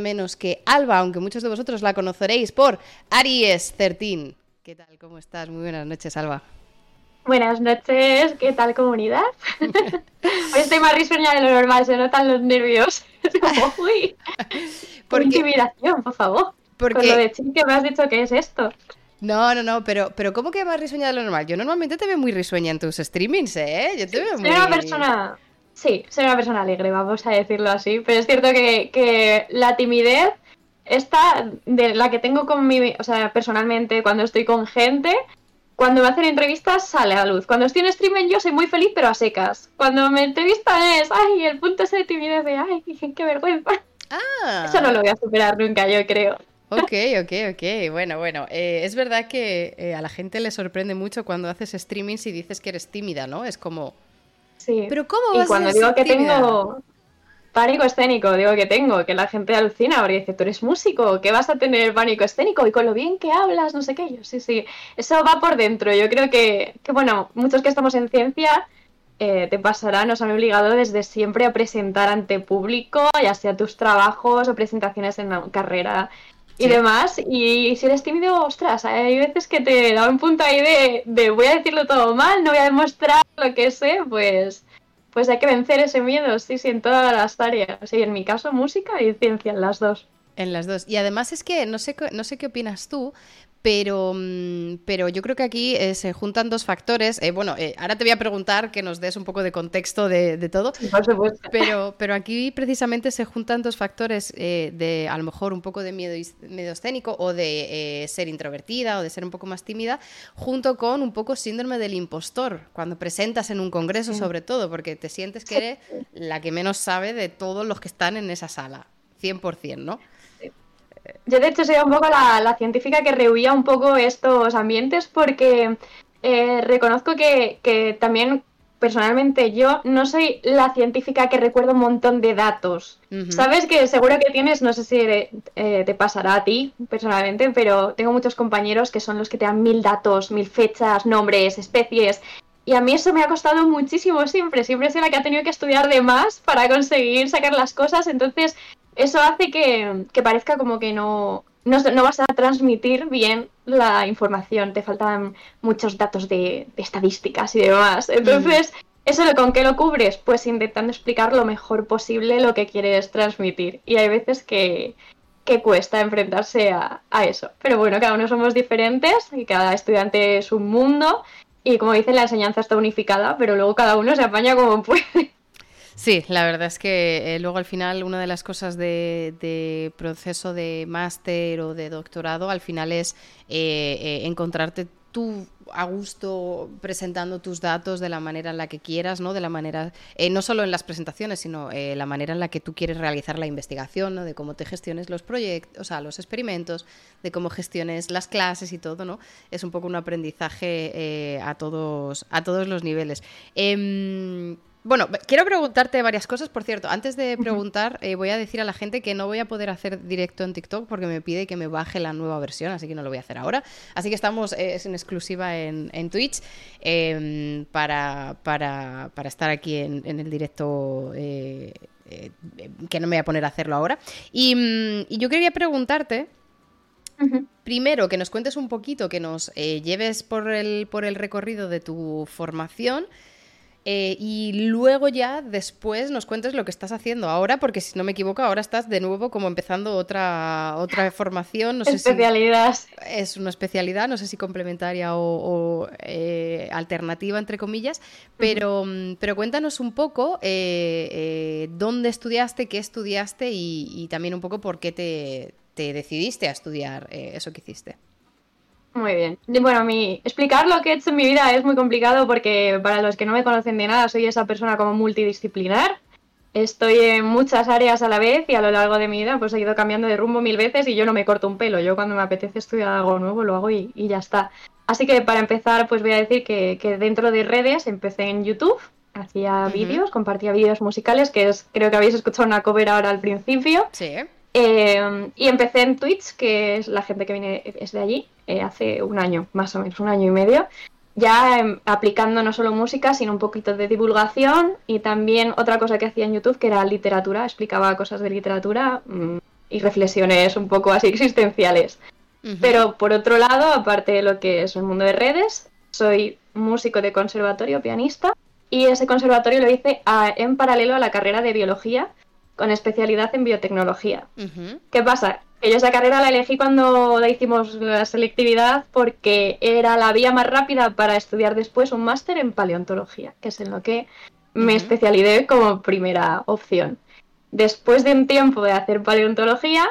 menos que Alba, aunque muchos de vosotros la conoceréis por Aries 13. ¿Qué tal? ¿Cómo estás? Muy buenas noches, Alba. Buenas noches, ¿qué tal comunidad? Hoy estoy más risueña de lo normal, se notan los nervios. uy, por intimidación, por favor. Porque... Con lo de ching que me has dicho que es esto. No, no, no, pero, pero ¿cómo que más risueña de lo normal? Yo normalmente te veo muy risueña en tus streamings, ¿eh? Yo te veo muy... Soy una persona... Sí, soy una persona alegre, vamos a decirlo así, pero es cierto que, que la timidez esta de la que tengo con mi, o sea, personalmente cuando estoy con gente, cuando me hacen entrevistas sale a luz. Cuando estoy en streaming yo soy muy feliz pero a secas. Cuando me entrevistan es, ay, el punto ese de timidez de, ay, qué vergüenza. Ah. Eso no lo voy a superar nunca, yo creo. Ok, ok, ok. Bueno, bueno. Eh, es verdad que eh, a la gente le sorprende mucho cuando haces streamings y dices que eres tímida, ¿no? Es como... Sí. Pero ¿cómo vas y cuando digo que tengo pánico escénico, digo que tengo, que la gente alucina porque dice, tú eres músico, ¿qué vas a tener pánico escénico? Y con lo bien que hablas, no sé qué, yo sí, sí, eso va por dentro. Yo creo que, que bueno, muchos que estamos en ciencia eh, te pasará, nos han obligado desde siempre a presentar ante público, ya sea tus trabajos o presentaciones en la carrera y demás. Y si eres tímido, ostras, hay veces que te da un punto ahí de, de voy a decirlo todo mal, no voy a demostrar lo que sé, pues pues hay que vencer ese miedo, sí, sí, en todas las áreas. Sí, en mi caso, música y ciencia, en las dos. En las dos. Y además es que no sé, no sé qué opinas tú, pero, mm, pero yo creo que aquí eh, se juntan dos factores. Eh, bueno, eh, ahora te voy a preguntar que nos des un poco de contexto de, todo. Pero, pero aquí precisamente se juntan dos factores de a lo mejor un poco de miedo, miedo escénico o de ser introvertida o de ser un poco más tímida, junto con un poco síndrome del impostor, cuando presentas en un congreso sobre todo, porque te sientes que eres la que menos sabe de todos los que están en esa sala. 100%, ¿no? Yo de hecho soy un poco la, científica que rehuía un poco estos ambientes porque eh, reconozco que, también personalmente yo no soy la científica que recuerda un montón de datos. Sabes que seguro que tienes, no sé si eh, te pasará a ti personalmente, pero tengo muchos compañeros que son los que te dan mil datos, mil fechas, nombres, especies. Y a mí eso me ha costado muchísimo siempre. Siempre soy la que ha tenido que estudiar de más para conseguir sacar las cosas. Entonces, eso hace que, parezca como que no, no, vas a transmitir bien la información, te faltan muchos datos de, estadísticas y demás. Entonces, ¿eso con qué lo cubres? Pues intentando explicar lo mejor posible lo que quieres transmitir. Y hay veces que, cuesta enfrentarse a, a, eso. Pero bueno, cada uno somos diferentes y cada estudiante es un mundo. Y como dice, la enseñanza está unificada, pero luego cada uno se apaña como puede. Sí, la verdad es que eh, luego al final una de las cosas de, proceso de máster o de doctorado al final es eh, eh, encontrarte tú a gusto presentando tus datos de la manera en la que quieras, ¿no? De la manera, no solo en las presentaciones, sino la manera en la que tú quieres realizar la investigación, ¿no? De cómo te gestiones los proyectos, o sea, los experimentos, de cómo gestiones las clases y todo, ¿no? Es un poco un aprendizaje a todos, a todos los niveles. Em, bueno, quiero preguntarte varias cosas, por cierto. Antes de preguntar, eh, voy a decir a la gente que no voy a poder hacer directo en TikTok porque me pide que me baje la nueva versión, así que no lo voy a hacer ahora. Así que estamos eh, es en exclusiva en, Twitch em, para, para, para, estar aquí en, el directo. Eh, que no me voy a poner a hacerlo ahora. Y, mm, yo quería preguntarte, Primero, que nos cuentes un poquito, que nos lleves por el, por el recorrido de tu formación eh, y luego ya después nos cuentes lo que estás haciendo ahora, porque si no me equivoco, ahora estás de nuevo como empezando otra, otra formación. No sé especialidad. es una especialidad, no sé si complementaria o, eh, alternativa, entre comillas, pero, pero cuéntanos un poco eh, dónde estudiaste, qué estudiaste y, también un poco por qué te, te decidiste a estudiar eso que hiciste. Muy bien. Bueno, mi, explicar lo que he hecho en mi vida es muy complicado porque para los que no me conocen de nada, soy esa persona como multidisciplinar. Estoy en muchas áreas a la vez y a lo largo de mi vida pues he ido cambiando de rumbo mil veces y yo no me corto un pelo. Yo cuando me apetece estudiar algo nuevo lo hago y, ya está. Así que para empezar pues voy a decir que, dentro de redes empecé en YouTube, hacía vídeos, compartía vídeos musicales, que es, creo que habéis escuchado una cover ahora al principio. Sí. Eh, y empecé en Twitch, que es la gente que viene es de allí, eh, hace un año, más o menos, un año y medio, ya em, aplicando no solo música, sino un poquito de divulgación y también otra cosa que hacía en YouTube, que era literatura, explicaba cosas de literatura, mm, y reflexiones un poco así existenciales. Pero por otro lado, aparte de lo que es el mundo de redes, soy músico de conservatorio, pianista, y ese conservatorio lo hice en paralelo a la carrera de biología con especialidad en biotecnología. ¿Qué pasa? Que yo esa carrera la elegí cuando hicimos la selectividad porque era la vía más rápida para estudiar después un máster en paleontología, que es en lo que me especialicé como primera opción. Después de un tiempo de hacer paleontología,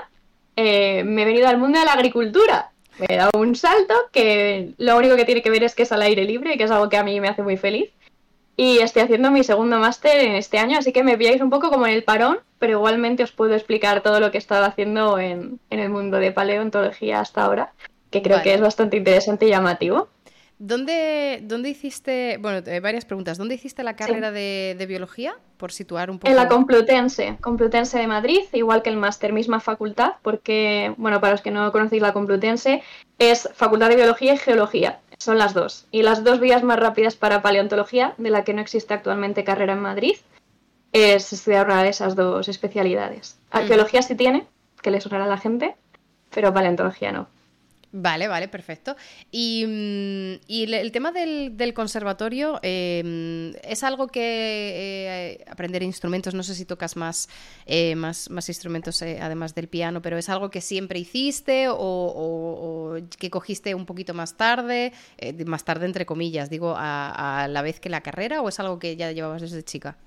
eh, me he venido al mundo de la agricultura. Me he dado un salto que lo único que tiene que ver es que es al aire libre, que es algo que a mí me hace muy feliz. Y estoy haciendo mi segundo máster en este año, así que me pilláis un poco como en el parón, pero igualmente os puedo explicar todo lo que he estado haciendo en, el mundo de paleontología hasta ahora, que creo que es bastante interesante y llamativo. ¿Dónde, ¿Dónde hiciste, bueno, eh, varias preguntas, ¿dónde hiciste la carrera de, biología? Por situar un poco. En la Complutense, Complutense de Madrid, igual que el máster, misma facultad, porque, bueno, para los que no conocéis la Complutense, es Facultad de Biología y Geología, son las dos. Y las dos vías más rápidas para paleontología, de la que no existe actualmente carrera en Madrid, es estudiar una de esas dos especialidades. Arqueología sí tiene, que le sonará a la gente, pero paleontología no. Vale, vale, perfecto. Y, mm, el, tema del, conservatorio em, es algo que eh, aprender instrumentos, no sé si tocas más, eh, más, más, instrumentos eh, además del piano, pero es algo que siempre hiciste o, que cogiste un poquito más tarde, más tarde entre comillas, digo, a la vez que la carrera o es algo que ya llevabas desde chica?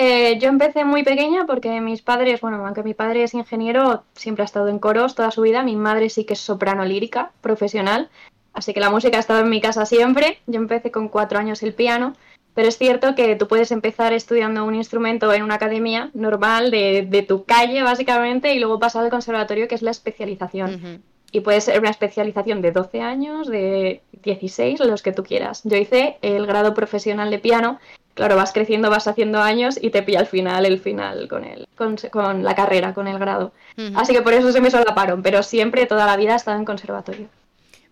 Eh, yo empecé muy pequeña porque mis padres, bueno, aunque mi padre es ingeniero, siempre ha estado en coros toda su vida. Mi madre sí que es soprano lírica, profesional. Así que la música ha estado en mi casa siempre. Yo empecé con cuatro años el piano. Pero es cierto que tú puedes empezar estudiando un instrumento en una academia normal de, tu calle, básicamente, y luego pasar al conservatorio, que es la especialización. Y puede ser una especialización de 12 años, de 16, los que tú quieras. Yo hice el grado profesional de piano claro, vas creciendo, vas haciendo años y te pilla al final el final con, el, con, la carrera, con el grado. Así que por eso se me solaparon, pero siempre, toda la vida he estado en conservatorio.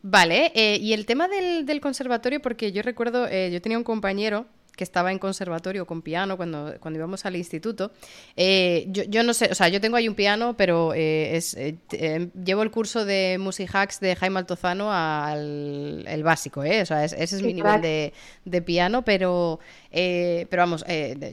Vale, eh, y el tema del, conservatorio, porque yo recuerdo, eh, yo tenía un compañero que estaba en conservatorio con piano cuando, cuando íbamos al instituto. Eh, yo, no sé, o sea, yo tengo ahí un piano, pero eh, es, eh, llevo el curso de Music Hacks de Jaime Altozano al el básico, ¿eh? O sea, ese es mi nivel de, de, piano, pero, pero vamos,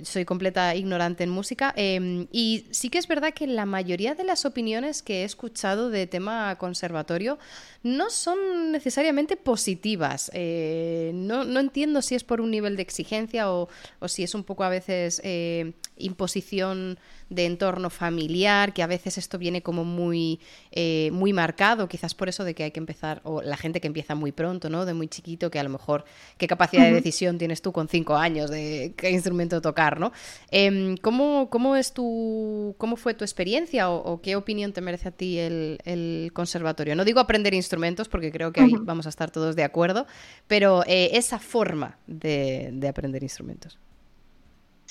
soy completa ignorante en música. Em, y sí que es verdad que la mayoría de las opiniones que he escuchado de tema conservatorio no son necesariamente positivas. no, no entiendo si es por un nivel de exigencia o, si es un poco a veces eh, imposición de entorno familiar, que a veces esto viene como muy, eh, muy marcado, quizás por eso de que hay que empezar, o la gente que empieza muy pronto, ¿no? De muy chiquito, que a lo mejor, ¿qué capacidad de decisión tienes tú con cinco años de qué instrumento tocar, ¿no? Em, ¿cómo, ¿cómo, es tu, ¿Cómo fue tu experiencia o, qué opinión te merece a ti el, conservatorio? No digo aprender instrumentos, porque creo que ahí vamos a estar todos de acuerdo, pero eh, esa forma de aprender instrumentos.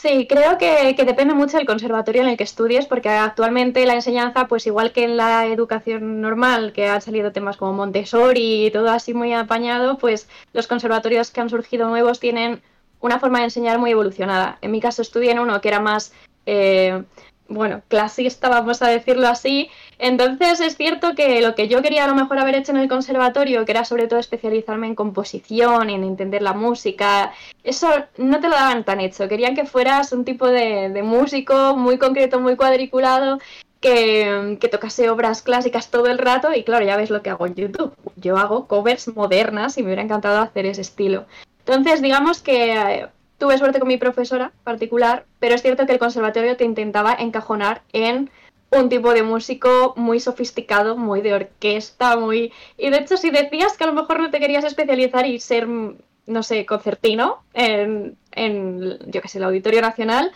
Sí, creo que, depende mucho del conservatorio en el que estudies, porque actualmente la enseñanza, pues igual que en la educación normal, que han salido temas como Montessori y todo así muy apañado, pues los conservatorios que han surgido nuevos tienen una forma de enseñar muy evolucionada. En mi caso estudié en uno que era más eh, bueno, clasista, vamos a decirlo así. Entonces es cierto que lo que yo quería a lo mejor haber hecho en el conservatorio, que era sobre todo especializarme en composición, en entender la música, eso no te lo daban tan hecho. Querían que fueras un tipo de, músico muy concreto, muy cuadriculado, que, que, tocase obras clásicas todo el rato y claro, ya ves lo que hago en YouTube. Yo hago covers modernas y me hubiera encantado hacer ese estilo. Entonces, digamos que eh, Tuve suerte con mi profesora particular, pero es cierto que el conservatorio te intentaba encajonar en un tipo de músico muy sofisticado, muy de orquesta, muy... Y de hecho, si decías que a lo mejor no te querías especializar y ser, no sé, concertino en, en yo qué sé, el Auditorio Nacional,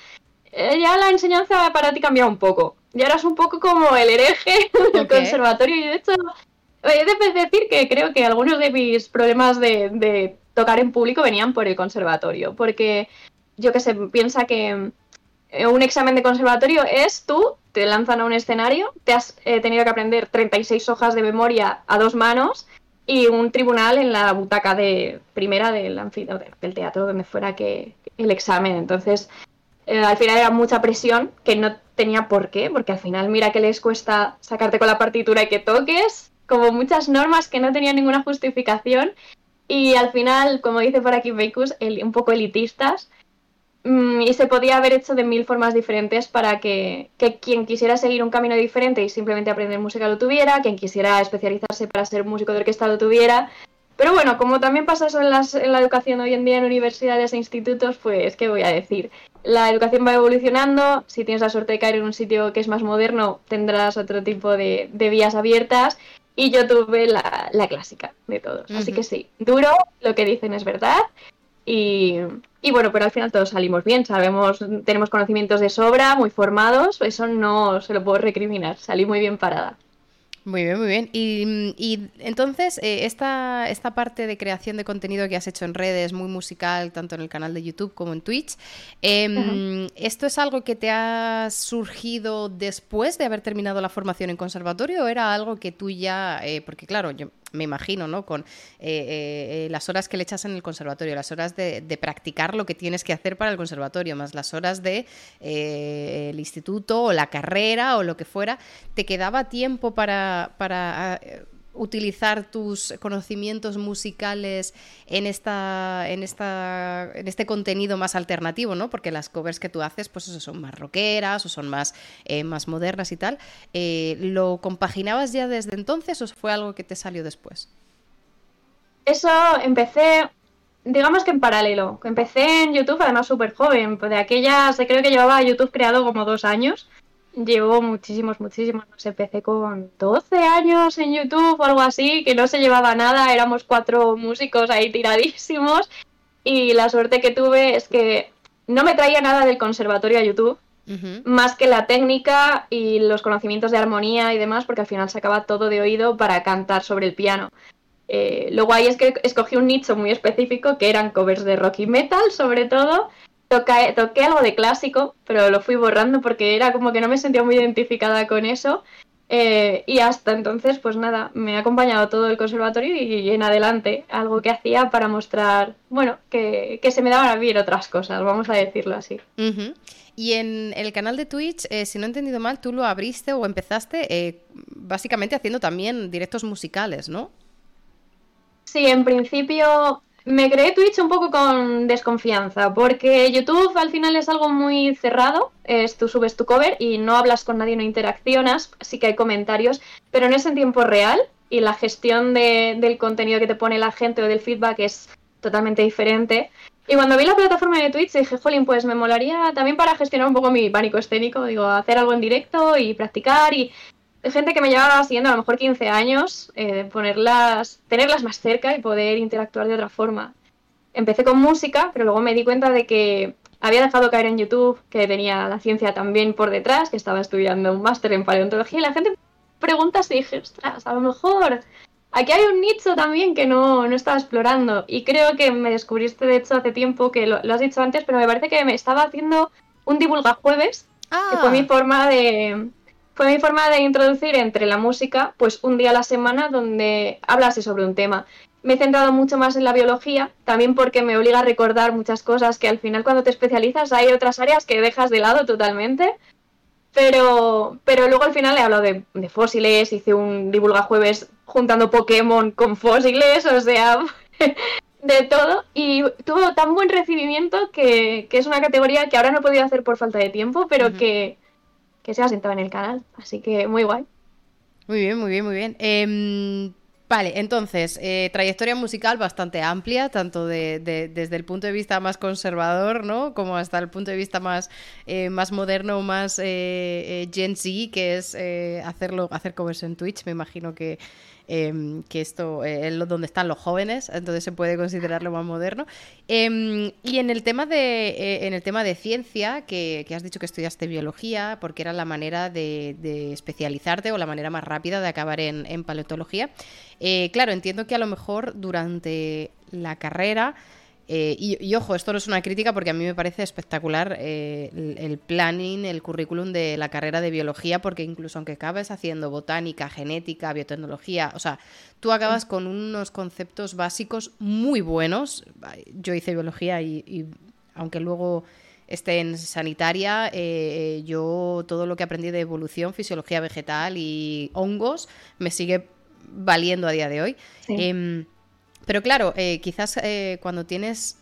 eh, ya la enseñanza para ti cambiaba un poco. Ya eras un poco como el hereje del conservatorio y de hecho... He de decir que creo que algunos de mis problemas de tocar en público venían por el conservatorio, porque yo que sé, piensa que eh, un examen de conservatorio es tú, te lanzan a un escenario, te has eh, tenido que aprender 36 hojas de memoria a dos manos y un tribunal en la butaca de primera del, del teatro donde fuera que el examen. Entonces, eh, al final era mucha presión que no tenía por qué, porque al final mira que les cuesta sacarte con la partitura y que toques, como muchas normas que no tenían ninguna justificación y al final, como dice por aquí Beikus, un poco elitistas mm, y se podía haber hecho de mil formas diferentes para que, quien quisiera seguir un camino diferente y simplemente aprender música lo tuviera, quien quisiera especializarse para ser músico de orquesta lo tuviera. Pero bueno, como también pasa eso en, la educación hoy en día en universidades e institutos, pues, ¿qué voy a decir? La educación va evolucionando, si tienes la suerte de caer en un sitio que es más moderno, tendrás otro tipo de vías abiertas y yo tuve la, clásica de todos. Así que sí, duro, lo que dicen es verdad. Y, y, bueno, pero al final todos salimos bien, sabemos, tenemos conocimientos de sobra, muy formados, eso no se lo puedo recriminar, salí muy bien parada. Muy bien, muy bien. Y, entonces, eh, esta, esta parte de creación de contenido que has hecho en redes, muy musical, tanto en el canal de YouTube como en Twitch, em, ¿esto es algo que te ha surgido después de haber terminado la formación en conservatorio o era algo que tú ya, eh, porque claro, yo me imagino, ¿no? Con eh, las horas que le echas en el conservatorio, las horas de, practicar lo que tienes que hacer para el conservatorio, más las horas de el instituto o la carrera o lo que fuera, ¿te quedaba tiempo para para, eh, utilizar tus conocimientos musicales en esta en esta en este contenido más alternativo no porque las covers que tú haces pues eso son más rockeras o son más eh, más modernas y tal. Eh, lo compaginabas ya desde entonces o fue algo que te salió después eso empecé digamos que en paralelo. Empecé en YouTube además súper joven. De aquellas creo que llevaba YouTube creado como dos años llevo muchísimos, muchísimos. No sé, empecé con 12 años en YouTube o algo así, que no se llevaba nada, éramos cuatro músicos ahí tiradísimos. Y la suerte que tuve es que no me traía nada del conservatorio a YouTube, más que la técnica y los conocimientos de armonía y demás, porque al final sacaba todo de oído para cantar sobre el piano. Eh, lo guay es que escogí un nicho muy específico, que eran covers de rock y metal, sobre todo, toqué, algo de clásico, pero lo fui borrando porque era como que no me sentía muy identificada con eso. Eh, y hasta entonces, pues nada, me ha acompañado todo el conservatorio y, en adelante algo que hacía para mostrar, bueno, que, se me daban a vivir otras cosas, vamos a decirlo así. Y en el canal de Twitch, eh, si no he entendido mal, tú lo abriste o empezaste eh, básicamente haciendo también directos musicales, ¿no? Sí, en principio me creé Twitch un poco con desconfianza, porque YouTube al final es algo muy cerrado, es, tú subes tu cover y no hablas con nadie, no interaccionas, sí que hay comentarios, pero no es en tiempo real y la gestión del contenido que te pone la gente o del feedback es totalmente diferente. Y cuando vi la plataforma de Twitch dije, jolín, pues me molaría también para gestionar un poco mi pánico escénico, digo, hacer algo en directo y practicar y gente que me llevaba siguiendo a lo mejor 15 años, eh, ponerlas, tenerlas más cerca y poder interactuar de otra forma. Empecé con música, pero luego me di cuenta de que había dejado caer en YouTube, que tenía la ciencia también por detrás, que estaba estudiando un máster en paleontología y la gente pregunta y dije, ostras, a lo mejor aquí hay un nicho también que no, no estaba explorando. Y creo que me descubriste, de hecho, hace tiempo, que lo, has dicho antes, pero me parece que me estaba haciendo un divulga jueves, que fue mi ah. forma de, fue mi forma de introducir entre la música, pues un día a la semana donde hablase sobre un tema. Me he centrado mucho más en la biología, también porque me obliga a recordar muchas cosas que al final cuando te especializas hay otras áreas que dejas de lado totalmente. Pero, pero luego al final he hablado de, fósiles, hice un divulga jueves juntando Pokémon con fósiles, o sea, de todo. Y tuvo tan buen recibimiento que, es una categoría que ahora no he podido hacer por falta de tiempo, pero que, que se ha sentado en el canal. Así que muy guay. Muy bien, muy bien, muy bien. Em, vale, entonces, eh, trayectoria musical bastante amplia, tanto de, desde el punto de vista más conservador, ¿no? Como hasta el punto de vista más, eh, más moderno, más eh, Gen Z, que es hacerlo, hacer covers en Twitch. Me imagino que Em, que esto eh, es donde están los jóvenes, entonces se puede considerarlo más moderno. Em, y en el tema de, eh, en el tema de ciencia, que, has dicho que estudiaste biología, porque era la manera de, especializarte o la manera más rápida de acabar en, en paleontología, eh, claro, entiendo que a lo mejor durante la carrera eh, y, ojo, esto no es una crítica porque a mí me parece espectacular eh, el, planning, el currículum de la carrera de biología, porque incluso aunque acabes haciendo botánica, genética, biotecnología, o sea, tú acabas con unos conceptos básicos muy buenos. Yo hice biología y, aunque luego esté en sanitaria, eh, yo todo lo que aprendí de evolución, fisiología vegetal y hongos me sigue valiendo a día de hoy. Em, pero claro, eh, quizás eh, cuando tienes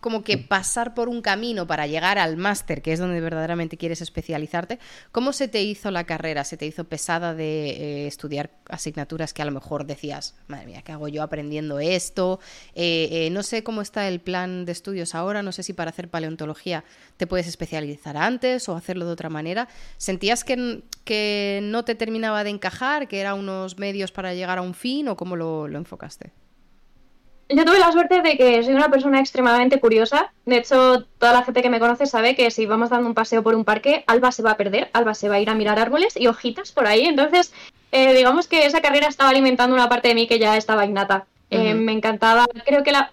como que pasar por un camino para llegar al máster, que es donde verdaderamente quieres especializarte, ¿cómo se te hizo la carrera? ¿Se te hizo pesada de eh, estudiar asignaturas que a lo mejor decías, madre mía, ¿qué hago yo aprendiendo esto? No sé cómo está el plan de estudios ahora, no sé si para hacer paleontología te puedes especializar antes o hacerlo de otra manera. ¿Sentías que, que no te terminaba de encajar, que eran unos medios para llegar a un fin o cómo lo enfocaste? Yo tuve la suerte de que soy una persona extremadamente curiosa. De hecho, toda la gente que me conoce sabe que si vamos dando un paseo por un parque, Alba se va a perder, Alba se va a ir a mirar árboles y hojitas por ahí. Entonces, eh, digamos que esa carrera estaba alimentando una parte de mí que ya estaba innata. Eh, me encantaba. Creo que la.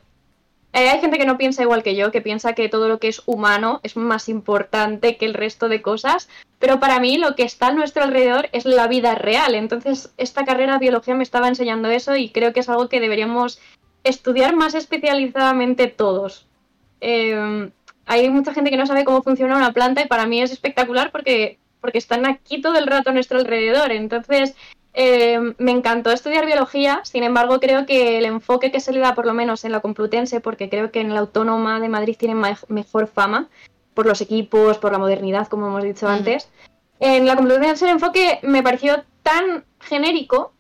Eh, hay gente que no piensa igual que yo, que piensa que todo lo que es humano es más importante que el resto de cosas, pero para mí lo que está a nuestro alrededor es la vida real. Entonces, esta carrera de biología me estaba enseñando eso y creo que es algo que deberíamos estudiar más especializadamente todos. Em, hay mucha gente que no sabe cómo funciona una planta y para mí es espectacular porque, porque están aquí todo el rato a nuestro alrededor. Entonces, em, me encantó estudiar biología, sin embargo, creo que el enfoque que se le da, por lo menos en la Complutense, porque creo que en la Autónoma de Madrid tienen mejor fama, por los equipos, por la modernidad, como hemos dicho antes. En la Complutense el enfoque me pareció tan genérico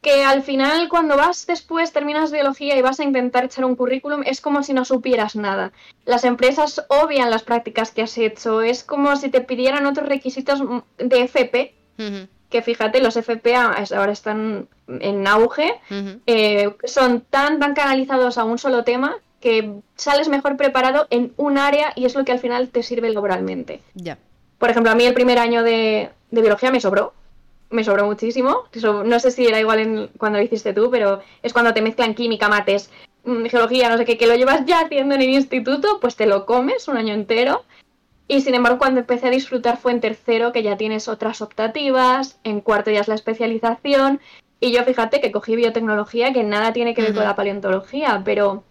que al final cuando vas después, terminas biología y vas a intentar echar un currículum, es como si no supieras nada. Las empresas obvian las prácticas que has hecho, es como si te pidieran otros requisitos de FP, que fíjate, los FP ahora están en auge, eh, son tan, tan canalizados a un solo tema que sales mejor preparado en un área y es lo que al final te sirve laboralmente. Ya. Por ejemplo, a mí el primer año de, de biología me sobró, me sobró muchísimo. no sé si era igual en, cuando lo hiciste tú, pero es cuando te mezclan química, mates, mm, geología, no sé qué, que lo llevas ya haciendo en el instituto, pues te lo comes un año entero. Y sin embargo, cuando empecé a disfrutar fue en tercero, que ya tienes otras optativas, en cuarto ya es la especialización. Y yo fíjate que cogí biotecnología, que nada tiene que ver con la paleontología, pero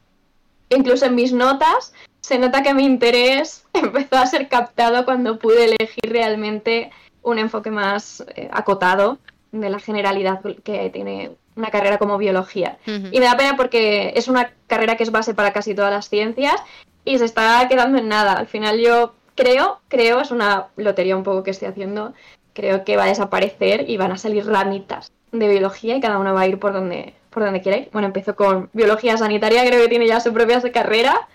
incluso en mis notas se nota que mi interés empezó a ser captado cuando pude elegir realmente un enfoque más eh, acotado de la generalidad que tiene una carrera como biología. Y me da pena porque es una carrera que es base para casi todas las ciencias y se está quedando en nada. Al final yo creo, creo, es una lotería un poco que estoy haciendo, creo que va a desaparecer y van a salir ramitas de biología y cada uno va a ir por donde, por donde quiera ir. Bueno, empezó con biología sanitaria, creo que tiene ya su propia carrera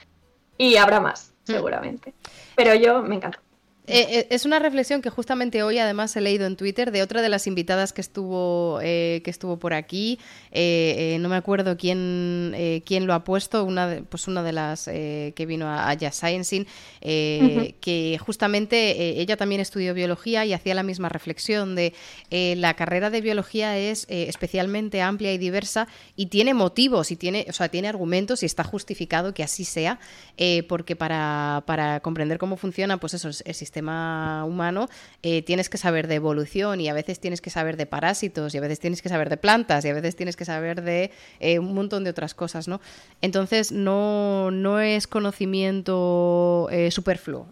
y habrá más, mm. seguramente. Pero yo me encanta. Eh, eh, es una reflexión que justamente hoy además he leído en Twitter de otra de las invitadas que estuvo, eh, que estuvo por aquí. no me acuerdo quién, quién lo ha puesto, una de, pues una de las que vino a, a Sciencing, que justamente ella también estudió biología y hacía la misma reflexión de la carrera de biología es especialmente amplia y diversa y tiene motivos y tiene, o sea, tiene argumentos y está justificado que así sea, porque para, para comprender cómo funciona, pues eso, el sistema sistema humano, eh, tienes que saber de evolución y a veces tienes que saber de parásitos y a veces tienes que saber de plantas y a veces tienes que saber de eh, un montón de otras cosas, ¿no? Entonces no, no es conocimiento eh, superfluo,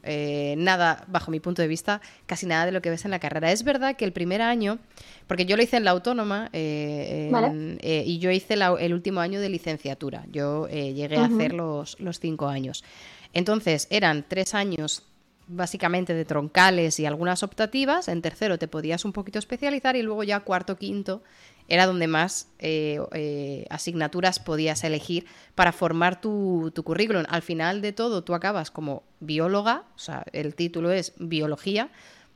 nada, bajo mi punto de vista, casi nada de lo que ves en la carrera. Es verdad que el primer año, porque yo lo hice en la autónoma y yo hice el último año de licenciatura, yo llegué a hacer los, los cinco años. Entonces eran tres años básicamente de troncales y algunas optativas. En tercero te podías un poquito especializar y luego ya cuarto, quinto era donde más eh, eh, asignaturas podías elegir para formar tu, currículum. Al final de todo, tú acabas como bióloga, o sea, el título es biología,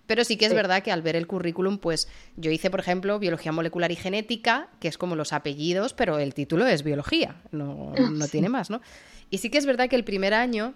pero sí que es verdad que al ver el currículum, pues yo hice, por ejemplo, biología molecular y genética, que es como los apellidos, pero el título es biología, no, no tiene más, ¿no? Y sí que es verdad que el primer año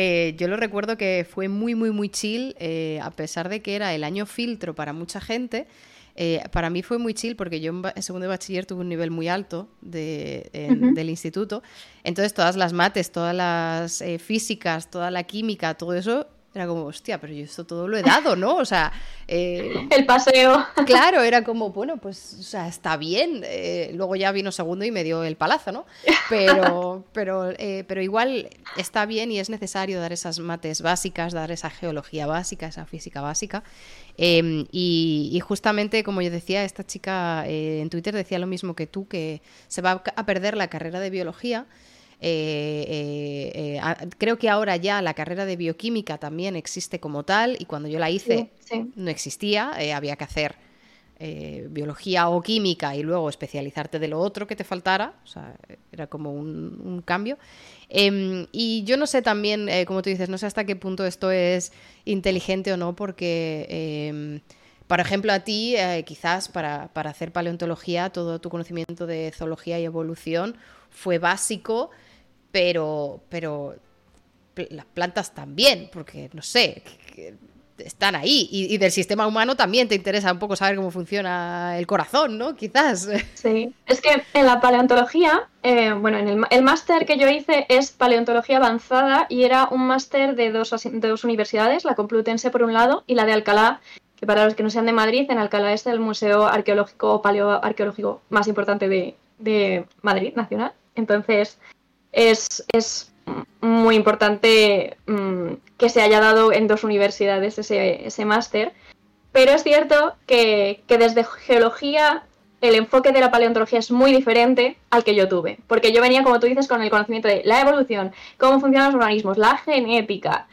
eh, yo lo recuerdo que fue muy, muy, muy chill, eh, a pesar de que era el año filtro para mucha gente. Eh, para mí fue muy chill porque yo en, segundo de bachiller tuve un nivel muy alto del instituto. Entonces todas las mates, todas las físicas, toda la química, todo eso era como, hostia, pero yo esto todo lo he dado, ¿no? O sea... Eh, el paseo. Claro, era como, bueno, pues, o sea, está bien. Eh, luego ya vino segundo y me dio el palazo, ¿no? Pero, pero, eh, pero igual está bien y es necesario dar esas mates básicas, dar esa geología básica, esa física básica. Em, y, justamente, como yo decía, esta chica en Twitter decía lo mismo que tú, que se va a perder la carrera de biología eh, eh, eh, creo que ahora ya la carrera de bioquímica también existe como tal y cuando yo la hice no existía, había que hacer biología o química y luego especializarte de lo otro que te faltara, o sea, era como un, cambio. Em, y yo no sé también, como tú dices, no sé hasta qué punto esto es inteligente o no, porque... Em, por ejemplo, a ti, quizás para, para, hacer paleontología, todo tu conocimiento de zoología y evolución fue básico, pero, pero las plantas también, porque no sé, están ahí. Y, del sistema humano también te interesa un poco saber cómo funciona el corazón, ¿no? Quizás. Sí, es que en la paleontología, eh, bueno, en el, máster que yo hice es paleontología avanzada y era un máster de dos, dos universidades, la Complutense por un lado y la de Alcalá, que para los que no sean de Madrid, en Alcalá es el museo arqueológico paleoarqueológico más importante de, de Madrid, nacional. Entonces, es, muy importante mm, que se haya dado en dos universidades ese, máster. Pero es cierto que, desde geología el enfoque de la paleontología es muy diferente al que yo tuve. Porque yo venía, como tú dices, con el conocimiento de la evolución, cómo funcionan los organismos, la genética,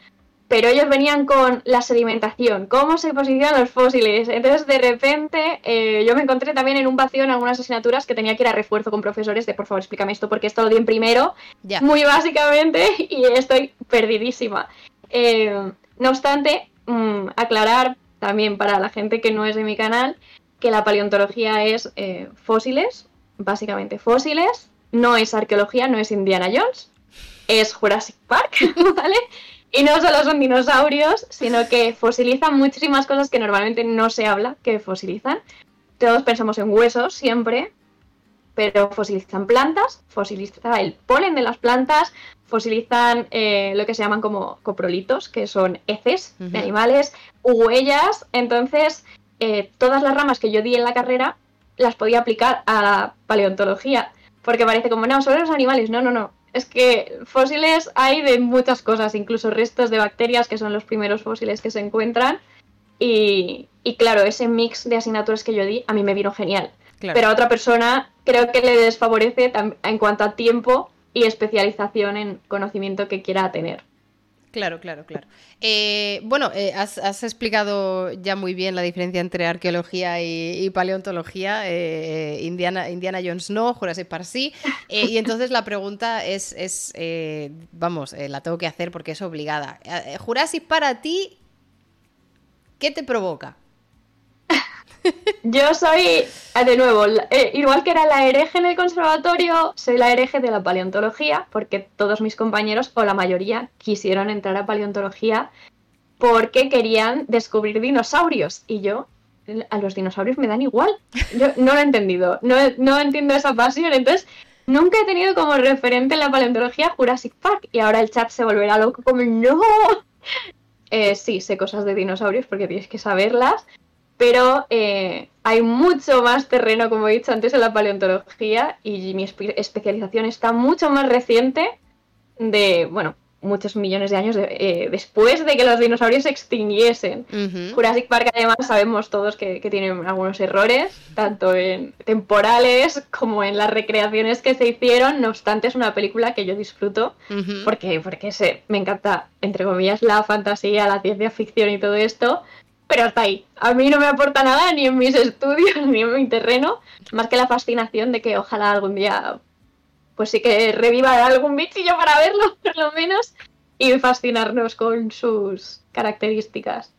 pero ellos venían con la sedimentación, cómo se posicionan los fósiles. Entonces, de repente, eh, yo me encontré también en un vacío en algunas asignaturas que tenía que ir a refuerzo con profesores de, por favor, explícame esto, porque esto lo di en primero, muy básicamente, y estoy perdidísima. Eh, no obstante, mm, aclarar también para la gente que no es de mi canal, que la paleontología es eh, fósiles, básicamente fósiles, no es arqueología, no es Indiana Jones, es Jurassic Park, ¿vale? Y no solo son dinosaurios, sino que fosilizan muchísimas cosas que normalmente no se habla que fosilizan. Todos pensamos en huesos siempre, pero fosilizan plantas, fosilizan el polen de las plantas, fosilizan eh, lo que se llaman como coprolitos, que son heces de animales, huellas. Entonces, eh, todas las ramas que yo di en la carrera las podía aplicar a la paleontología, porque parece como, no, solo los animales, no, no, no, es que fósiles hay de muchas cosas, incluso restos de bacterias, que son los primeros fósiles que se encuentran. Y, claro, ese mix de asignaturas que yo di a mí me vino genial. Pero a otra persona creo que le desfavorece en cuanto a tiempo y especialización en conocimiento que quiera tener. Claro, claro, claro. Eh, bueno, eh, has, explicado ya muy bien la diferencia entre arqueología y, paleontología. Eh, Indiana, Indiana Jones no, Jurassic Park sí. y entonces la pregunta es, vamos, la tengo que hacer porque es obligada. Jurassic para ti, ¿qué te provoca? Yo soy, ah, de nuevo, eh, igual que era la hereje en el conservatorio, soy la hereje de la paleontología, porque todos mis compañeros, o la mayoría, quisieron entrar a paleontología porque querían descubrir dinosaurios. Y yo, a los dinosaurios me dan igual. Yo no lo he entendido, no, no entiendo esa pasión. Entonces, nunca he tenido como referente en la paleontología Jurassic Park. Y ahora el chat se volverá loco como, no. Eh, sí, sé cosas de dinosaurios porque tienes que saberlas pero eh, hay mucho más terreno, como he dicho antes, en la paleontología y mi especialización está mucho más reciente de, bueno, muchos millones de años eh, después de que los dinosaurios se extinguiesen. Jurassic Park, además, sabemos todos que, que tienen algunos errores, tanto en temporales como en las recreaciones que se hicieron. No obstante, es una película que yo disfruto porque, porque se, me encanta, entre comillas, la fantasía, la ciencia ficción y todo esto pero hasta ahí. A mí no me aporta nada ni en mis estudios ni en mi terreno, más que la fascinación de que ojalá algún día, pues sí que reviva algún bichillo para verlo, por lo menos, y fascinarnos con sus características.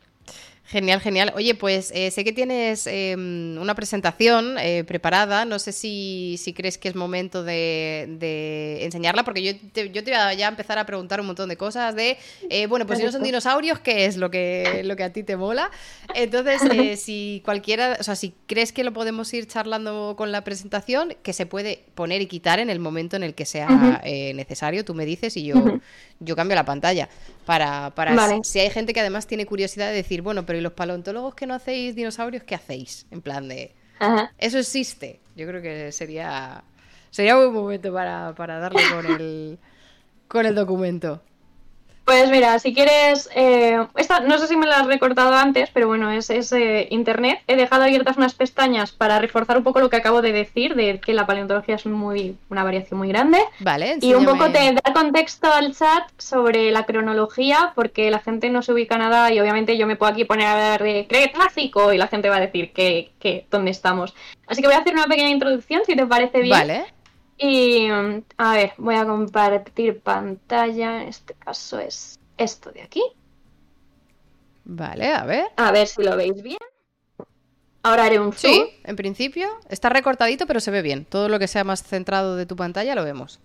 Genial, genial. Oye, pues eh, sé que tienes em, una presentación eh, preparada. No sé si, si, crees que es momento de, enseñarla, porque yo te, yo te voy a ya empezar a preguntar un montón de cosas de, eh, bueno, pues si no son dinosaurios, ¿qué es lo que, lo que a ti te mola? Entonces, si cualquiera, o sea, si crees que lo podemos ir charlando con la presentación, que se puede poner y quitar en el momento en el que sea necesario, tú me dices y yo, yo cambio la pantalla. Para, para si hay gente que además tiene curiosidad de decir, bueno, pero ¿y los paleontólogos que no hacéis dinosaurios, qué hacéis? En plan de, eso existe. Yo creo que sería sería un buen momento para, para darle con el, con el documento. Pues mira, si quieres, eh, esta no sé si me la has recortado antes, pero bueno, es, eh, internet. He dejado abiertas unas pestañas para reforzar un poco lo que acabo de decir, de que la paleontología es muy una variación muy grande. Vale. Y un poco te da contexto al chat sobre la cronología, porque la gente no se ubica nada y obviamente yo me puedo aquí poner a ver de Cretácico y la gente va a decir que, que dónde estamos. Así que voy a hacer una pequeña introducción, si te parece bien. Vale. Y a ver, voy a compartir pantalla. En este caso es esto de aquí. Vale, a ver. A ver si lo veis bien. Ahora haré un zoom. Sí, en principio. Está recortadito, pero se ve bien. Todo lo que sea más centrado de tu pantalla lo vemos.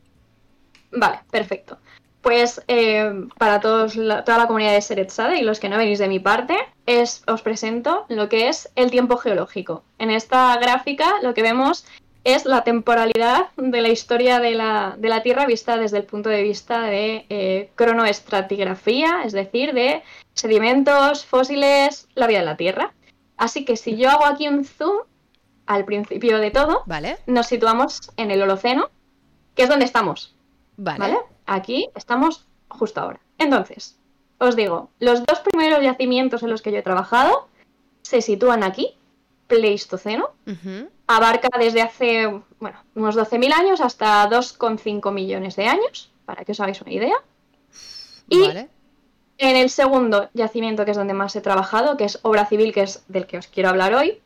Vale, perfecto. Pues eh, para todos toda la comunidad de Seretsade y los que no venís de mi parte, es, os presento lo que es el tiempo geológico. En esta gráfica lo que vemos es la temporalidad de la historia de la, Tierra vista desde el punto de vista de eh, cronoestratigrafía, es decir, de sedimentos, fósiles, la vida de la Tierra. Así que si yo hago aquí un zoom al principio de todo, vale. nos situamos en el Holoceno, que es donde estamos. Vale. Aquí estamos justo ahora. Entonces, os digo, los dos primeros yacimientos en los que yo he trabajado se sitúan aquí, Pleistoceno abarca desde hace bueno, unos 12.000 años hasta 2,5 millones de años, para que os hagáis una idea. Y en el segundo yacimiento, que es donde más he trabajado, que es obra civil, que es del que os quiero hablar hoy,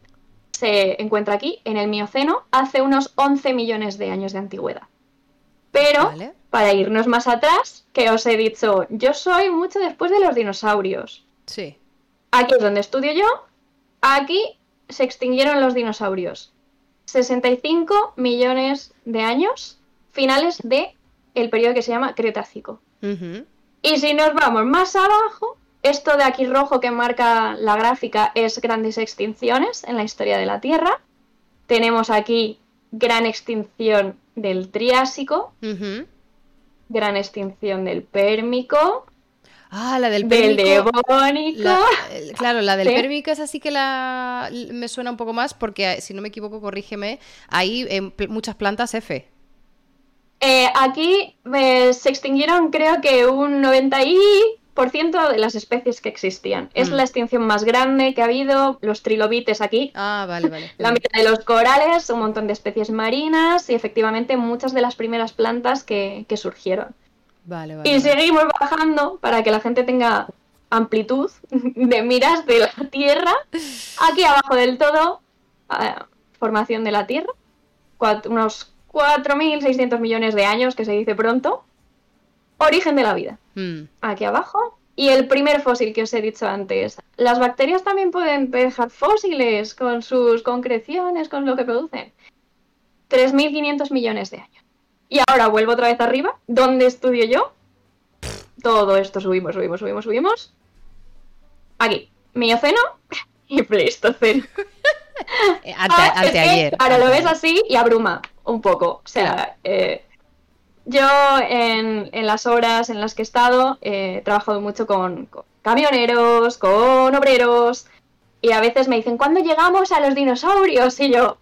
se encuentra aquí, en el Mioceno, hace unos 11 millones de años de antigüedad. Pero, para irnos más atrás, que os he dicho, yo soy mucho después de los dinosaurios. Sí. Aquí es donde estudio yo. Aquí se extinguieron los dinosaurios. 65 millones de años, finales de el periodo que se llama Cretácico. Y si nos vamos más abajo, esto de aquí rojo que marca la gráfica es grandes extinciones en la historia de la Tierra. Tenemos aquí gran extinción del Triásico, gran extinción del Pérmico, Ah, la del Pérmico. Del claro, la del Pérmico es así que la me suena un poco más porque, si no me equivoco, corrígeme, hay eh, muchas plantas F. Eh, aquí eh, se extinguieron creo que un 90% de las especies que existían. Es mm. la extinción más grande que ha habido, los trilobites aquí. Ah, vale, vale. la mitad de los corales, un montón de especies marinas y efectivamente muchas de las primeras plantas que surgieron. Y seguimos bajando para que la gente tenga amplitud de miras de la Tierra. Aquí abajo del todo, eh, formación de la Tierra, unos 4.600 millones de años, que se dice pronto. Origen de la vida. Hmm. Aquí abajo. Y el primer fósil que os he dicho antes. Las bacterias también pueden dejar fósiles con sus concreciones, con lo que producen. 3.500 millones de años. Y ahora vuelvo otra vez arriba, ¿dónde estudio yo? Todo esto subimos, subimos, subimos, subimos. Aquí, Mioceno y Pleistoceno. Eh, ante, anteayer. ahora lo ves así y abruma un poco. O sea, eh, yo en, las horas en las que he estado he trabajado mucho con, camioneros, con obreros y a veces me dicen, ¿cuándo llegamos a los dinosaurios? Y yo,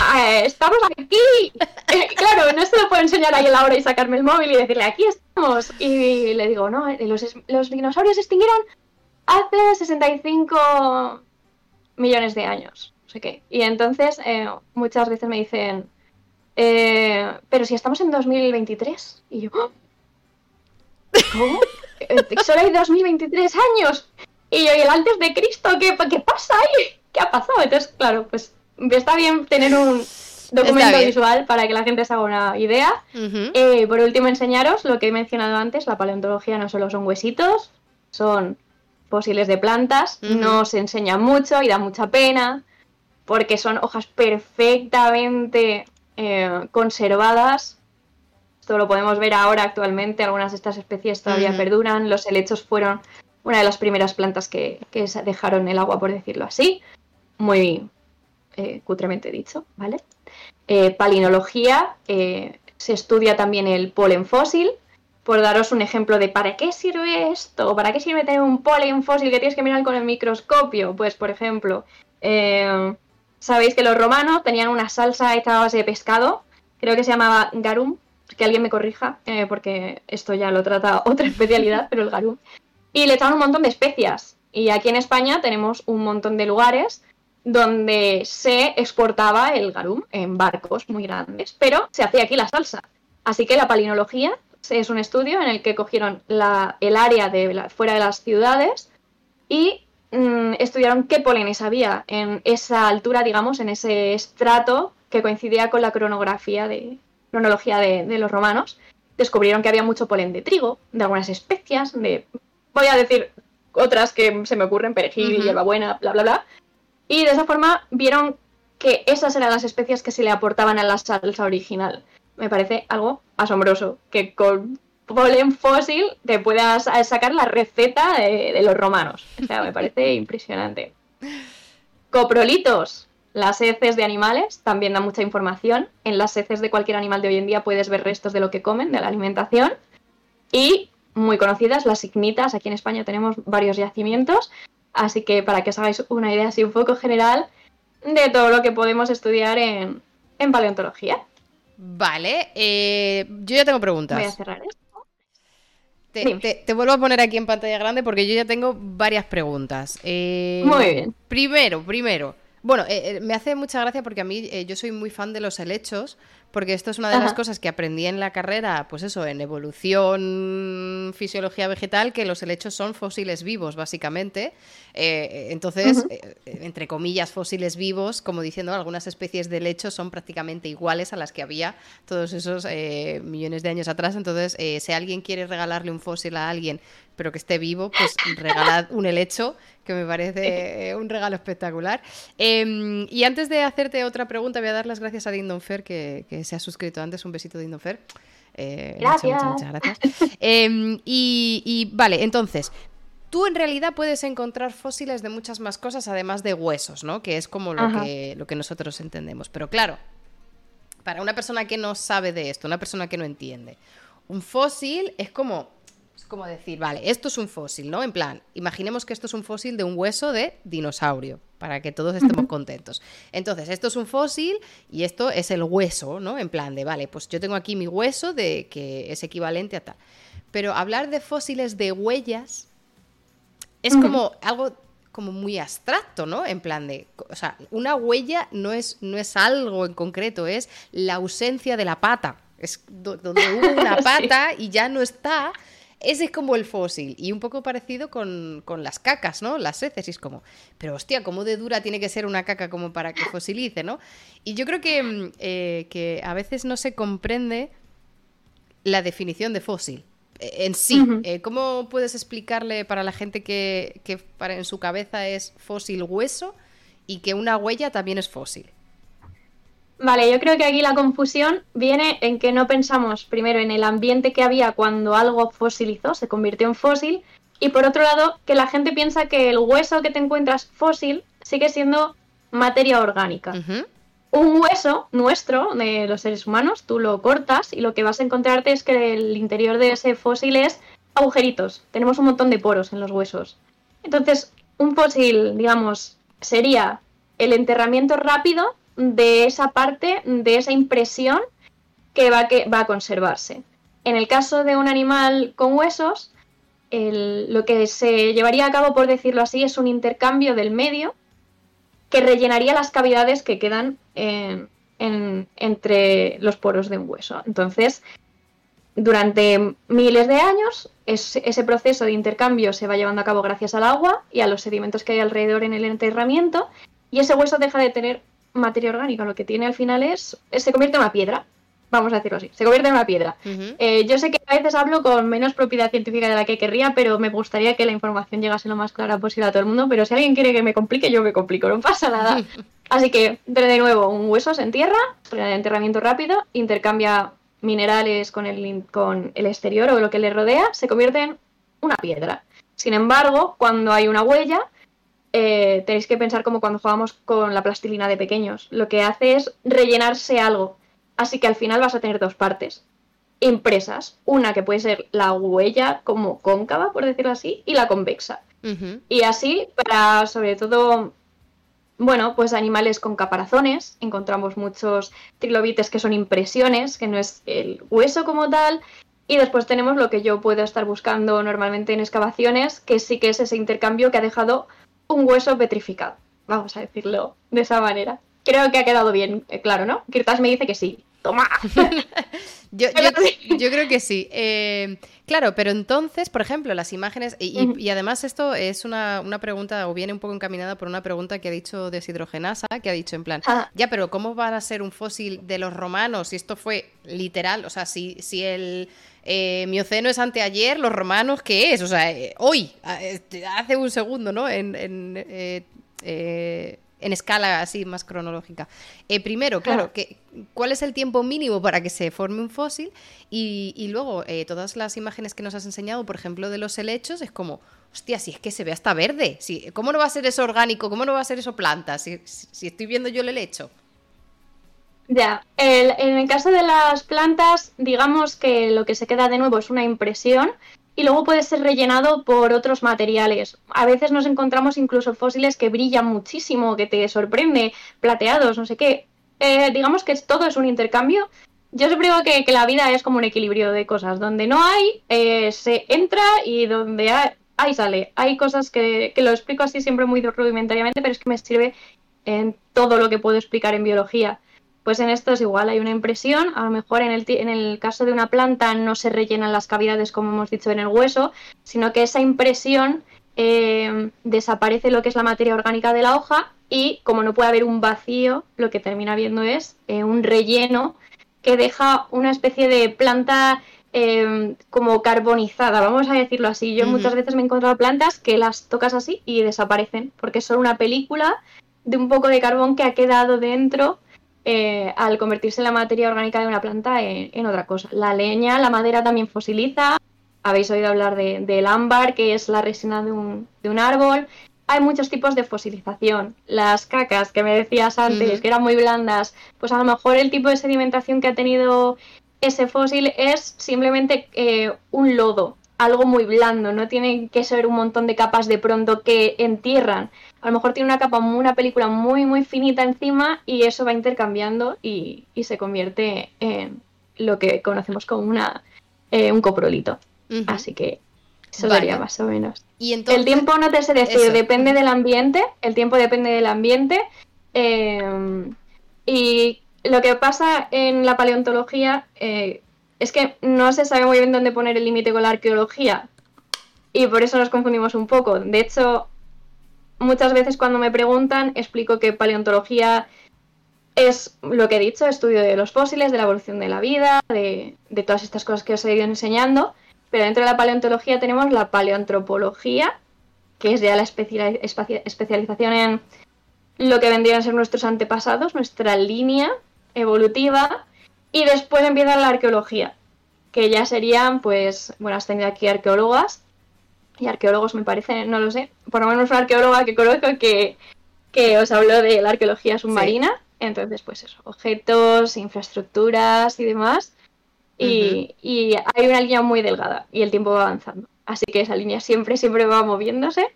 Ah, estamos aquí. Eh, claro, no se lo puedo enseñar ahí a la hora y sacarme el móvil y decirle, aquí estamos. Y le digo, no, eh, los, dinosaurios se extinguieron hace 65 millones de años. No sé qué. Y entonces eh, muchas veces me dicen, pero si estamos en 2023. Y yo, ¿cómo? Solo hay 2023 años. Y yo, ¿y el antes de Cristo? ¿Qué, qué pasa ahí? ¿Qué ha pasado? Entonces, claro, pues está bien tener un documento visual para que la gente se haga una idea. Eh, por último, enseñaros lo que he mencionado antes, la paleontología no solo son huesitos, son fósiles de plantas, no se enseña mucho y da mucha pena, porque son hojas perfectamente eh, conservadas. Esto lo podemos ver ahora actualmente, algunas de estas especies todavía perduran, los helechos fueron una de las primeras plantas que, que dejaron el agua, por decirlo así. Muy, eh, cutremente dicho, ¿vale? Eh, palinología, eh, se estudia también el polen fósil, por daros un ejemplo de ¿para qué sirve esto? ¿Para qué sirve tener un polen fósil que tienes que mirar con el microscopio? Pues, por ejemplo, eh, sabéis que los romanos tenían una salsa hecha a base de pescado, creo que se llamaba garum, que alguien me corrija, porque esto ya lo trata otra especialidad, pero el garum. Y le echaban un montón de especias. Y aquí en España tenemos un montón de lugares donde se exportaba el garum en barcos muy grandes, pero se hacía aquí la salsa. Así que la palinología es un estudio en el que cogieron el área de fuera de las ciudades y mm, estudiaron qué polenes había en esa altura, digamos, en ese estrato que coincidía con la cronografía de cronología de, los romanos. Descubrieron que había mucho polen de trigo, de algunas especias, de voy a decir otras que se me ocurren, perejil, uh hierbabuena, bla bla bla. Y de esa forma vieron que esas eran las especias que se le aportaban a la salsa original me parece algo asombroso que con polen fósil te puedas sacar la receta de, los romanos. O sea, me parece impresionante. Coprolitos. Las heces de animales también dan mucha información. En las heces de cualquier animal de hoy en día puedes ver restos de lo que comen, de la alimentación. Y muy conocidas, las ignitas. Aquí en España tenemos varios yacimientos. Así que para que os hagáis una idea así un poco general de todo lo que podemos estudiar en paleontología. Vale, eh, yo ya tengo preguntas. Voy a cerrar esto. Te, vuelvo a poner aquí en pantalla grande porque yo ya tengo varias preguntas. Eh, Muy bien. Primero, primero. Bueno, eh, me hace mucha gracia porque a mí yo soy muy fan de los helechos porque esto es una de las cosas que aprendí en la carrera, pues eso, en evolución, fisiología vegetal, que los helechos son fósiles vivos, básicamente. Eh, entonces, eh, entre comillas, fósiles vivos, como diciendo, algunas especies de helechos son prácticamente iguales a las que había todos esos eh, millones de años atrás. Entonces, si alguien quiere regalarle un fósil a alguien, pero que esté vivo, pues regalad un helecho que me parece un regalo espectacular. Em, y antes de hacerte otra pregunta, voy a dar las gracias a Dindon Fer, que, se ha suscrito antes. Un besito de Dindon Fer. Eh, gracias. Muchas, gracias. Em, y, vale, entonces, tú en realidad puedes encontrar fósiles de muchas más cosas, además de huesos, ¿no? Que es como lo, que, lo que nosotros entendemos. Pero claro, para una persona que no sabe de esto, una persona que no entiende, un fósil es como como decir, vale, esto es un fósil, ¿no? En plan, imaginemos que esto es un fósil de un hueso de dinosaurio, para que todos estemos contentos. Entonces, esto es un fósil y esto es el hueso, ¿no? En plan de, vale, pues yo tengo aquí mi hueso de que es equivalente a tal. Pero hablar de fósiles de huellas es como algo como muy abstracto, ¿no? En plan de, o sea, una huella no es, no es algo en concreto, es la ausencia de la pata. Es donde hubo una pata y ya no está, ese es como el fósil y un poco parecido con, las cacas, ¿no? Las heces, y es como, pero hostia, ¿cómo de dura tiene que ser una caca como para que fosilice, ¿no? Y yo creo que, mm, eh, que a veces no se comprende la definición de fósil eh, en sí. Eh, ¿Cómo puedes explicarle para la gente que, que para, en su cabeza es fósil hueso y que una huella también es fósil? Vale, yo creo que aquí la confusión viene en que no pensamos primero en el ambiente que había cuando algo fosilizó, se convirtió en fósil, y por otro lado, que la gente piensa que el hueso que te encuentras fósil sigue siendo materia orgánica. Un hueso nuestro, de los seres humanos, tú lo cortas y lo que vas a encontrarte es que el interior de ese fósil es agujeritos. Tenemos un montón de poros en los huesos. Entonces, un fósil, digamos, sería el enterramiento rápido de esa parte, de esa impresión que va, a conservarse. En el caso de un animal con huesos, lo que se llevaría a cabo, por decirlo así, es un intercambio del medio que rellenaría las cavidades que quedan entre los poros de un hueso. Entonces, durante miles de años, ese proceso de intercambio se va llevando a cabo gracias al agua y a los sedimentos que hay alrededor en el enterramiento, y ese hueso deja de tener materia orgánica, lo que tiene al final es, se convierte en una piedra, vamos a decirlo así, se convierte en una piedra. Eh, yo sé que a veces hablo con menos propiedad científica de la que querría, pero me gustaría que la información llegase lo más clara posible a todo el mundo, pero si alguien quiere que me complique, yo me complico, no pasa nada. Así que, de nuevo, un hueso se entierra, enterramiento rápido, intercambia minerales con el, con el exterior o lo que le rodea, se convierte en una piedra. Sin embargo, cuando hay una huella, eh, tenéis que pensar como cuando jugamos con la plastilina de pequeños. Lo que hace es rellenarse algo. Así que al final vas a tener dos partes. impresas. Una que puede ser la huella como cóncava, por decirlo así, y la convexa. Y así, para sobre todo, bueno, pues animales con caparazones, encontramos muchos trilobites que son impresiones, que no es el hueso como tal. Y después tenemos lo que yo puedo estar buscando normalmente en excavaciones, que sí que es ese intercambio que ha dejado un hueso petrificado. Vamos a decirlo de esa manera. Creo que ha quedado bien eh, claro, ¿no? Kirtas me dice que sí. ¡Toma! yo, creo que sí. Eh, claro, pero entonces, por ejemplo, las imágenes. Y, además, esto es una, pregunta, o viene un poco encaminada por una pregunta que ha dicho deshidrogenasa, que ha dicho en plan, ah. ya, pero ¿cómo va a ser un fósil de los romanos si esto fue literal? O sea, si, si el. Eh, Mioceno es anteayer, los romanos, ¿qué es? O sea, hoy, este, hace un segundo, ¿no? En, en escala así más cronológica. Eh, primero, claro, que, ¿cuál es el tiempo mínimo para que se forme un fósil? Y, luego, eh, todas las imágenes que nos has enseñado, por ejemplo, de los helechos, es como, hostia, si es que se ve hasta verde. Si, ¿Cómo no va a ser eso orgánico? ¿Cómo no va a ser eso planta? Si, si estoy viendo yo el helecho. Ya, en el caso de las plantas, digamos que lo que se queda de nuevo es una impresión y luego puede ser rellenado por otros materiales. A veces nos encontramos incluso fósiles que brillan muchísimo, que te sorprende, plateados, no sé qué. Eh, digamos que todo es un intercambio. Yo siempre digo que, la vida es como un equilibrio de cosas. Donde no hay, eh, se entra y donde hay, sale. Hay cosas que, que lo explico así siempre muy rudimentariamente, pero es que me sirve en todo lo que puedo explicar en biología. Pues en esto es igual, hay una impresión, a lo mejor en el, en el caso de una planta no se rellenan las cavidades como hemos dicho en el hueso, sino que esa impresión eh, desaparece lo que es la materia orgánica de la hoja y como no puede haber un vacío, lo que termina viendo es eh, un relleno que deja una especie de planta eh, como carbonizada, vamos a decirlo así. Yo muchas veces me he encontrado plantas que las tocas así y desaparecen, porque son una película de un poco de carbón que ha quedado dentro eh, al convertirse en la materia orgánica de una planta en, otra cosa. La leña, la madera también fosiliza. Habéis oído hablar del ámbar, que es la resina de un, árbol. Hay muchos tipos de fosilización. Las cacas que me decías antes, que eran muy blandas, pues a lo mejor el tipo de sedimentación que ha tenido ese fósil es simplemente eh, un lodo, algo muy blando, no tiene que ser un montón de capas de pronto que entierran, a lo mejor tiene una capa, una película muy, muy finita encima y eso va intercambiando y, se convierte en lo que conocemos como una, eh, un coprolito. Así que eso sería más o menos. ¿Y el tiempo no te sé decir, depende del ambiente, el tiempo depende del ambiente. Em, y lo que pasa en la paleontología eh, es que no se sabe muy bien dónde poner el límite con la arqueología. Y por eso nos confundimos un poco. De hecho, muchas veces cuando me preguntan explico que paleontología es lo que he dicho, estudio de los fósiles, de la evolución de la vida, de, todas estas cosas que os he ido enseñando. Pero dentro de la paleontología tenemos la paleoantropología, que es ya la especialización en lo que vendrían a ser nuestros antepasados, nuestra línea evolutiva. Y después empieza la arqueología, que ya serían, pues, bueno, has tenido aquí arqueólogas, y arqueólogos me parece, no lo sé, por lo menos una arqueóloga que conozco que, que os habló de la arqueología submarina. Entonces, pues eso, objetos, infraestructuras y demás. Y, y, hay una línea muy delgada y el tiempo va avanzando. Así que esa línea siempre, siempre va moviéndose.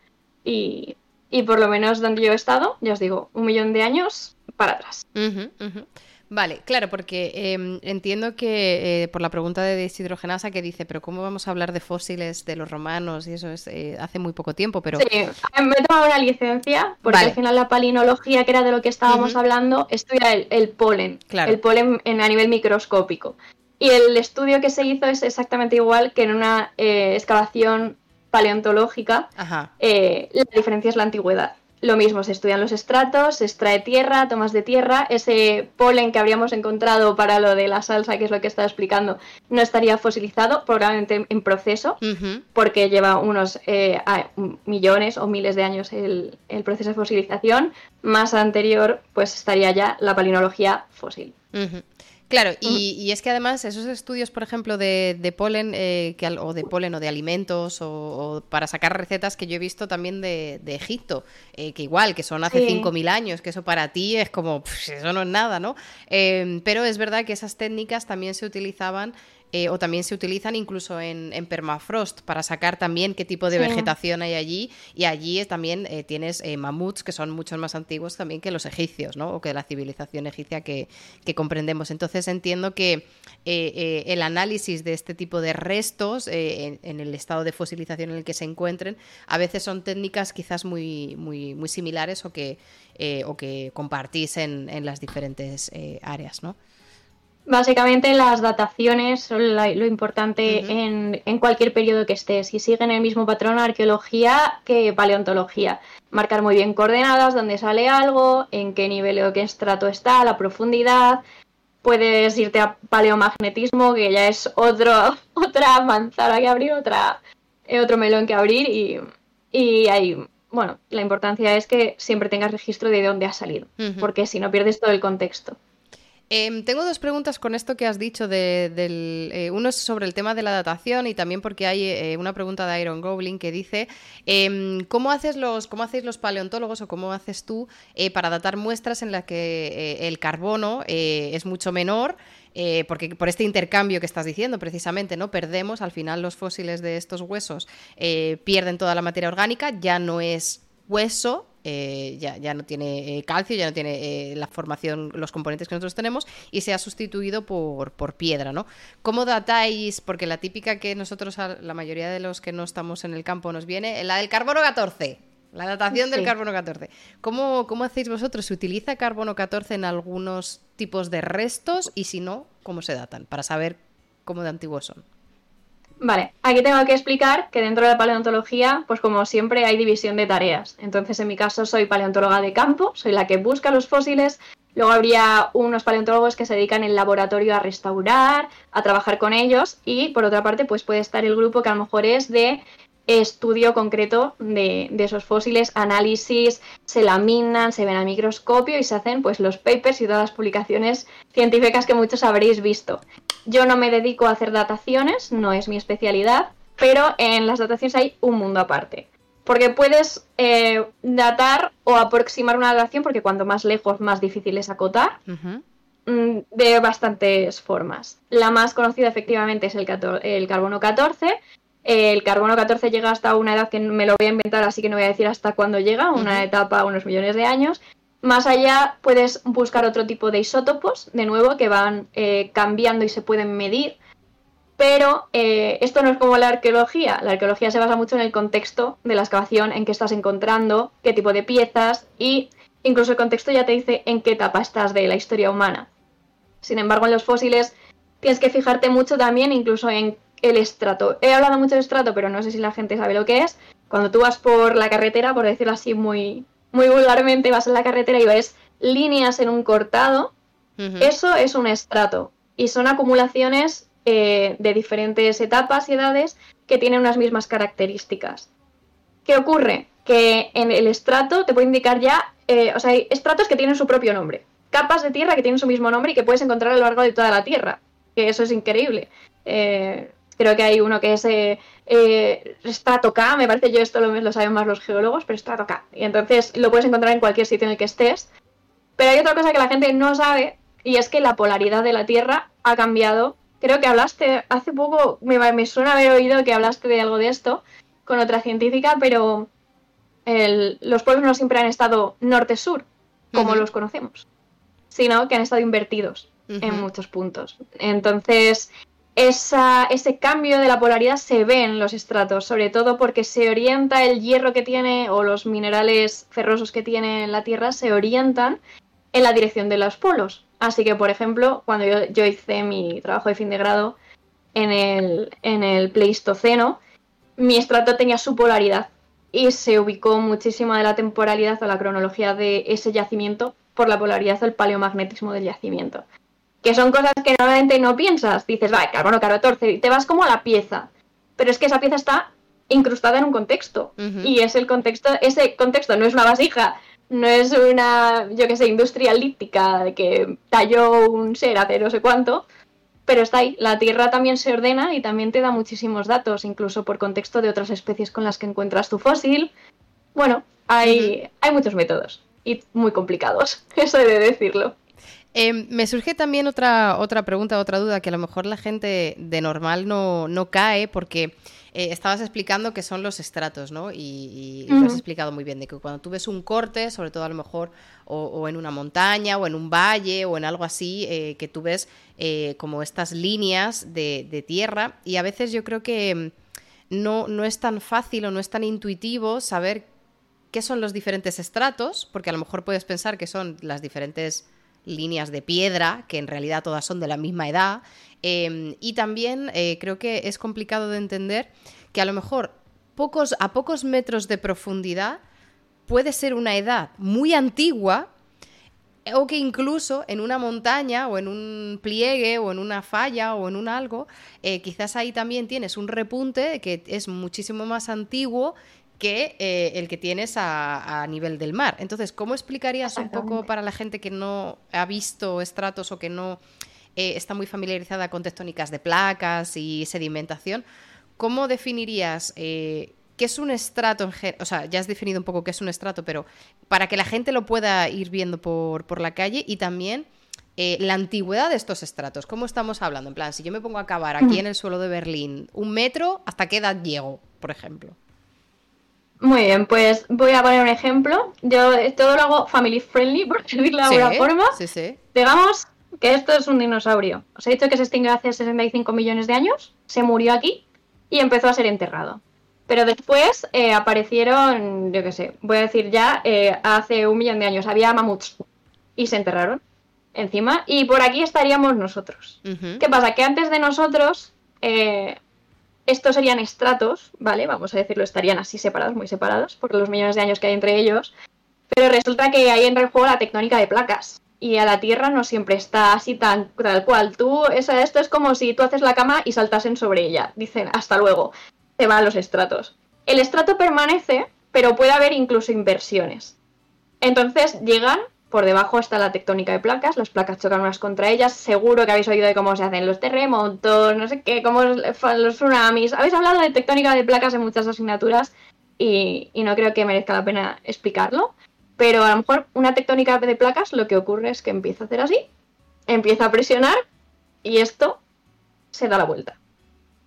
Y, y por lo menos donde yo he estado, ya os digo, un millón de años para atrás. Vale, claro, porque em, entiendo que eh, por la pregunta de deshidrogenasa que dice, pero ¿cómo vamos a hablar de fósiles de los romanos? Y eso es eh, hace muy poco tiempo, pero... Sí, me he tomado una licencia, porque al final la palinología, que era de lo que estábamos hablando, estudia el, polen, el polen en, a nivel microscópico. Y el estudio que se hizo es exactamente igual que en una eh, excavación paleontológica. la diferencia es la antigüedad. Lo mismo, se estudian los estratos, se extrae tierra, tomas de tierra, ese polen que habríamos encontrado para lo de la salsa, que es lo que estaba explicando, no estaría fosilizado, probablemente en proceso, porque lleva unos eh, millones o miles de años el, proceso de fosilización. Más anterior, pues estaría ya la palinología fósil. Claro, y, es que además esos estudios, por ejemplo, de, polen, eh, que, o de polen o de alimentos, o, para sacar recetas que yo he visto también de, Egipto, eh, que igual, que son hace 5.000 años, que eso para ti es como, eso no es nada, ¿no? Em, pero es verdad que esas técnicas también se utilizaban eh, o también se utilizan incluso en, permafrost para sacar también qué tipo de vegetación hay allí. Y allí también eh, tienes eh, mamuts que son mucho más antiguos también que los egipcios, ¿no? O que la civilización egipcia que, comprendemos. Entonces entiendo que el análisis de este tipo de restos en, el estado de fosilización en el que se encuentren, a veces son técnicas quizás muy, muy, muy similares o que, o que compartís en, en las diferentes áreas, ¿no? Básicamente las dataciones son lo importante en, cualquier periodo que estés y siguen el mismo patrón arqueología que paleontología. Marcar muy bien coordenadas, dónde sale algo, en qué nivel o qué estrato está, la profundidad. Puedes irte a paleomagnetismo, que ya es otro, otra manzana que abrir, otra, eh, otro melón que abrir y, y ahí, bueno, la importancia es que siempre tengas registro de dónde ha salido, porque si no pierdes todo el contexto. Em, tengo dos preguntas con esto que has dicho. De, eh, uno es sobre el tema de la datación y también porque hay eh, una pregunta de Iron Goblin que dice em, ¿cómo, haces los, ¿cómo hacéis los paleontólogos o cómo haces tú eh, para datar muestras en las que el carbono es mucho menor? porque por este intercambio que estás diciendo, precisamente, ¿no? Perdemos, al final los fósiles de estos huesos pierden toda la materia orgánica, ya no es hueso, eh, ya, ya, no tiene eh, calcio, ya no tiene eh, la formación, los componentes que nosotros tenemos, y se ha sustituido por, por piedra, ¿no? ¿Cómo datáis? Porque la típica que nosotros, la mayoría de los que no estamos en el campo, nos viene, la del carbono 14. La datación del carbono 14. ¿Cómo, ¿Cómo hacéis vosotros? ¿Se utiliza carbono 14 en algunos tipos de restos? Y si no, ¿cómo se datan? Para saber cómo de antiguos son. Vale, aquí tengo que explicar que dentro de la paleontología, pues como siempre hay división de tareas. Entonces, en mi caso soy paleontóloga de campo, soy la que busca los fósiles. Luego habría unos paleontólogos que se dedican en laboratorio a restaurar, a trabajar con ellos. Y por otra parte, pues puede estar el grupo que a lo mejor es de estudio concreto de, esos fósiles, análisis, se laminan, se ven al microscopio y se hacen pues los papers y todas las publicaciones científicas que muchos habréis visto. Yo no me dedico a hacer dataciones, no es mi especialidad, pero en las dataciones hay un mundo aparte. Porque puedes eh, datar o aproximar una datación, porque cuanto más lejos, más difícil es acotar, mm, de bastantes formas. La más conocida efectivamente es el, el carbono 14, el carbono 14 llega hasta una edad que me lo voy a inventar, así que no voy a decir hasta cuándo llega, una etapa, unos millones de años. Más allá puedes buscar otro tipo de isótopos, de nuevo, que van eh, cambiando y se pueden medir. Pero eh, esto no es como la arqueología. La arqueología se basa mucho en el contexto de la excavación, en qué estás encontrando, qué tipo de piezas y incluso el contexto ya te dice en qué etapa estás de la historia humana. Sin embargo, en los fósiles tienes que fijarte mucho también incluso en el estrato. He hablado mucho de estrato, pero no sé si la gente sabe lo que es. Cuando tú vas por la carretera, por decirlo así muy, muy vulgarmente, vas en la carretera y ves líneas en un cortado, eso es un estrato. Y son acumulaciones eh, de diferentes etapas y edades que tienen unas mismas características. ¿Qué ocurre? Que en el estrato te puede indicar ya, eh, o sea, hay estratos que tienen su propio nombre, capas de tierra que tienen su mismo nombre y que puedes encontrar a lo largo de toda la Tierra, que eso es increíble. Eh, Creo que hay uno que es eh, eh, K, me parece yo esto lo, lo, saben más los geólogos, pero estrato K. Y entonces lo puedes encontrar en cualquier sitio en el que estés. Pero hay otra cosa que la gente no sabe y es que la polaridad de la Tierra ha cambiado. Creo que hablaste hace poco, me, me suena haber oído que hablaste de algo de esto con otra científica, pero los pueblos no siempre han estado norte-sur, como los conocemos, sino que han estado invertidos en muchos puntos. Entonces, ese cambio de la polaridad se ve en los estratos, sobre todo porque se orienta el hierro que tiene o los minerales ferrosos que tiene la Tierra, se orientan en la dirección de los polos. Así que, por ejemplo, cuando yo, hice mi trabajo de fin de grado en el, en Pleistoceno, mi estrato tenía su polaridad y se ubicó muchísimo de la temporalidad o la cronología de ese yacimiento por la polaridad o el paleomagnetismo del yacimiento que son cosas que normalmente no piensas. Dices, va, carbono 14, y te vas como a la pieza. Pero es que esa pieza está incrustada en un contexto. Y es el contexto, ese contexto no es una vasija, no es una, yo qué sé, industria lítica de que talló un ser hace no sé cuánto, pero está ahí. La Tierra también se ordena y también te da muchísimos datos, incluso por contexto de otras especies con las que encuentras tu fósil. Bueno, hay, hay muchos métodos y muy complicados, eso he de decirlo. Em, me surge también otra, otra pregunta, otra duda, que a lo mejor la gente de normal no, no cae porque eh, estabas explicando que son los estratos, ¿no? Y, lo has explicado muy bien, de que cuando tú ves un corte, sobre todo a lo mejor o, en una montaña o en un valle o en algo así, eh, que tú ves eh, como estas líneas de, tierra y a veces yo creo que mm, no, no es tan fácil o no es tan intuitivo saber qué son los diferentes estratos, porque a lo mejor puedes pensar que son las diferentes líneas de piedra, que en realidad todas son de la misma edad, Em, y también eh, creo que es complicado de entender que a lo mejor pocos, a pocos metros de profundidad puede ser una edad muy antigua o que incluso en una montaña o en un pliegue o en una falla o en un algo, eh, quizás ahí también tienes un repunte que es muchísimo más antiguo que eh, el que tienes a, a, nivel del mar. Entonces, ¿cómo explicarías un poco para la gente que no ha visto estratos o que no eh, está muy familiarizada con tectónicas de placas y sedimentación. ¿Cómo definirías eh, qué es un estrato en O sea, ya has definido un poco qué es un estrato, pero para que la gente lo pueda ir viendo por, la calle y también eh, la antigüedad de estos estratos. ¿Cómo estamos hablando? En plan, si yo me pongo a cavar aquí en el suelo de Berlín un metro, ¿hasta qué edad llego, por ejemplo? Muy bien, pues voy a poner un ejemplo. Yo todo lo hago family friendly, por decirlo de alguna forma. Sí, sí. Digamos que esto es un dinosaurio. Os he dicho que se extinguió hace 65 millones de años, se murió aquí y empezó a ser enterrado. Pero después eh, aparecieron, yo qué sé, voy a decir ya, eh, hace un millón de años había mamuts y se enterraron encima y por aquí estaríamos nosotros. ¿Qué pasa? Que antes de nosotros eh, estos serían estratos, ¿vale? Vamos a decirlo, estarían así separados, muy separados, por los millones de años que hay entre ellos. Pero resulta que ahí entra en juego la tectónica de placas y a la Tierra no siempre está así tan tal cual. Tú, esto es como si tú haces la cama y saltasen sobre ella. Dicen, hasta luego. Se van los estratos. El estrato permanece, pero puede haber incluso inversiones. Entonces llegan, por debajo está la tectónica de placas, las placas chocan unas contra ellas. Seguro que habéis oído de cómo se hacen los terremotos, no sé qué, cómo los tsunamis. Habéis hablado de tectónica de placas en muchas asignaturas y no creo que merezca la pena explicarlo. Pero a lo mejor una tectónica de placas lo que ocurre es que empieza a hacer así, empieza a presionar y esto se da la vuelta.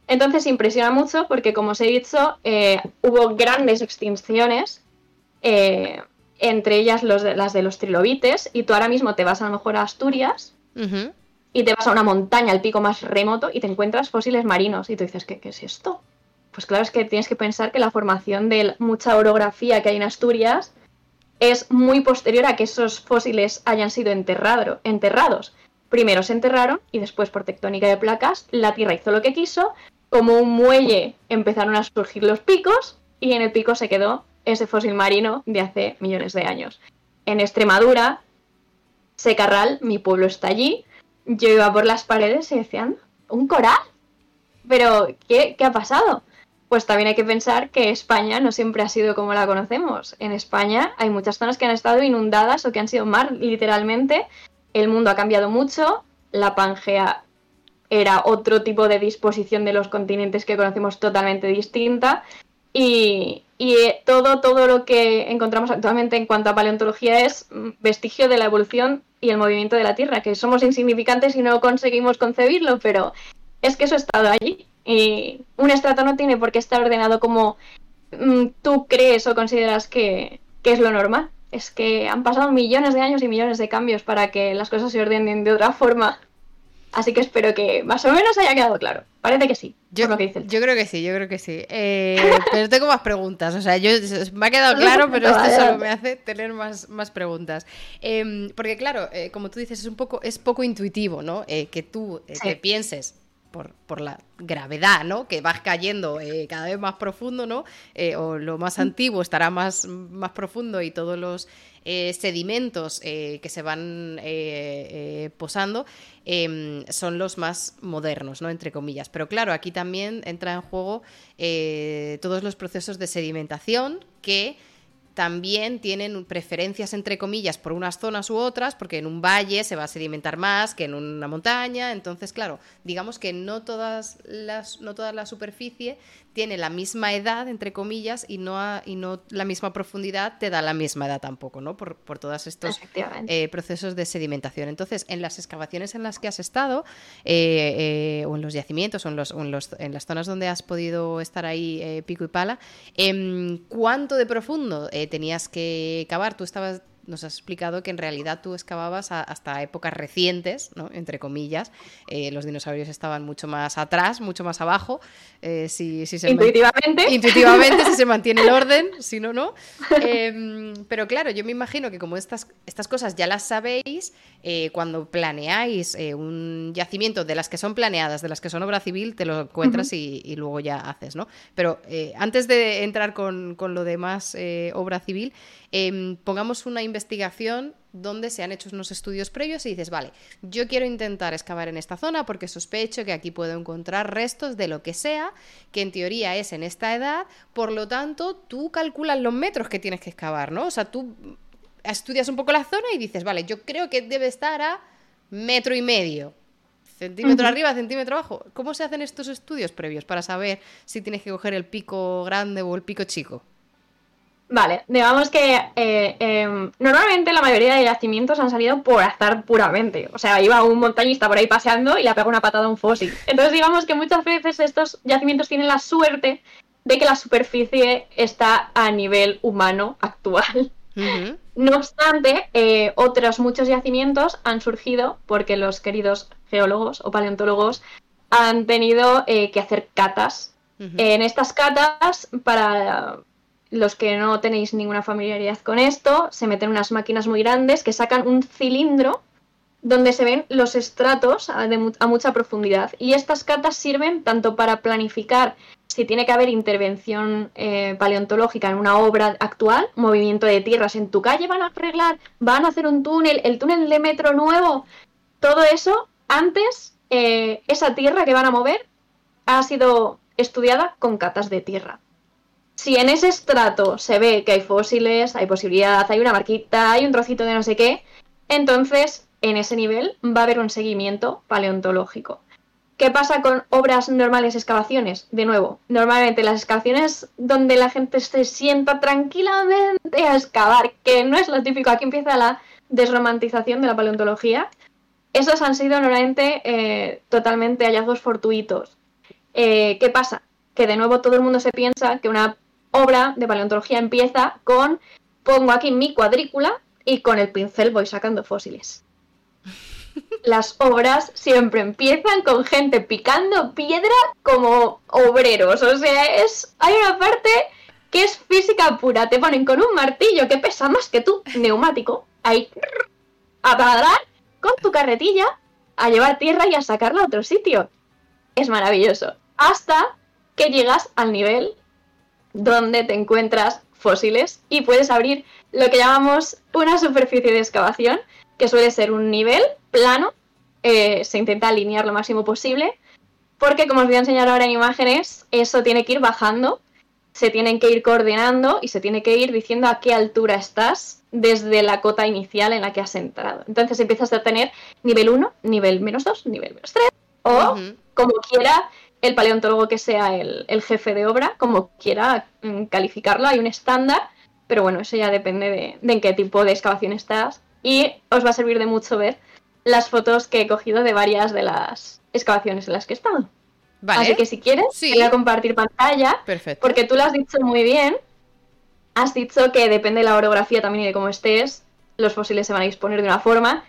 Entonces impresiona mucho porque, como os he dicho, eh, hubo grandes extinciones, eh, entre ellas las de los trilobites, y tú ahora mismo te vas a lo mejor a Asturias y te vas a una montaña, al pico más remoto, y te encuentras fósiles marinos. Y tú dices, ¿qué, qué es esto? Pues claro, es que tienes que pensar que la formación de mucha orografía que hay en Asturias es muy posterior a que esos fósiles hayan sido enterrados. Primero se enterraron y después por tectónica de placas la Tierra hizo lo que quiso, como un muelle empezaron a surgir los picos y en el pico se quedó ese fósil marino de hace millones de años. En Extremadura, Secarral, mi pueblo está allí, yo iba por las paredes y decían, ¿un coral? Pero, ¿qué, qué ha pasado? pues también hay que pensar que España no siempre ha sido como la conocemos. En España hay muchas zonas que han estado inundadas o que han sido mar, literalmente. El mundo ha cambiado mucho. La Pangea era otro tipo de disposición de los continentes que conocemos totalmente distinta. Y, eh, todo, todo lo que encontramos actualmente en cuanto a paleontología es vestigio de la evolución y el movimiento de la Tierra, que somos insignificantes y no conseguimos concebirlo, pero es que eso ha estado allí y un estrato no tiene por qué estar ordenado como mm, tú crees o consideras que, es lo normal. Es que han pasado millones de años y millones de cambios para que las cosas se ordenen de otra forma. Así que espero que más o menos haya quedado claro. Parece que sí. Yo, lo que yo creo que sí, yo creo que sí. Eh, pero tengo más preguntas. O sea, yo me ha quedado claro, pero esto solo me hace tener más, más preguntas. Em, porque, claro, eh, como tú dices, es un poco, es poco intuitivo, ¿no? Eh, que tú te pienses por, la gravedad, ¿no? Que vas cayendo eh, cada vez más profundo, ¿no? Eh, o lo más antiguo estará más, más profundo y todos los eh, sedimentos que se van posando em, son los más modernos, ¿no? Entre comillas. Pero claro, aquí también entra en juego todos los procesos de sedimentación que también tienen preferencias, entre comillas, por unas zonas u otras, porque en un valle se va a sedimentar más que en una montaña. Entonces, claro, digamos que no, todas las, no toda la superficie tiene la misma edad, entre comillas, y no, y no la misma profundidad te da la misma edad tampoco, ¿no? Por, por todos estos eh, procesos de sedimentación. Entonces, en las excavaciones en las que has estado, eh, eh, o en los yacimientos, o, en, los, en, las zonas donde has podido estar ahí pico y pala, em, ¿cuánto de profundo tenías que cavar? Tú estabas nos has explicado que en realidad tú excavabas hasta épocas recientes, ¿no? entre comillas. Eh, los dinosaurios estaban mucho más atrás, mucho más abajo. Eh, si, se intuitivamente. Intuitivamente, si se mantiene el orden, si no, no. Em, pero claro, yo me imagino que como estas, estas cosas ya las sabéis, eh, cuando planeáis un yacimiento de las que son planeadas, de las que son obra civil, te lo encuentras y, luego ya haces, ¿no? Pero antes de entrar con, con lo demás obra civil, Em, pongamos una investigación donde se han hecho unos estudios previos y dices, vale, yo quiero intentar excavar en esta zona porque sospecho que aquí puedo encontrar restos de lo que sea, que en teoría es en esta edad, por lo tanto, tú calculas los metros que tienes que excavar, ¿no? O sea, tú estudias un poco la zona y dices, vale, yo creo que debe estar a metro y medio. Centímetro arriba, centímetro abajo. ¿Cómo se hacen estos estudios previos para saber si tienes que coger el pico grande o el pico chico? Vale, digamos que eh, em, normalmente la mayoría de yacimientos han salido por azar puramente. O sea, iba un montañista por ahí paseando y le pegó una patada a un fósil. Entonces digamos que muchas veces estos yacimientos tienen la suerte de que la superficie está a nivel humano actual. No obstante, eh, otros muchos yacimientos han surgido porque los queridos geólogos o paleontólogos han tenido eh, que hacer catas. En estas catas, para los que no tenéis ninguna familiaridad con esto, se meten unas máquinas muy grandes que sacan un cilindro donde se ven los estratos a, mucha profundidad. Y estas catas sirven tanto para planificar si tiene que haber intervención eh, paleontológica en una obra actual, movimiento de tierras en tu calle, van a arreglar, van a hacer un túnel, el túnel de metro nuevo, todo eso antes, eh, esa tierra que van a mover ha sido estudiada con catas de tierra. Si en ese estrato se ve que hay fósiles, hay posibilidad, hay una marquita, hay un trocito de no sé qué, entonces en ese nivel va a haber un seguimiento paleontológico. ¿Qué pasa con obras normales excavaciones? De nuevo, normalmente las excavaciones donde la gente se sienta tranquilamente a excavar, que no es lo típico, aquí empieza la desromantización de la paleontología, esos han sido normalmente eh, totalmente hallazgos fortuitos. Eh, ¿Qué pasa? Que de nuevo todo el mundo se piensa que una obra de paleontología empieza con pongo aquí mi cuadrícula y con el pincel voy sacando fósiles. Las obras siempre empiezan con gente picando piedra como obreros. O sea, es. Hay una parte que es física pura. Te ponen con un martillo que pesa más que tú, neumático, ahí a taladrar con tu carretilla a llevar tierra y a sacarla a otro sitio. Es maravilloso. Hasta que llegas al nivel donde te encuentras fósiles y puedes abrir lo que llamamos una superficie de excavación, que suele ser un nivel plano, eh, se intenta alinear lo máximo posible, porque como os voy a enseñar ahora en imágenes, eso tiene que ir bajando, se tienen que ir coordinando y se tiene que ir diciendo a qué altura estás desde la cota inicial en la que has entrado. Entonces empiezas a tener nivel 1, nivel menos 2, nivel menos 3, o como quiera el paleontólogo que sea el, jefe de obra, como quiera mm, calificarlo, hay un estándar, pero bueno, eso ya depende de, en qué tipo de excavación estás y os va a servir de mucho ver las fotos que he cogido de varias de las excavaciones en las que he estado. Vale. Así que si quieres, voy a compartir pantalla, Perfecto. porque tú lo has dicho muy bien. Has dicho que depende de la orografía también y de cómo estés, los fósiles se van a disponer de una forma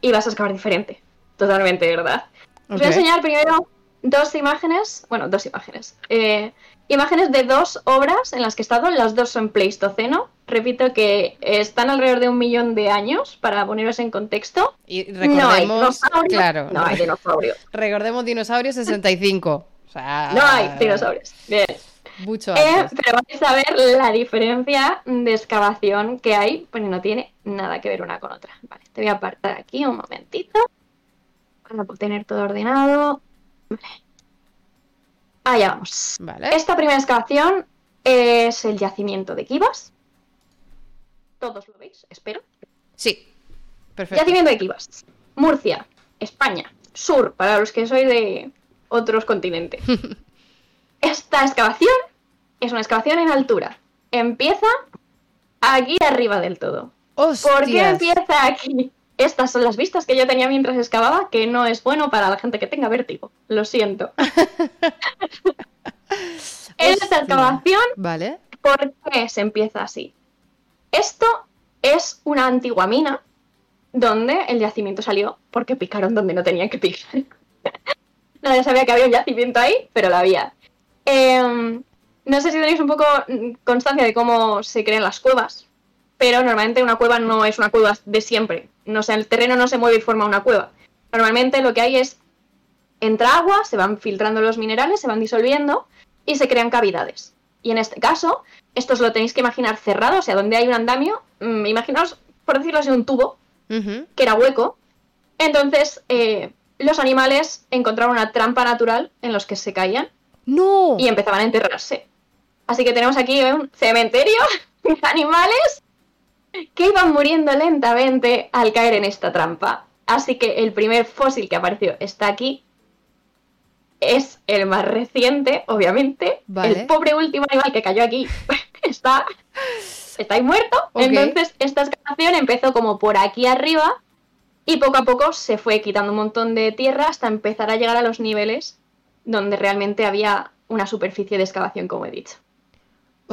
y vas a excavar diferente. Totalmente, ¿verdad? Os voy a enseñar primero dos imágenes, bueno, dos imágenes. Eh, imágenes de dos obras en las que he estado, las dos son Pleistoceno. Repito que están alrededor de un millón de años para poneros en contexto. Y recordemos, claro, no hay dinosaurios. Recordemos dinosaurios 65. no hay dinosaurios. Bien. Mucho eh, pero vais a ver la diferencia de excavación que hay, pues no tiene nada que ver una con otra. Vale, te voy a apartar aquí un momentito para tener todo ordenado. Allá vamos. Esta primera excavación es el yacimiento de Kivas. todos lo veis, espero. Sí, perfecto. Yacimiento de Kivas. Murcia, España, sur, para los que sois de otros continentes. Esta excavación es una excavación en altura. Empieza aquí arriba del todo. ¿Por qué empieza aquí? Estas son las vistas que yo tenía mientras excavaba, que no es bueno para la gente que tenga vértigo. Lo siento. en esta excavación, vale. ¿por qué se empieza así? Esto es una antigua mina donde el yacimiento salió porque picaron donde no tenían que picar. Nadie sabía que había un yacimiento ahí, pero lo había. Em, no sé si tenéis un poco constancia de cómo se crean las cuevas, pero normalmente una cueva no es una cueva de siempre. No el terreno no se mueve y forma una cueva. Normalmente lo que hay es entra agua, se van filtrando los minerales, se van disolviendo y se crean cavidades. Y en este caso, esto os lo tenéis que imaginar cerrado, o sea, donde hay un andamio, mm, imaginaos, por decirlo así, un tubo que era hueco. Entonces, eh, los animales encontraron una trampa natural en los que se caían. ¡No! Y empezaban a enterrarse. Así que tenemos aquí un cementerio de animales que iban muriendo lentamente al caer en esta trampa. Así que el primer fósil que apareció está aquí. Es el más reciente, obviamente. El pobre último animal que cayó aquí está, está ahí muerto. Entonces, esta excavación empezó como por aquí arriba y poco a poco se fue quitando un montón de tierra hasta empezar a llegar a los niveles donde realmente había una superficie de excavación, como he dicho.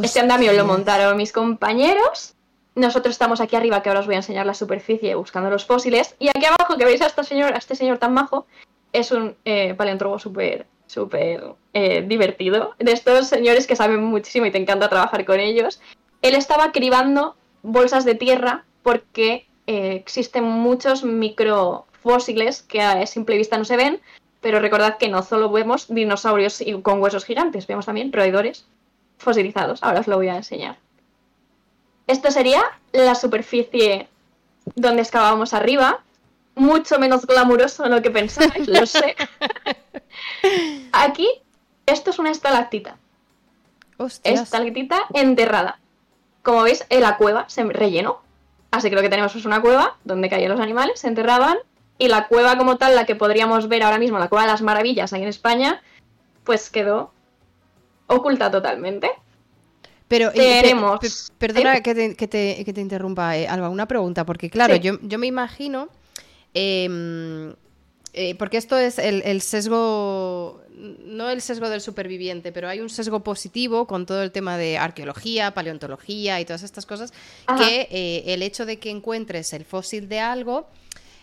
Este andamio lo montaron mis compañeros nosotros estamos aquí arriba, que ahora os voy a enseñar la superficie buscando los fósiles. Y aquí abajo, que veis a, este señor, a este señor tan majo, es un eh, paleontropo súper, súper eh, divertido. De estos señores que saben muchísimo y te encanta trabajar con ellos. Él estaba cribando bolsas de tierra porque eh, existen muchos microfósiles que a simple vista no se ven, pero recordad que no solo vemos dinosaurios con huesos gigantes, vemos también roedores fosilizados. Ahora os lo voy a enseñar. Esto sería la superficie donde excavábamos arriba. Mucho menos glamuroso de lo que pensáis, lo sé. Aquí, esto es una estalactita. Hostias. Estalactita enterrada. Como veis, en la cueva se rellenó. Así que lo que tenemos es una cueva donde caían los animales, se enterraban. Y la cueva como tal, la que podríamos ver ahora mismo, la cueva de las maravillas ahí en España, pues quedó oculta totalmente. Pero, perdona que, te, interrumpa, eh, Alba, una pregunta, porque claro, yo, me imagino, em, eh, porque esto es el, sesgo, no el sesgo del superviviente, pero hay un sesgo positivo con todo el tema de arqueología, paleontología y todas estas cosas, que eh, el hecho de que encuentres el fósil de algo...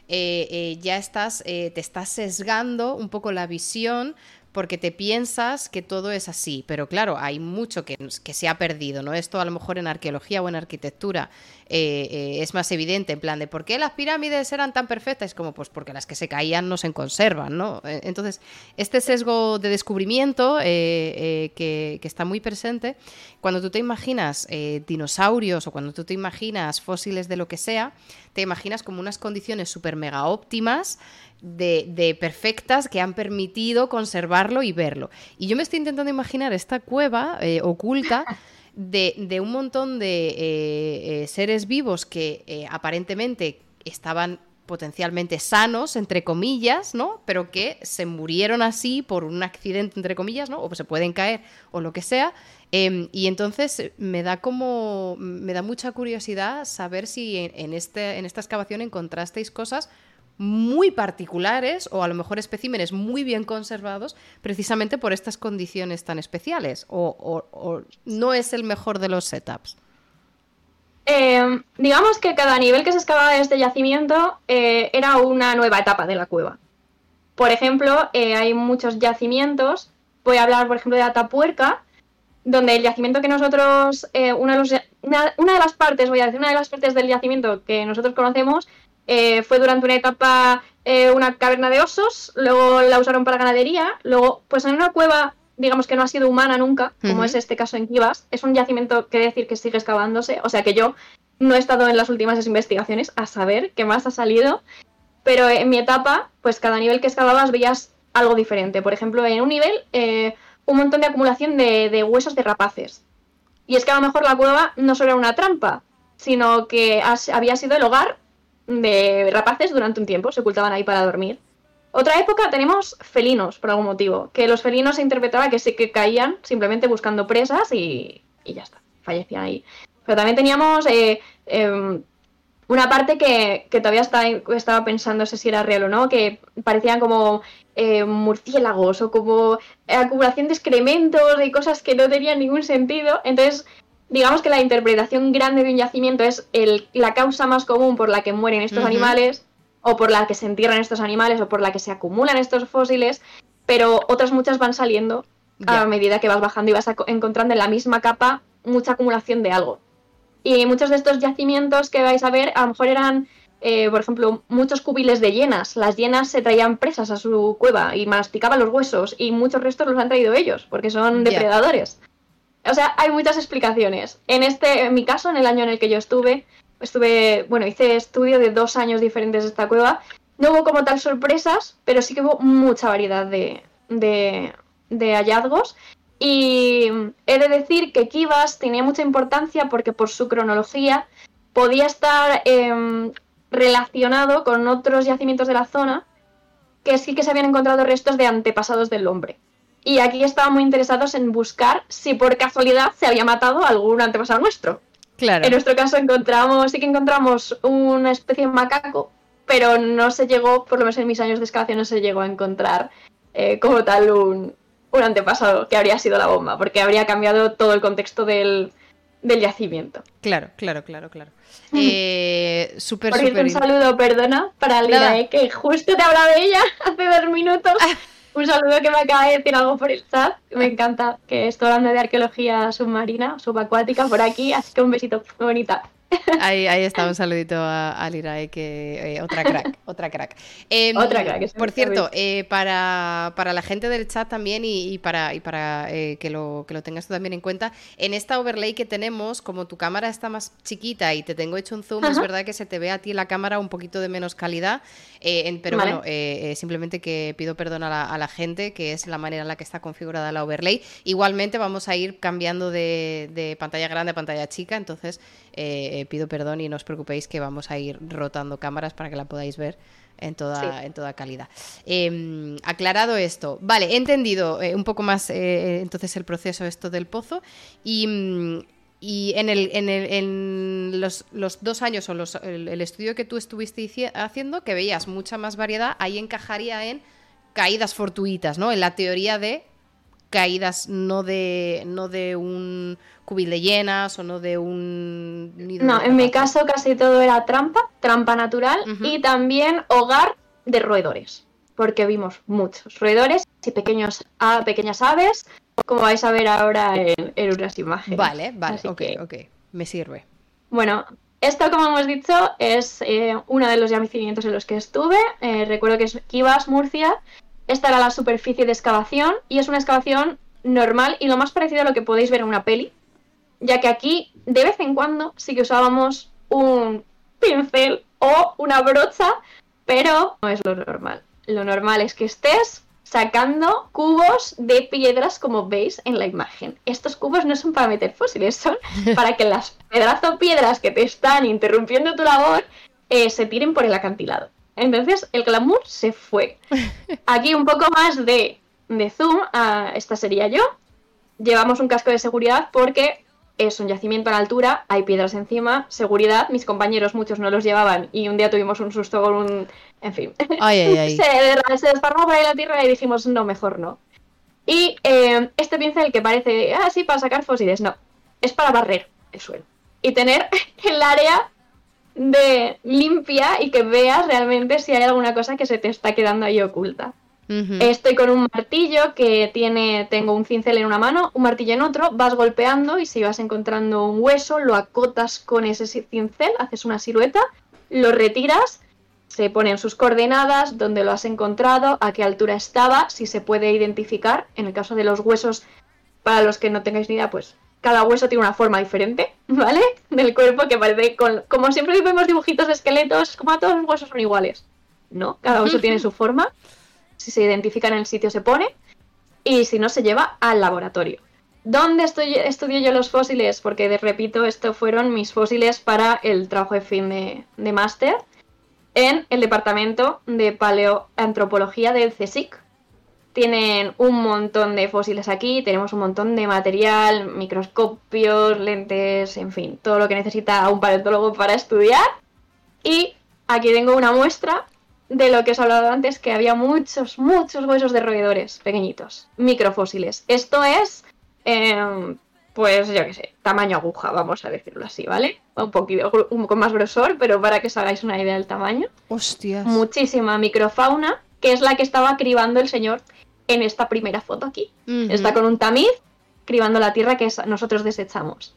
ya estás, te estás sesgando un poco la visión porque te piensas que todo es así, pero claro, hay mucho que, se ha perdido, ¿no? Esto a lo mejor en arqueología o en arquitectura eh, eh, es más evidente, en plan de ¿por qué las pirámides eran tan perfectas? Es como, pues porque las que se caían no se conservan, ¿no? Eh, entonces, este sesgo de descubrimiento que, que, está muy presente, cuando tú te imaginas dinosaurios o cuando tú te imaginas fósiles de lo que sea, te imaginas como unas condiciones súper mega óptimas de, perfectas que han permitido conservarlo y verlo. Y yo me estoy intentando imaginar esta cueva eh, oculta de, un montón de eh, eh, seres vivos que aparentemente estaban potencialmente sanos, entre comillas, ¿no? Pero que se murieron así por un accidente, entre comillas, ¿no? O se pueden caer o lo que sea. Em, y entonces me da como, me da mucha curiosidad saber si en, este, en esta excavación encontrasteis cosas muy particulares o a lo mejor especímenes muy bien conservados precisamente por estas condiciones tan especiales o, no es el mejor de los setups? Eh, digamos que cada nivel que se excavaba de este yacimiento eh, era una nueva etapa de la cueva. Por ejemplo, eh, hay muchos yacimientos, voy a hablar por ejemplo de Atapuerca, donde el yacimiento que nosotros, una, de una de las partes, voy a decir, una de las partes del yacimiento que nosotros conocemos eh, fue durante una etapa eh, una caverna de osos, luego la usaron para ganadería, luego, pues en una cueva, digamos que no ha sido humana nunca, como es este caso en Kivas, es un yacimiento que decir que sigue excavándose, o sea que yo no he estado en las últimas investigaciones a saber qué más ha salido, pero en mi etapa, pues cada nivel que excavabas veías algo diferente. Por ejemplo, en un nivel, eh, un montón de acumulación de, de huesos de rapaces. Y es que a lo mejor la cueva no solo era una trampa, sino que había sido el hogar de rapaces durante un tiempo, se ocultaban ahí para dormir. Otra época tenemos felinos, por algún motivo, que los felinos se interpretaba que sí que caían simplemente buscando presas y, ya está, fallecían ahí. Pero también teníamos eh, em, una parte que, todavía estaba pensando si era real o no, que parecían como eh, murciélagos o como acumulación de excrementos y cosas que no tenían ningún sentido. Entonces, digamos que la interpretación grande de un yacimiento es la causa más común por la que mueren estos animales, o por la que se entierran estos animales, o por la que se acumulan estos fósiles, pero otras muchas van saliendo a medida que vas bajando y vas encontrando en la misma capa mucha acumulación de algo. Y muchos de estos yacimientos que vais a ver, a lo mejor eran, eh, por ejemplo, muchos cubiles de hienas. Las hienas se traían presas a su cueva y masticaban los huesos, y muchos restos los han traído ellos, porque son depredadores. O sea, hay muchas explicaciones. En este, en mi caso, en el año en el que yo estuve, estuve, bueno, hice estudio de dos años diferentes de esta cueva. No hubo como tal sorpresas, pero sí que hubo mucha variedad de, de, de hallazgos. Y he de decir que Kivas tenía mucha importancia porque por su cronología podía estar em, relacionado con otros yacimientos de la zona que sí que se habían encontrado restos de antepasados del hombre. Y aquí estaban muy interesados en buscar si por casualidad se había matado algún antepasado nuestro. Claro. En nuestro caso encontramos, sí que encontramos una especie de macaco, pero no se llegó, por lo menos en mis años de excavación, no se llegó a encontrar eh, como tal un, un antepasado que habría sido la bomba, porque habría cambiado todo el contexto del, yacimiento. Claro, claro, claro, claro. Eh, súper, Un saludo, perdona, para Lira, que justo te hablaba de ella hace dos minutos. un saludo que me acaba de decir algo por el chat. Me encanta que estoy hablando de arqueología submarina, subacuática por aquí, así que un besito bonita. Ahí, ahí está, un saludito a, Lirae, que eh, otra crack, otra crack. Em, otra crack. Por cierto, eh, para, la gente del chat también y, para, y para eh, que, lo, que lo tengas tú también en cuenta, en esta overlay que tenemos, como tu cámara está más chiquita y te tengo hecho un zoom, es verdad que se te ve a ti la cámara un poquito de menos calidad, pero bueno, simplemente que pido perdón a la, a la, gente, que es la manera en la que está configurada la overlay. Igualmente vamos a ir cambiando de, de pantalla grande a pantalla chica, entonces... Eh, pido perdón y no os preocupéis que vamos a ir rotando cámaras para que la podáis ver en toda, en toda calidad. Em, aclarado esto, vale, he entendido eh, un poco más eh, entonces el proceso esto del pozo y, mm, en, el, en, el, en los, dos años o los, el, estudio que tú estuviste haciendo, que veías mucha más variedad, ahí encajaría en caídas fortuitas, ¿no? En la teoría de caídas no de, no de un cubil de llenas o no de un No, en mi caso casi todo era trampa, trampa natural y también hogar de roedores, porque vimos muchos roedores y pequeños, pequeñas aves, como vais a ver ahora en, unas imágenes. Vale, vale, ok, ok, me sirve. Bueno, esto, como hemos dicho, es eh, uno de los yacimientos en los que estuve. Eh, recuerdo que es Kivas, Murcia. Esta era la superficie de excavación y es una excavación normal y lo más parecido a lo que podéis ver en una peli, ya que aquí de vez en cuando sí que usábamos un pincel o una brocha, pero no es lo normal. Lo normal es que estés sacando cubos de piedras como veis en la imagen. Estos cubos no son para meter fósiles, son para que las pedazos piedras que te están interrumpiendo tu labor eh, se tiren por el acantilado. Entonces el glamour se fue. Aquí un poco más de, de zoom, a, esta sería yo. Llevamos un casco de seguridad porque es un yacimiento a la altura, hay piedras encima, seguridad, mis compañeros muchos no los llevaban y un día tuvimos un susto con un... En fin, se, desparramó por ahí la tierra y dijimos, no, mejor no. Y eh, este pincel que parece, ah, sí, para sacar fósiles, no, es para barrer el suelo y tener el área de limpia y que veas realmente si hay alguna cosa que se te está quedando ahí oculta. Estoy con un martillo que tiene, tengo un cincel en una mano, un martillo en otro, vas golpeando y si vas encontrando un hueso, lo acotas con ese cincel, haces una silueta, lo retiras, se ponen sus coordenadas, dónde lo has encontrado, a qué altura estaba, si se puede identificar. En el caso de los huesos, para los que no tengáis ni idea, pues cada hueso tiene una forma diferente, ¿vale? Del cuerpo que parece, con, como siempre vemos dibujitos de esqueletos, como a todos los huesos son iguales. No, cada hueso tiene su forma si se identifica en el sitio se pone y si no se lleva al laboratorio. ¿Dónde estudié yo los fósiles? Porque, repito, estos fueron mis fósiles para el trabajo de fin de, de máster en el departamento de paleoantropología del CSIC. Tienen un montón de fósiles aquí, tenemos un montón de material, microscopios, lentes, en fin, todo lo que necesita un paleontólogo para estudiar. Y aquí tengo una muestra de lo que os he hablado antes, que había muchos, muchos huesos de roedores pequeñitos, microfósiles. Esto es, em, pues yo qué sé, tamaño aguja, vamos a decirlo así, ¿vale? Un poquito, un poco más grosor, pero para que os hagáis una idea del tamaño. Hostias. Muchísima microfauna, que es la que estaba cribando el señor en esta primera foto aquí. Está con un tamiz cribando la tierra que nosotros desechamos.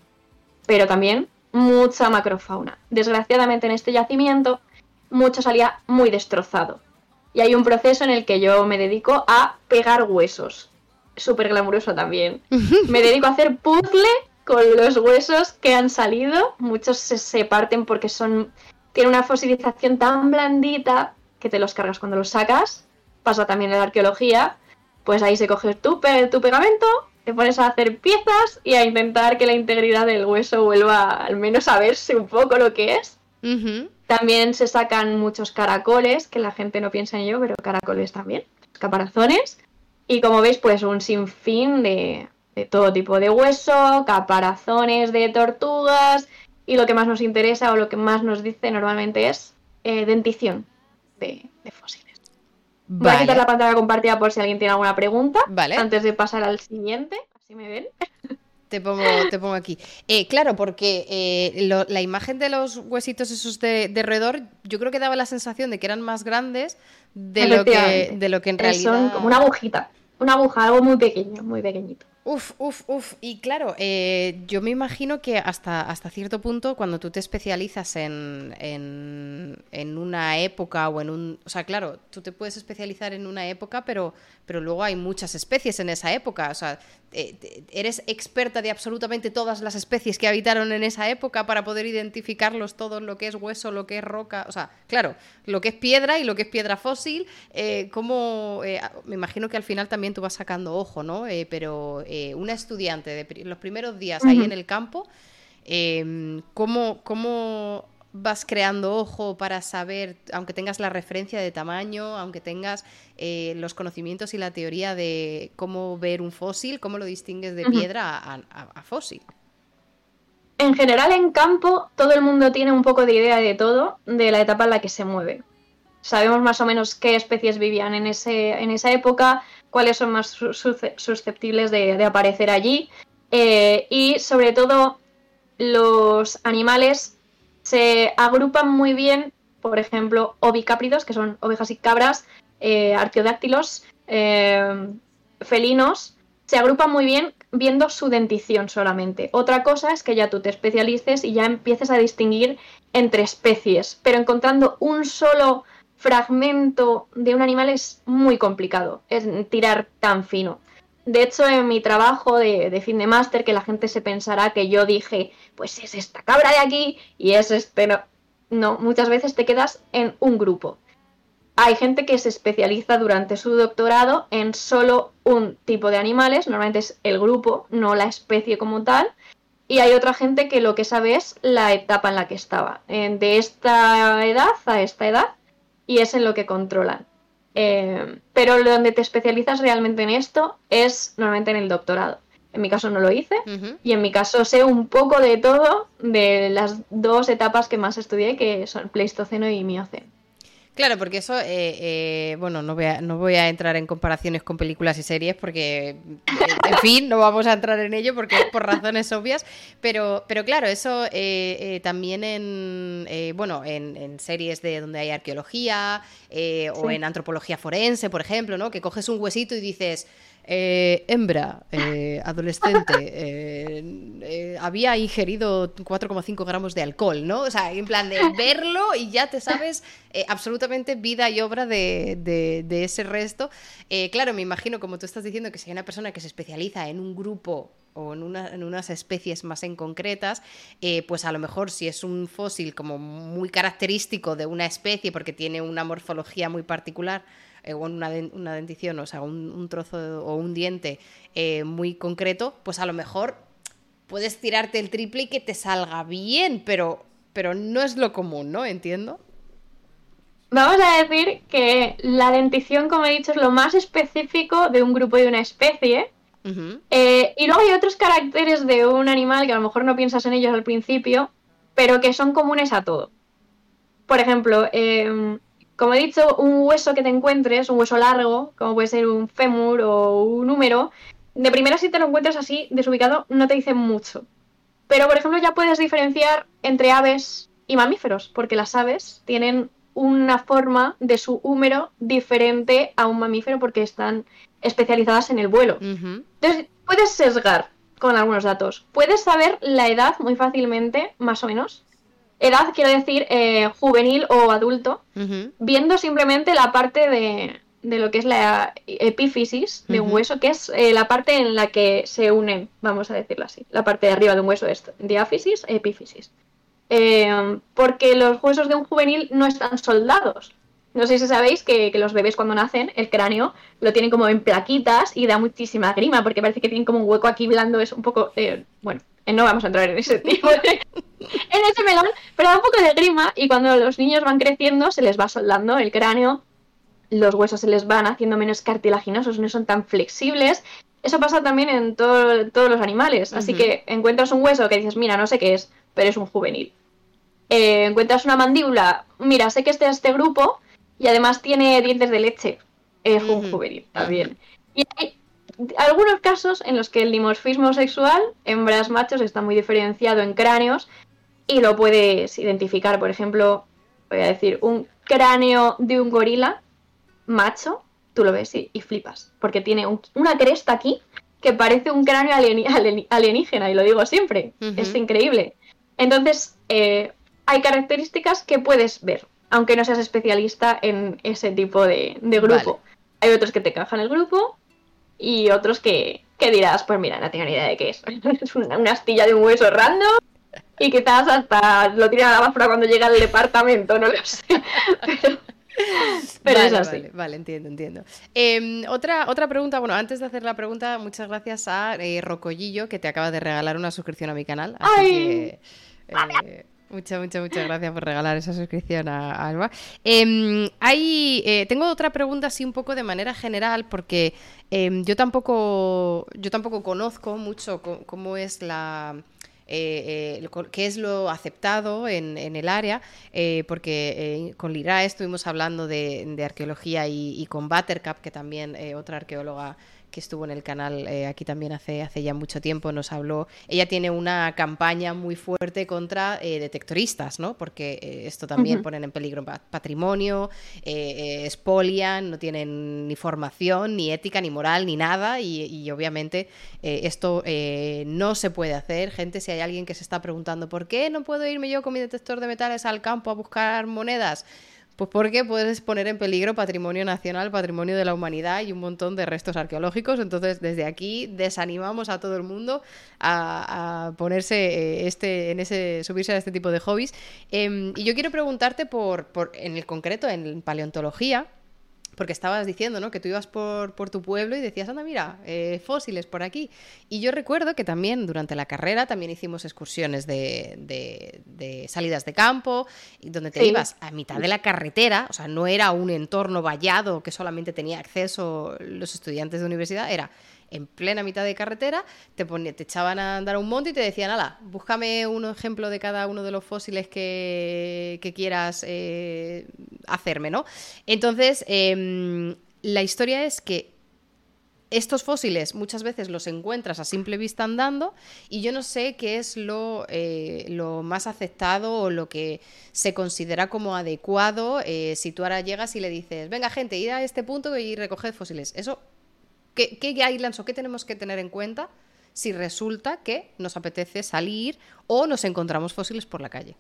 Pero también mucha macrofauna. Desgraciadamente en este yacimiento mucho salía muy destrozado. Y hay un proceso en el que yo me dedico a pegar huesos. Súper glamuroso también. me dedico a hacer puzzle con los huesos que han salido. Muchos se, parten porque son. Tienen una fosilización tan blandita que te los cargas cuando los sacas. Pasa también en la arqueología. Pues ahí se coge tu, tu pegamento, te pones a hacer piezas y a intentar que la integridad del hueso vuelva al menos a verse un poco lo que es. También se sacan muchos caracoles, que la gente no piensa en ello, pero caracoles también, caparazones. Y como veis, pues un sinfín de, de todo tipo de hueso, caparazones de tortugas. Y lo que más nos interesa o lo que más nos dice normalmente es eh, dentición de, fósiles. Voy a quitar la pantalla compartida por si alguien tiene alguna pregunta. Vale. Antes de pasar al siguiente. Así me ven. Te pongo, te pongo aquí. Eh, claro, porque eh, la imagen de los huesitos esos de, de, roedor, yo creo que daba la sensación de que eran más grandes de lo que, de lo que en realidad. Son como una agujita. Una aguja, algo muy pequeño, muy pequeñito. Uf, uf, uf. Y claro, eh, yo me imagino que hasta, hasta cierto punto, cuando tú te especializas en, en, una época o en un... O sea, claro, tú te puedes especializar en una época, pero, pero luego hay muchas especies en esa época. O sea, eres experta de absolutamente todas las especies que habitaron en esa época para poder identificarlos todos, lo que es hueso, lo que es roca. O sea, claro, lo que es piedra y lo que es piedra fósil. Eh, como, me imagino que al final también tú vas sacando ojo, ¿no? pero eh, una estudiante de los primeros días ahí en el campo, em, ¿cómo, vas creando ojo para saber, aunque tengas la referencia de tamaño, aunque tengas eh, los conocimientos y la teoría de cómo ver un fósil, cómo lo distingues de piedra a, fósil? En general en campo todo el mundo tiene un poco de idea de todo, de la etapa en la que se mueve. Sabemos más o menos qué especies vivían en, ese, en esa época, cuáles son más susceptibles de, aparecer allí. Eh, y sobre todo, los animales se agrupan muy bien, por ejemplo, ovicápridos, que son ovejas y cabras, eh, arqueodáctilos, eh, felinos, se agrupan muy bien viendo su dentición solamente. Otra cosa es que ya tú te especialices y ya empieces a distinguir entre especies, pero encontrando un solo fragmento de un animal es muy complicado, es tirar tan fino. De hecho, en mi trabajo de, fin de máster, que la gente se pensará que yo dije, pues es esta cabra de aquí y es este... No, no, muchas veces te quedas en un grupo. Hay gente que se especializa durante su doctorado en solo un tipo de animales, normalmente es el grupo, no la especie como tal, y hay otra gente que lo que sabe es la etapa en la que estaba, de esta edad a esta edad, y es en lo que controlan. Eh, pero donde te especializas realmente en esto es normalmente en el doctorado. En mi caso no lo hice y en mi caso sé un poco de todo de las dos etapas que más estudié, que son Pleistoceno y Mioceno. Claro, porque eso, eh, eh, bueno, no voy, a, no voy a entrar en comparaciones con películas y series porque, eh, en fin, no vamos a entrar en ello porque por razones obvias, pero, pero claro, eso también en, bueno, en, series de donde hay arqueología o en antropología forense, por ejemplo, ¿no? Que coges un huesito y dices, eh, hembra, eh, adolescente, eh, había ingerido 4,5 gramos de alcohol, ¿no? O sea, en plan de verlo y ya te sabes absolutamente vida y obra de, ese resto. claro, me imagino, como tú estás diciendo, que si hay una persona que se especializa en un grupo o en, unas especies más en concretas, eh, pues a lo mejor si es un fósil como muy característico de una especie porque tiene una morfología muy particular, eh, o una, una, dentición, o sea, un, trozo o un diente eh, muy concreto, pues a lo mejor puedes tirarte el triple y que te salga bien, pero, pero no es lo común, ¿no? Entiendo. Vamos a decir que la dentición, como he dicho, es lo más específico de un grupo y de una especie. Eh, y luego hay otros caracteres de un animal que a lo mejor no piensas en ellos al principio, pero que son comunes a todo. Por ejemplo, em, como he dicho, un hueso que te encuentres, un hueso largo, como puede ser un fémur o un húmero, de primera si te lo encuentras así, desubicado, no te dice mucho. Pero, por ejemplo, ya puedes diferenciar entre aves y mamíferos, porque las aves tienen una forma de su húmero diferente a un mamífero porque están especializadas en el vuelo. Entonces, puedes sesgar con algunos datos. Puedes saber la edad muy fácilmente, más o menos, edad quiero decir eh, juvenil o adulto, viendo simplemente la parte de, de, lo que es la epífisis de un hueso, que es eh, la parte en la que se unen, vamos a decirlo así. La parte de arriba de un hueso es diáfisis e epífisis. Eh, porque los huesos de un juvenil no están soldados. No sé si sabéis que, que, los bebés cuando nacen, el cráneo lo tienen como en plaquitas y da muchísima grima, porque parece que tienen como un hueco aquí blando, es un poco, bueno, no vamos a entrar en ese tipo de, en ese melón, pero da un poco de grima y cuando los niños van creciendo se les va soldando el cráneo, los huesos se les van haciendo menos cartilaginosos, no son tan flexibles. Eso pasa también en todos los animales. Así que encuentras un hueso que dices, mira, no sé qué es, pero es un juvenil. Eh, encuentras una mandíbula, mira, sé que este es este grupo y además tiene dientes de leche. Es un juvenil también. Y hay algunos casos en los que el dimorfismo sexual, hembras machos, está muy diferenciado en cráneos y lo puedes identificar. Por ejemplo, voy a decir, un cráneo de un gorila macho, tú lo ves y, flipas, porque tiene una cresta aquí que parece un cráneo alienígena, y lo digo siempre, es increíble. Entonces, eh, hay características que puedes ver, aunque no seas especialista en ese tipo de, grupo. Hay otros que te encajan el grupo y otros que, dirás, pues mira, no tengo ni idea de qué es. es una, astilla de un hueso random y quizás hasta lo tiran a la basura cuando llega al departamento, no lo sé. Pero, vale, es así. Vale, entiendo, entiendo. Em, otra, otra pregunta, bueno, antes de hacer la pregunta, muchas gracias a eh, Rocollillo, que te acaba de regalar una suscripción a mi canal. Así que, eh, Muchas, muchas, muchas gracias por regalar esa suscripción a, Alba. Em, hay, eh, tengo otra pregunta así un poco de manera general, porque em, yo tampoco, yo tampoco conozco mucho cómo es la eh, eh, qué es lo aceptado en, el área, porque con Lira estuvimos hablando de, arqueología y, y, con Buttercup, que también otra arqueóloga que estuvo en el canal eh, aquí también hace, hace ya mucho tiempo, nos habló. Ella tiene una campaña muy fuerte contra eh, detectoristas, ¿no? Porque eh, esto también ponen en peligro patrimonio, expolian, no tienen ni formación, ni ética, ni moral, ni nada. Y, obviamente esto no se puede hacer. Gente, si hay alguien que se está preguntando por qué no puedo irme yo con mi detector de metales al campo a buscar monedas, pues porque puedes poner en peligro patrimonio nacional, patrimonio de la humanidad y un montón de restos arqueológicos. Entonces, desde aquí desanimamos a todo el mundo a, ponerse eh, este, en ese, subirse a este tipo de hobbies. Em, y yo quiero preguntarte por, por, en el concreto, en paleontología, porque estabas diciendo, ¿no? Que tú ibas por, por tu pueblo y decías, anda, mira, eh, fósiles por aquí. Y yo recuerdo que también durante la carrera también hicimos excursiones de, de, salidas de campo, donde te ibas a mitad de la carretera, o sea, no era un entorno vallado que solamente tenía acceso los estudiantes de universidad, era en plena mitad de carretera, te, te echaban a andar un monte y te decían, ala, búscame un ejemplo de cada uno de los fósiles que, quieras eh, hacerme, ¿no? Entonces, em, la historia es que estos fósiles muchas veces los encuentras a simple vista andando y yo no sé qué es lo, eh, más aceptado o lo que se considera como adecuado eh, si tú ahora llegas y le dices, venga gente, ir a este punto y recoged fósiles. Eso ¿Qué, ¿Qué guidelines o qué tenemos que tener en cuenta si resulta que nos apetece salir o nos encontramos fósiles por la calle?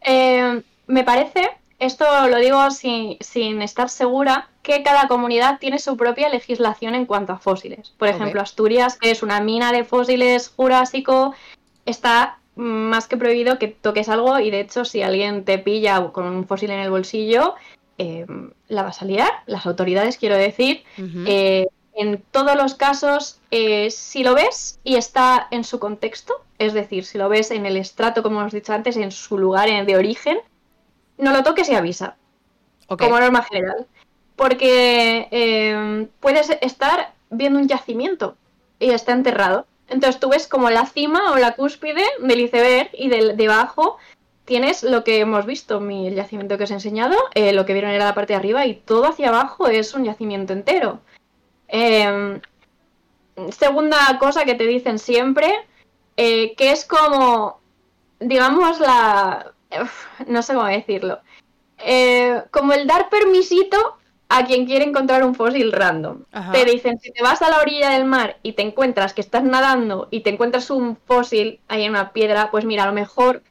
Eh, me parece esto lo digo sin, sin, estar segura, que cada comunidad tiene su propia legislación en cuanto a fósiles. Por ejemplo, Asturias, que es una mina de fósiles jurásico, está más que prohibido que toques algo y de hecho si alguien te pilla con un fósil en el bolsillo, eh, la vas a liar, las autoridades quiero decir. Eh, en todos los casos, eh, si lo ves y está en su contexto, es decir, si lo ves en el estrato, como hemos dicho antes, en su lugar de origen, no lo toques y avisa. Como norma general. Porque puedes estar viendo un yacimiento y está enterrado. Entonces tú ves como la cima o la cúspide del iceberg y del, debajo tienes lo que hemos visto, mi el yacimiento que os he enseñado, eh, lo que vieron era la parte de arriba y todo hacia abajo es un yacimiento entero. Em, segunda cosa que te dicen siempre, eh, que es como, digamos, la... no sé cómo decirlo. Eh, como el dar permisito a quien quiere encontrar un fósil random. Te dicen, si te vas a la orilla del mar y te encuentras que estás nadando y te encuentras un fósil ahí en una piedra, pues mira, a lo mejor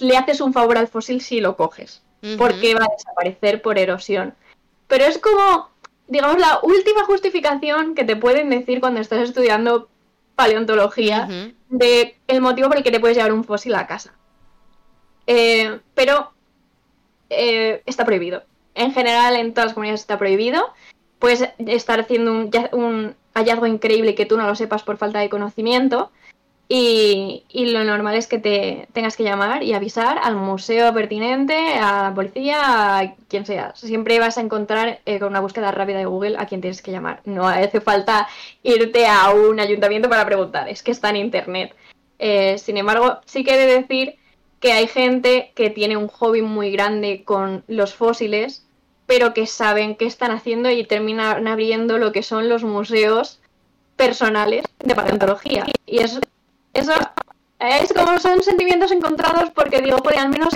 le haces un favor al fósil si lo coges, porque va a desaparecer por erosión. Pero es como, digamos, la última justificación que te pueden decir cuando estás estudiando paleontología de el motivo por el que te puedes llevar un fósil a casa. Eh, pero eh, está prohibido en general en todas las comunidades está prohibido. Puedes estar haciendo un, hallazgo increíble que tú no lo sepas por falta de conocimiento. Y, lo normal es que te tengas que llamar y avisar al museo pertinente, a la policía, a quien sea. Siempre vas a encontrar eh, con una búsqueda rápida de Google a quien tienes que llamar. No hace falta irte a un ayuntamiento para preguntar, es que está en internet. Eh, sin embargo, sí que he de decir que hay gente que tiene un hobby muy grande con los fósiles, pero que saben qué están haciendo y terminan abriendo lo que son los museos personales de paleontología. Y eso, eso es como son sentimientos encontrados porque digo, pues al menos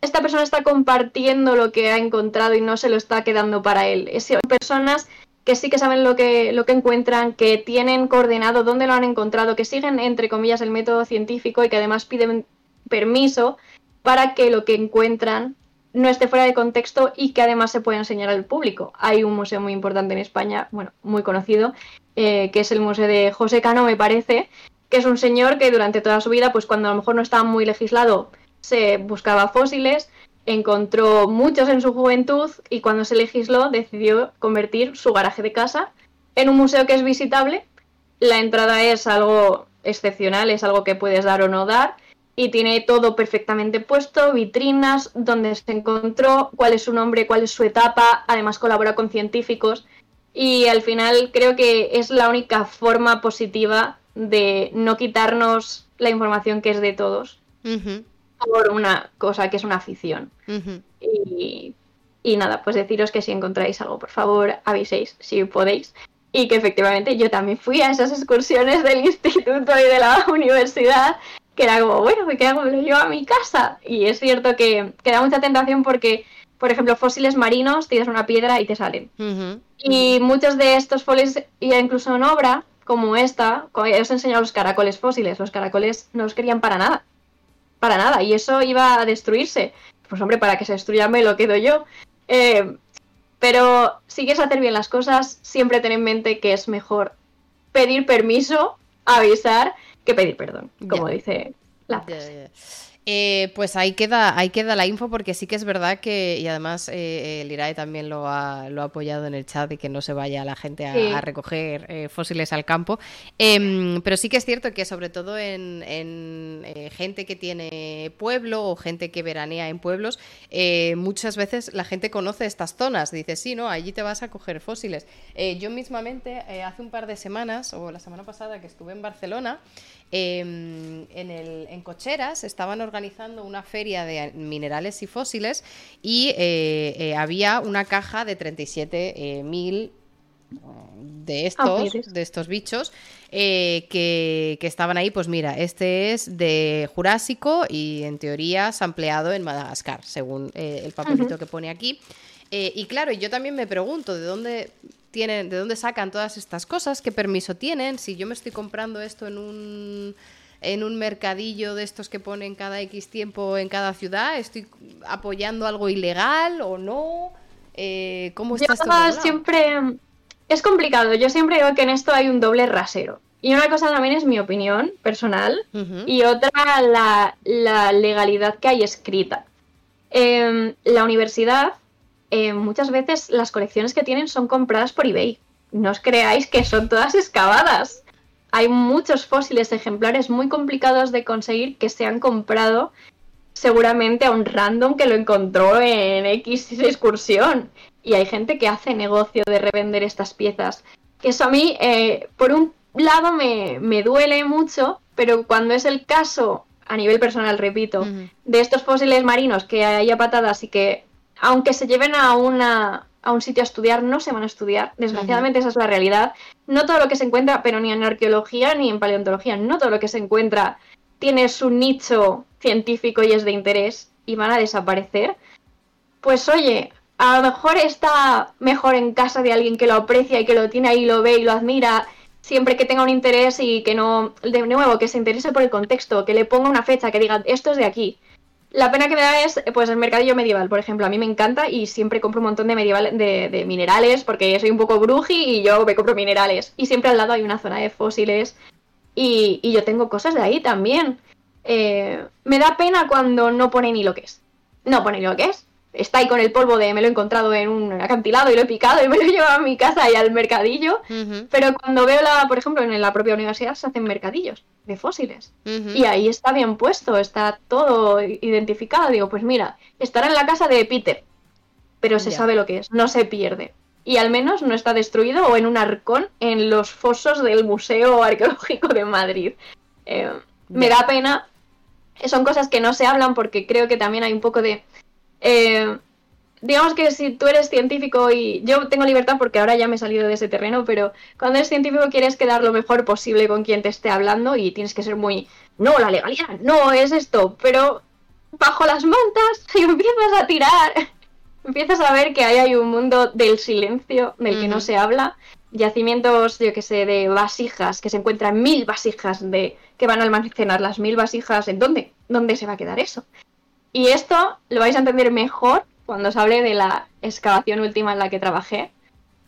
esta persona está compartiendo lo que ha encontrado y no se lo está quedando para él. Es personas que sí que saben lo que, lo que encuentran, que tienen coordenado dónde lo han encontrado, que siguen, entre comillas, el método científico y que además piden permiso para que lo que encuentran no esté fuera de contexto y que además se pueda enseñar al público. Hay un museo muy importante en España, bueno, muy conocido, eh, que es el Museo de José Cano, me parece, que es un señor que durante toda su vida, pues cuando a lo mejor no estaba muy legislado, se buscaba fósiles, encontró muchos en su juventud y cuando se legisló decidió convertir su garaje de casa en un museo que es visitable. La entrada es algo excepcional, es algo que puedes dar o no dar y tiene todo perfectamente puesto, vitrinas, donde se encontró, cuál es su nombre, cuál es su etapa, además colabora con científicos y al final creo que es la única forma positiva de no quitarnos la información que es de todos por una cosa que es una afición. y, y nada, pues deciros que si encontráis algo, por favor, aviséis si podéis y que efectivamente yo también fui a esas excursiones del instituto y de la universidad que era como, bueno, me quedo lo llevo a mi casa. Y es cierto que, que, da mucha tentación porque, por ejemplo, fósiles marinos, tiras una piedra y te salen. Y muchos de estos fósiles, incluso en obra, como esta, os he enseñado los caracoles fósiles, los caracoles no los querían para nada. Para nada. Y eso iba a destruirse. Pues hombre, para que se destruya me lo quedo yo. Eh, pero si quieres hacer bien las cosas, siempre ten en mente que es mejor pedir permiso, avisar que pedir perdón, como dice la eh, pues ahí queda, ahí queda la info porque sí que es verdad que, y además eh, el IRAE también lo ha, lo ha apoyado en el chat y que no se vaya la gente a, recoger eh, fósiles al campo. Em, pero sí que es cierto que sobre todo en, gente que tiene pueblo o gente que veranea en pueblos, muchas veces la gente conoce estas zonas. Dice, sí, no, allí te vas a coger fósiles. yo mismamente, hace un par de semanas, o la semana pasada que estuve en Barcelona, em, en, el, en Cocheras estaban organizando una feria de minerales y fósiles y eh, eh, había una caja de 37.000 eh, de estos, de estos bichos que, estaban ahí. Pues mira, este es de Jurásico y en teoría sampleado en Madagascar, según el papelito que pone aquí. y claro, yo también me pregunto de dónde tienen, de dónde sacan todas estas cosas, qué permiso tienen, si yo me estoy comprando esto en un en un mercadillo de estos que ponen cada X tiempo en cada ciudad? ¿Estoy apoyando algo ilegal o no? Eh, ¿Cómo está Yo siempre... Es complicado, yo siempre digo que en esto hay un doble rasero. Y una cosa también es mi opinión personal y otra la, legalidad que hay escrita. Em, la universidad, em, muchas veces las colecciones que tienen son compradas por eBay. No os creáis que son todas excavadas. Hay muchos fósiles ejemplares muy complicados de conseguir que se han comprado seguramente a un random que lo encontró en X excursión. Y hay gente que hace negocio de revender estas piezas. Eso a mí, eh, por un lado me, duele mucho, pero cuando es el caso, a nivel personal, repito, de estos fósiles marinos que haya patadas y que, aunque se lleven a, una, a un sitio a estudiar, no se van a estudiar. Desgraciadamente esa es la realidad. No todo lo que se encuentra, pero ni en arqueología ni en paleontología, no todo lo que se encuentra tiene su nicho científico y es de interés y van a desaparecer. Pues oye, a lo mejor está mejor en casa de alguien que lo aprecia y que lo tiene ahí, lo ve y lo admira siempre que tenga un interés y que no, de nuevo, que se interese por el contexto, que le ponga una fecha, que diga, esto es de aquí. La pena que me da es, pues, el mercadillo medieval, por ejemplo. A mí me encanta y siempre compro un montón de, medieval, de, minerales porque soy un poco bruji y yo me compro minerales. Y siempre al lado hay una zona de fósiles y, yo tengo cosas de ahí también. Eh, me da pena cuando no pone ni lo que es. No pone ni lo que es está ahí con el polvo de me lo he encontrado en un acantilado y lo he picado y me lo he llevado a mi casa y al mercadillo. Pero cuando veo la, por ejemplo, en la propia universidad se hacen mercadillos de fósiles. Y ahí está bien puesto, está todo identificado. Digo, pues mira, estará en la casa de Peter, pero se sabe lo que es, no se pierde. Y al menos no está destruido o en un arcón en los fosos del Museo Arqueológico de Madrid. Eh, me da pena. Son cosas que no se hablan porque creo que también hay un poco de eh, digamos que si tú eres científico y yo tengo libertad porque ahora ya me he salido de ese terreno, pero cuando eres científico quieres quedar lo mejor posible con quien te esté hablando y tienes que ser muy, no, la legalidad, no, es esto, pero bajo las mantas y empiezas a tirar, empiezas a ver que ahí hay un mundo del silencio del que no se habla, yacimientos, yo que sé, de vasijas, que se encuentran mil vasijas de que van a almacenar las mil vasijas, ¿en dónde? ¿Dónde se va a quedar eso? Y esto lo vais a entender mejor cuando os hable de la excavación última en la que trabajé,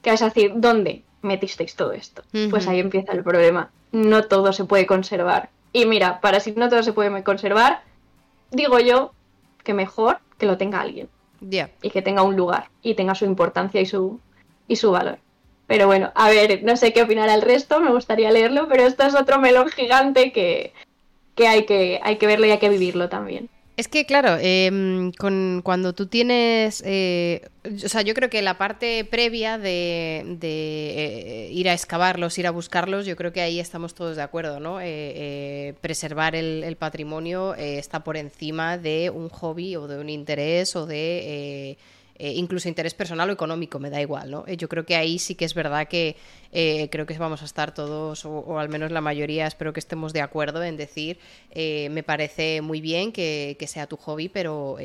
que vais a decir, ¿dónde metisteis todo esto? Pues ahí empieza el problema. No todo se puede conservar. Y mira, para si no todo se puede conservar, digo yo que mejor que lo tenga alguien. Y que tenga un lugar y tenga su importancia y su, y su valor. Pero bueno, a ver, no sé qué opinará el resto, me gustaría leerlo, pero esto es otro melón gigante que, que, hay, que hay que verlo y hay que vivirlo también. Es que, claro, em, con, cuando tú tienes. Eh, o sea, yo creo que la parte previa de, de eh, ir a excavarlos, ir a buscarlos, yo creo que ahí estamos todos de acuerdo, ¿no? Eh, preservar el, el patrimonio está por encima de un hobby o de un interés o de eh, incluso interés personal o económico, me da igual, ¿no? Eh, yo creo que ahí sí que es verdad que eh, creo que vamos a estar todos, o, al menos la mayoría, espero que estemos de acuerdo en decir, me parece muy bien que, sea tu hobby, pero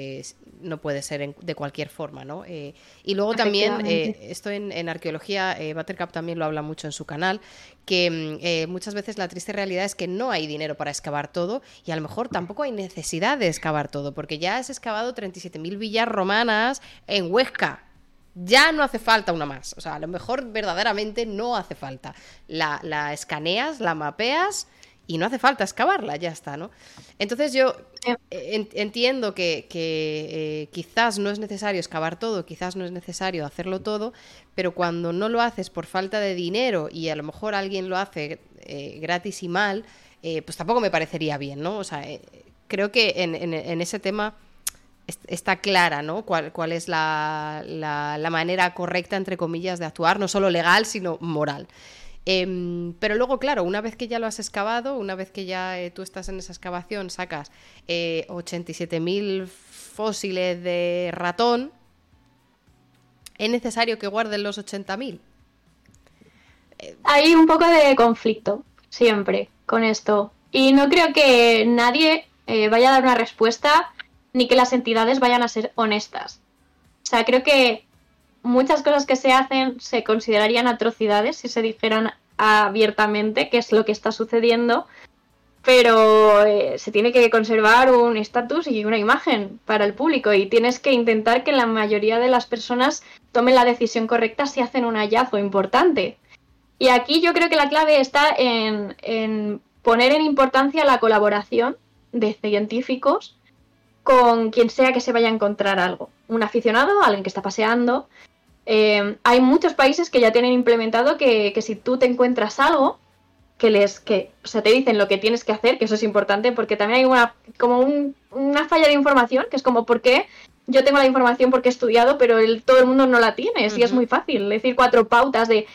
no puede ser de cualquier forma, ¿no? y luego también, esto en, en arqueología, Buttercup también lo habla mucho en su canal, que mm, eh, muchas veces la triste realidad es que no hay dinero para excavar todo y a lo mejor tampoco hay necesidad de excavar todo, porque ya has excavado 37.000 villas romanas en Huesca. Ya no hace falta una más. O sea, a lo mejor verdaderamente no hace falta. La, la escaneas, la mapeas y no hace falta excavarla, ya está, ¿no? Entonces yo eh, entiendo que, eh, quizás no es necesario excavar todo, quizás no es necesario hacerlo todo, pero cuando no lo haces por falta de dinero y a lo mejor alguien lo hace eh, gratis y mal, pues tampoco me parecería bien, ¿no? O sea, creo que en, ese tema está clara, ¿no? Cuál, cuál es la, la, manera correcta, entre comillas, de actuar, no solo legal, sino moral. Em, pero luego, claro, una vez que ya lo has excavado, una vez que ya eh, tú estás en esa excavación, sacas eh, 87.000 fósiles de ratón, ¿es necesario que guarden los 80.000? Hay un poco de conflicto, siempre, con esto. Y no creo que nadie eh, vaya a dar una respuesta ni que las entidades vayan a ser honestas. O sea, creo que muchas cosas que se hacen se considerarían atrocidades si se dijeran abiertamente qué es lo que está sucediendo. pero eh, se tiene que conservar un estatus y una imagen para el público y tienes que intentar que la mayoría de las personas tomen la decisión correcta si hacen un hallazgo importante. Y aquí yo creo que la clave está en, poner en importancia la colaboración de científicos con quien sea que se vaya a encontrar algo. Un aficionado, alguien que está paseando. Eh, hay muchos países que ya tienen implementado que, que si tú te encuentras algo, que les, que, o sea, te dicen lo que tienes que hacer, que eso es importante, porque también hay una, como una falla de información, que es como, ¿por qué yo tengo la información porque he estudiado, pero el, todo el mundo no la tiene? Y es muy fácil decir cuatro pautas de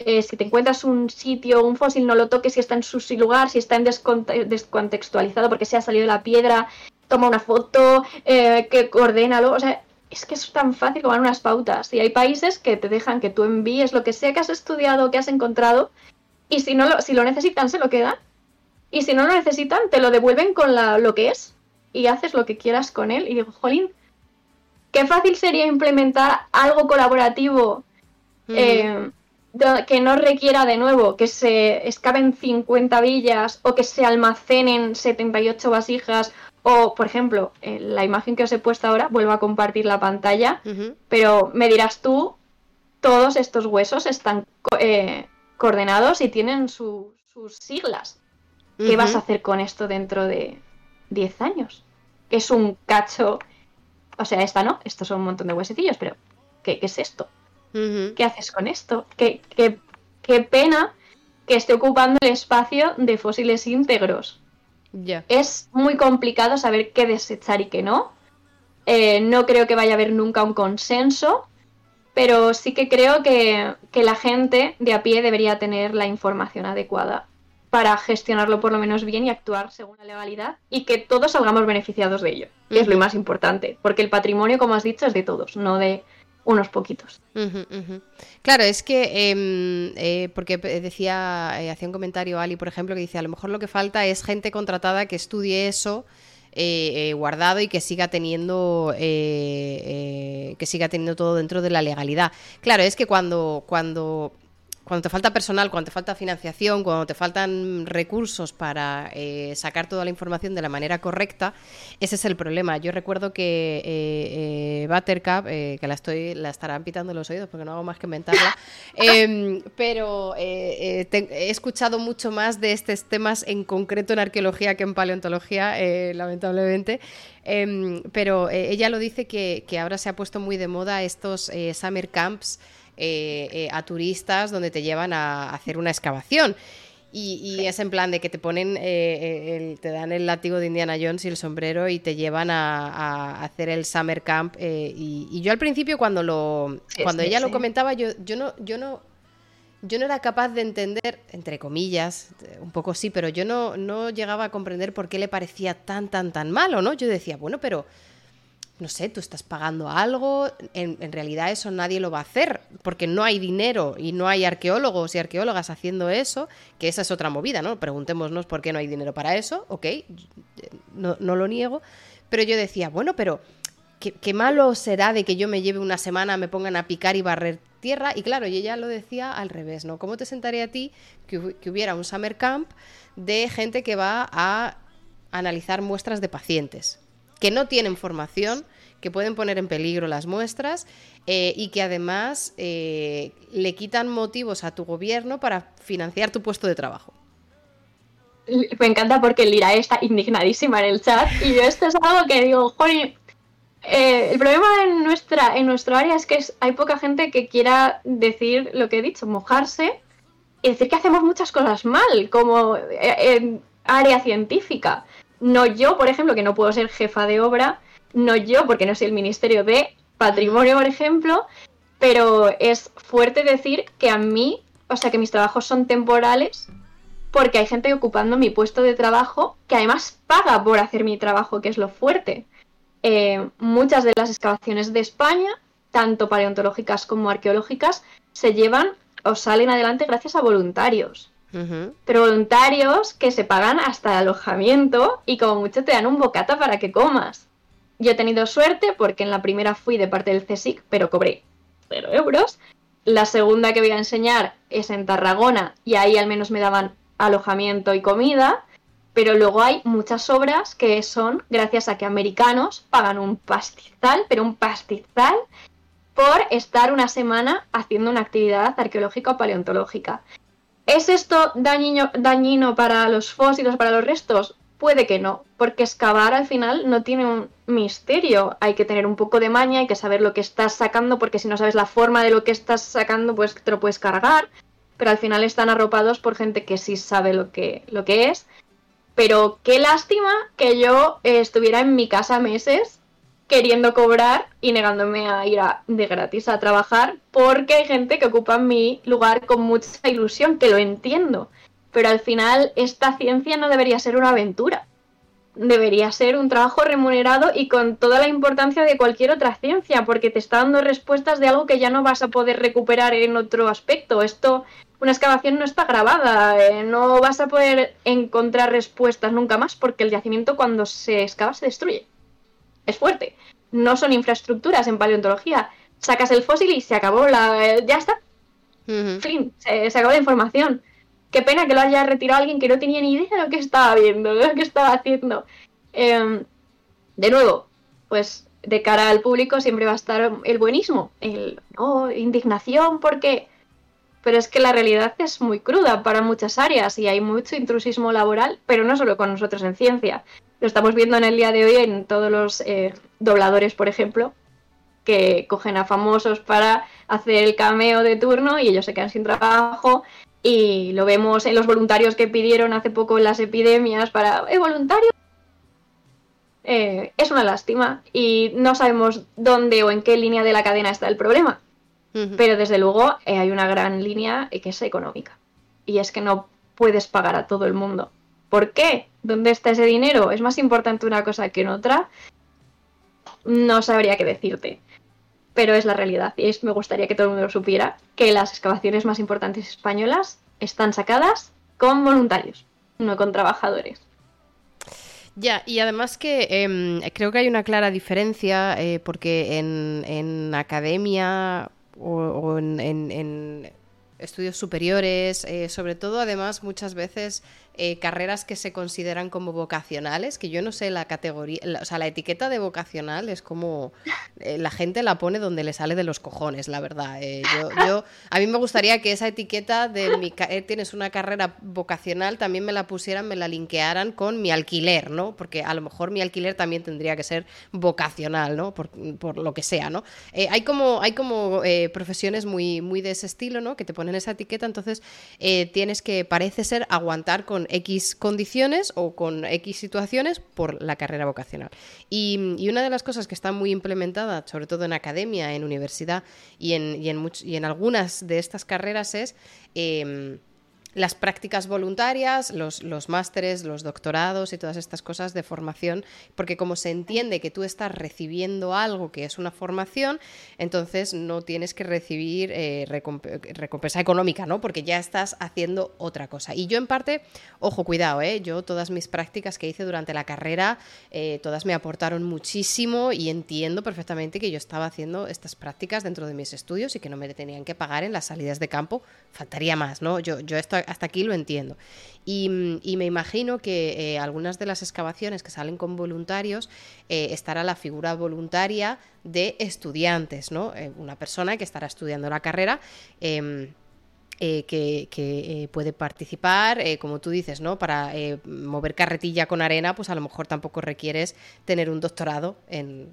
eh, si te encuentras un sitio, un fósil, no lo toques si está en su lugar, si está en descontextualizado porque se ha salido de la piedra, toma una foto, eh, que coordénalo, o sea, es que es tan fácil como unas pautas. Y hay países que te dejan que tú envíes lo que sea que has estudiado, que has encontrado, y si, no lo, si lo necesitan, se lo quedan. Y si no lo necesitan, te lo devuelven con la, lo que es. Y haces lo que quieras con él. Y digo, jolín, qué fácil sería implementar algo colaborativo eh, que no requiera de nuevo que se escaben 50 villas o que se almacenen 78 vasijas. O, por ejemplo, la imagen que os he puesto ahora, vuelvo a compartir la pantalla, pero me dirás tú, todos estos huesos están eh, coordenados y tienen sus siglas. ¿Qué vas a hacer con esto dentro de 10 años? Es un cacho. O sea, esta no, estos son un montón de huesecillos, pero ¿qué, es esto? ¿Qué haces con esto? ¿Qué, qué, pena que esté ocupando el espacio de fósiles íntegros. Es muy complicado saber qué desechar y qué no. Eh, no creo que vaya a haber nunca un consenso pero sí que creo que, la gente de a pie debería tener la información adecuada para gestionarlo por lo menos bien y actuar según la legalidad y que todos salgamos beneficiados de ello, que es lo más importante, porque el patrimonio, como has dicho, es de todos, no de unos poquitos. Claro, es que, em, eh, porque decía, eh, hacía un comentario Ali, por ejemplo, que dice, a lo mejor lo que falta es gente contratada que estudie eso eh, guardado y que siga teniendo que siga teniendo todo dentro de la legalidad. Claro, es que cuando, cuando cuando te falta personal, cuando te falta financiación, cuando te faltan recursos para eh, sacar toda la información de la manera correcta, ese es el problema. Yo recuerdo que eh, eh Buttercup, que la estoy, la estarán pitando los oídos porque no hago más que inventarla, em, pero he escuchado mucho más de estos temas en concreto en arqueología que en paleontología, lamentablemente. Em, pero ella lo dice que, que ahora se ha puesto muy de moda estos summer camps eh, eh, a turistas donde te llevan a hacer una excavación. Y, es en plan de que te ponen, eh, te dan el látigo de Indiana Jones y el sombrero y te llevan a, hacer el summer camp. Y, yo al principio cuando lo, cuando ella lo comentaba, yo, yo no, yo no, yo no era capaz de entender, entre comillas, un poco sí, pero yo no, no llegaba a comprender por qué le parecía tan, tan, tan malo, ¿no? Yo decía, bueno, pero no sé, tú estás pagando algo, en, realidad eso nadie lo va a hacer, porque no hay dinero y no hay arqueólogos y arqueólogas haciendo eso, que esa es otra movida, ¿no? Preguntémonos por qué no hay dinero para eso, ok, no, lo niego, pero yo decía, bueno, pero ¿qué, malo será de que yo me lleve una semana, me pongan a picar y barrer tierra? Y claro, y ella lo decía al revés, ¿no? ¿Cómo te sentaría a ti que hubiera un summer camp de gente que va a analizar muestras de pacientes? Que no tienen formación, que pueden poner en peligro las muestras eh, y que además eh, le quitan motivos a tu gobierno para financiar tu puesto de trabajo. Me encanta porque Lira está indignadísima en el chat y yo esto es algo que digo, eh, el problema en nuestra en nuestro área es que hay poca gente que quiera decir lo que he dicho, mojarse y decir que hacemos muchas cosas mal como en área científica. No yo, por ejemplo, que no puedo ser jefa de obra, no yo, porque no soy el Ministerio de Patrimonio, por ejemplo, pero es fuerte decir que a mí, o sea, que mis trabajos son temporales porque hay gente ocupando mi puesto de trabajo que además paga por hacer mi trabajo, que es lo fuerte. Eh, muchas de las excavaciones de España, tanto paleontológicas como arqueológicas, se llevan o salen adelante gracias a voluntarios. Pero voluntarios que se pagan hasta el alojamiento y como mucho te dan un bocata para que comas. Yo he tenido suerte porque en la primera fui de parte del CSIC, pero cobré 0 euros. La segunda que voy a enseñar es en Tarragona y ahí al menos me daban alojamiento y comida. Pero luego hay muchas obras que son gracias a que americanos pagan un pastizal, pero un pastizal, por estar una semana haciendo una actividad arqueológica o paleontológica. ¿Es esto dañino, dañino para los fósiles, para los restos? Puede que no, porque excavar al final no tiene un misterio. Hay que tener un poco de maña, hay que saber lo que estás sacando, porque si no sabes la forma de lo que estás sacando, pues te lo puedes cargar. Pero al final están arropados por gente que sí sabe lo que, lo que es. Pero qué lástima que yo estuviera en mi casa meses queriendo cobrar y negándome a ir de gratis a trabajar, porque hay gente que ocupa mi lugar con mucha ilusión, que lo entiendo pero al final esta ciencia no debería ser una aventura. Debería ser un trabajo remunerado y con toda la importancia de cualquier otra ciencia, porque te está dando respuestas de algo que ya no vas a poder recuperar en otro aspecto. Esto, una excavación no está grabada, eh, no vas a poder encontrar respuestas nunca más, porque el yacimiento cuando se excava se destruye. Es fuerte. No son infraestructuras en paleontología. Sacas el fósil y se acabó la. Eh, ya está. Fin, se acabó la información Qué pena que lo haya retirado alguien que no tenía ni idea de lo que estaba viendo, de lo que estaba haciendo. Em, de nuevo, pues de cara al público siempre va a estar el buenismo, el no, indignación, porque. Pero es que la realidad es muy cruda para muchas áreas y hay mucho intrusismo laboral, pero no solo con nosotros en ciencia. Lo estamos viendo en el día de hoy en todos los eh, dobladores, por ejemplo, que cogen a famosos para hacer el cameo de turno y ellos se quedan sin trabajo y lo vemos en los voluntarios que pidieron hace poco en las epidemias para... ¿Eh, voluntario? Eh, es una lástima y no sabemos dónde o en qué línea de la cadena está el problema. Pero desde luego eh, hay una gran línea que es económica. Y es que no puedes pagar a todo el mundo. ¿Por qué? ¿Dónde está ese dinero? ¿Es más importante una cosa que en otra? No sabría qué decirte pero es la realidad y es, me gustaría que todo el mundo lo supiera, que las excavaciones más importantes españolas están sacadas con voluntarios, no con trabajadores. Ya, y además que em, creo que hay una clara diferencia eh, porque en, academia o, en, estudios superiores, eh, sobre todo además muchas veces eh, carreras que se consideran como vocacionales, que yo no sé la categoría, o sea, la etiqueta de vocacional es como eh, la gente la pone donde le sale de los cojones, la verdad. Yo, a mí me gustaría que esa etiqueta de mi tienes una carrera vocacional también me la pusieran, me la linkearan con mi alquiler, ¿no? Porque a lo mejor mi alquiler también tendría que ser vocacional, ¿no? Por, lo que sea, ¿no? hay como, hay como profesiones muy, muy de ese estilo, ¿no? Que te ponen esa etiqueta, entonces tienes que, parece ser, aguantar con X condiciones o con X situaciones por la carrera vocacional. Y, una de las cosas que está muy implementada, sobre todo en academia, en universidad y en, y en, algunas de estas carreras es... Em, las prácticas voluntarias, los, los másteres, los doctorados y todas estas cosas de formación, porque como se entiende que tú estás recibiendo algo que es una formación, entonces no tienes que recibir eh, recompensa económica, ¿no? Porque ya estás haciendo otra cosa. Y yo en parte, ojo, cuidado, ¿eh? Yo todas mis prácticas que hice durante la carrera, eh, todas me aportaron muchísimo y entiendo perfectamente que yo estaba haciendo estas prácticas dentro de mis estudios y que no me tenían que pagar en las salidas de campo, faltaría más, ¿no? Yo, yo esto hasta aquí lo entiendo. Y, me imagino que eh, algunas de las excavaciones que salen con voluntarios eh, estará la figura voluntaria de estudiantes, ¿no? Eh, una persona que estará estudiando la carrera em, eh, que, eh, puede participar, eh, como tú dices, ¿no? Para mover carretilla con arena, pues a lo mejor tampoco requieres tener un doctorado en,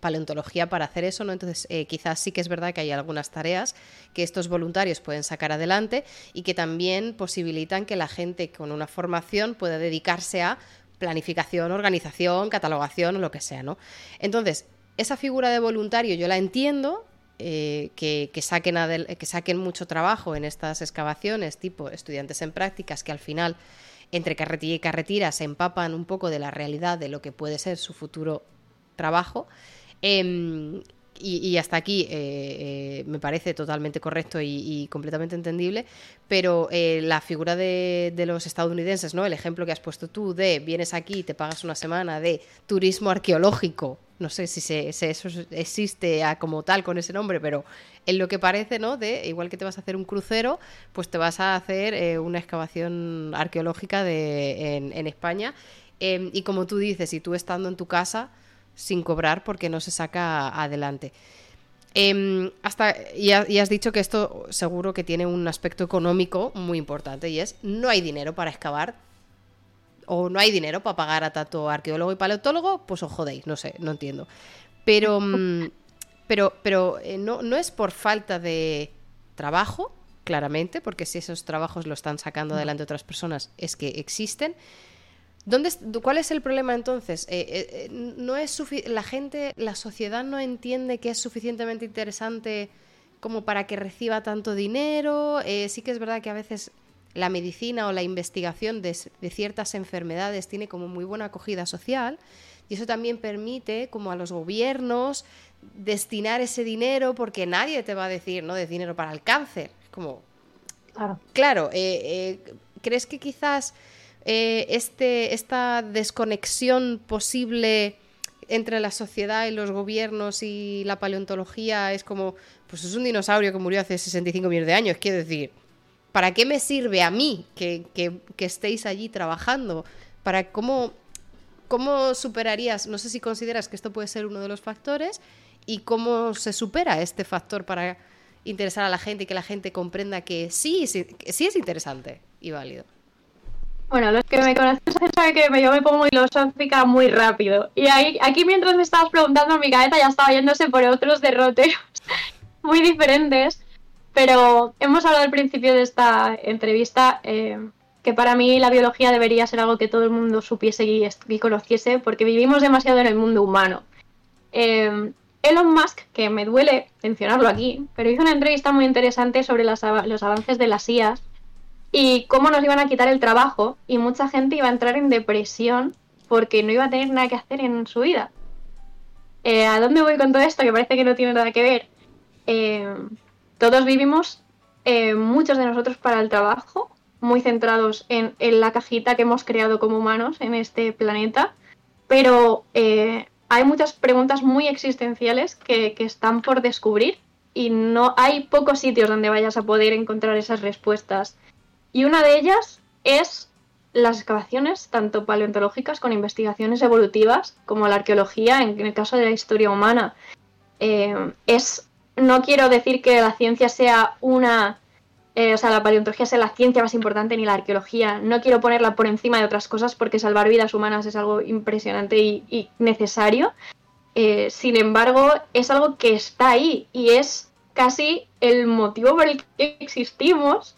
paleontología para hacer eso, ¿no? Entonces, quizás sí que es verdad que hay algunas tareas que estos voluntarios pueden sacar adelante y que también posibilitan que la gente con una formación pueda dedicarse a planificación, organización, catalogación o lo que sea, ¿no? Entonces, esa figura de voluntario yo la entiendo, eh, que, saquen que saquen mucho trabajo en estas excavaciones, tipo estudiantes en prácticas, que al final, entre carretilla y carretera, se empapan un poco de la realidad de lo que puede ser su futuro trabajo. Em, y, hasta aquí eh, eh, me parece totalmente correcto y, completamente entendible, pero la figura de, de, los estadounidenses, ¿no? El ejemplo que has puesto tú de vienes aquí, te pagas una semana de turismo arqueológico no sé si se, eso existe como tal con ese nombre, pero en lo que parece, ¿no? De igual que te vas a hacer un crucero, pues te vas a hacer eh, una excavación arqueológica de, en, España. Em, y como tú dices, y tú estando en tu casa sin cobrar porque no se saca adelante. Em, hasta, y, has dicho que esto seguro que tiene un aspecto económico muy importante y es no hay dinero para excavar o no hay dinero para pagar a tanto arqueólogo y paleontólogo, pues os jodéis, no sé, no entiendo. Pero, mm, pero, pero eh, no, no es por falta de trabajo, claramente, porque si esos trabajos lo están sacando adelante otras personas, es que existen. ¿Dónde, ¿Cuál es el problema entonces? Eh, eh, no es la gente, la sociedad no entiende que es suficientemente interesante como para que reciba tanto dinero. Eh, sí que es verdad que a veces la medicina o la investigación de, ciertas enfermedades tiene como muy buena acogida social y eso también permite como a los gobiernos destinar ese dinero porque nadie te va a decir no de dinero para el cáncer. Como claro, claro ¿crees que quizás eh, este, esta desconexión posible entre la sociedad y los gobiernos y la paleontología es como, pues es un dinosaurio que murió hace 65 millones de años, quiero decir, ¿para qué me sirve a mí que, estéis allí trabajando? ¿Para cómo, cómo superarías, no sé si consideras que esto puede ser uno de los factores y cómo se supera este factor para interesar a la gente y que la gente comprenda que sí, sí, sí es interesante y válido? Bueno, los que me conocen saben que yo me pongo filosófica muy rápido. Y ahí, aquí mientras me estabas preguntando, mi cabeza ya estaba yéndose por otros derroteros muy diferentes. Pero hemos hablado al principio de esta entrevista eh, que para mí la biología debería ser algo que todo el mundo supiese y, conociese porque vivimos demasiado en el mundo humano. Eh, Elon Musk, que me duele mencionarlo aquí, pero hizo una entrevista muy interesante sobre los avances de las IAS y cómo nos iban a quitar el trabajo y mucha gente iba a entrar en depresión porque no iba a tener nada que hacer en su vida. Eh, ¿A dónde voy con todo esto? Que parece que no tiene nada que ver. Eh, todos vivimos, eh, muchos de nosotros, para el trabajo, muy centrados en, la cajita que hemos creado como humanos en este planeta, pero hay muchas preguntas muy existenciales que, que están por descubrir y no hay pocos sitios donde vayas a poder encontrar esas respuestas y una de ellas es las excavaciones, tanto paleontológicas con investigaciones evolutivas, como la arqueología, en, el caso de la historia humana. Eh, es, no quiero decir que la ciencia sea una, eh, o sea, la paleontología sea la ciencia más importante ni la arqueología. No quiero ponerla por encima de otras cosas porque salvar vidas humanas es algo impresionante y, necesario. Eh, sin embargo, es algo que está ahí y es casi el motivo por el que existimos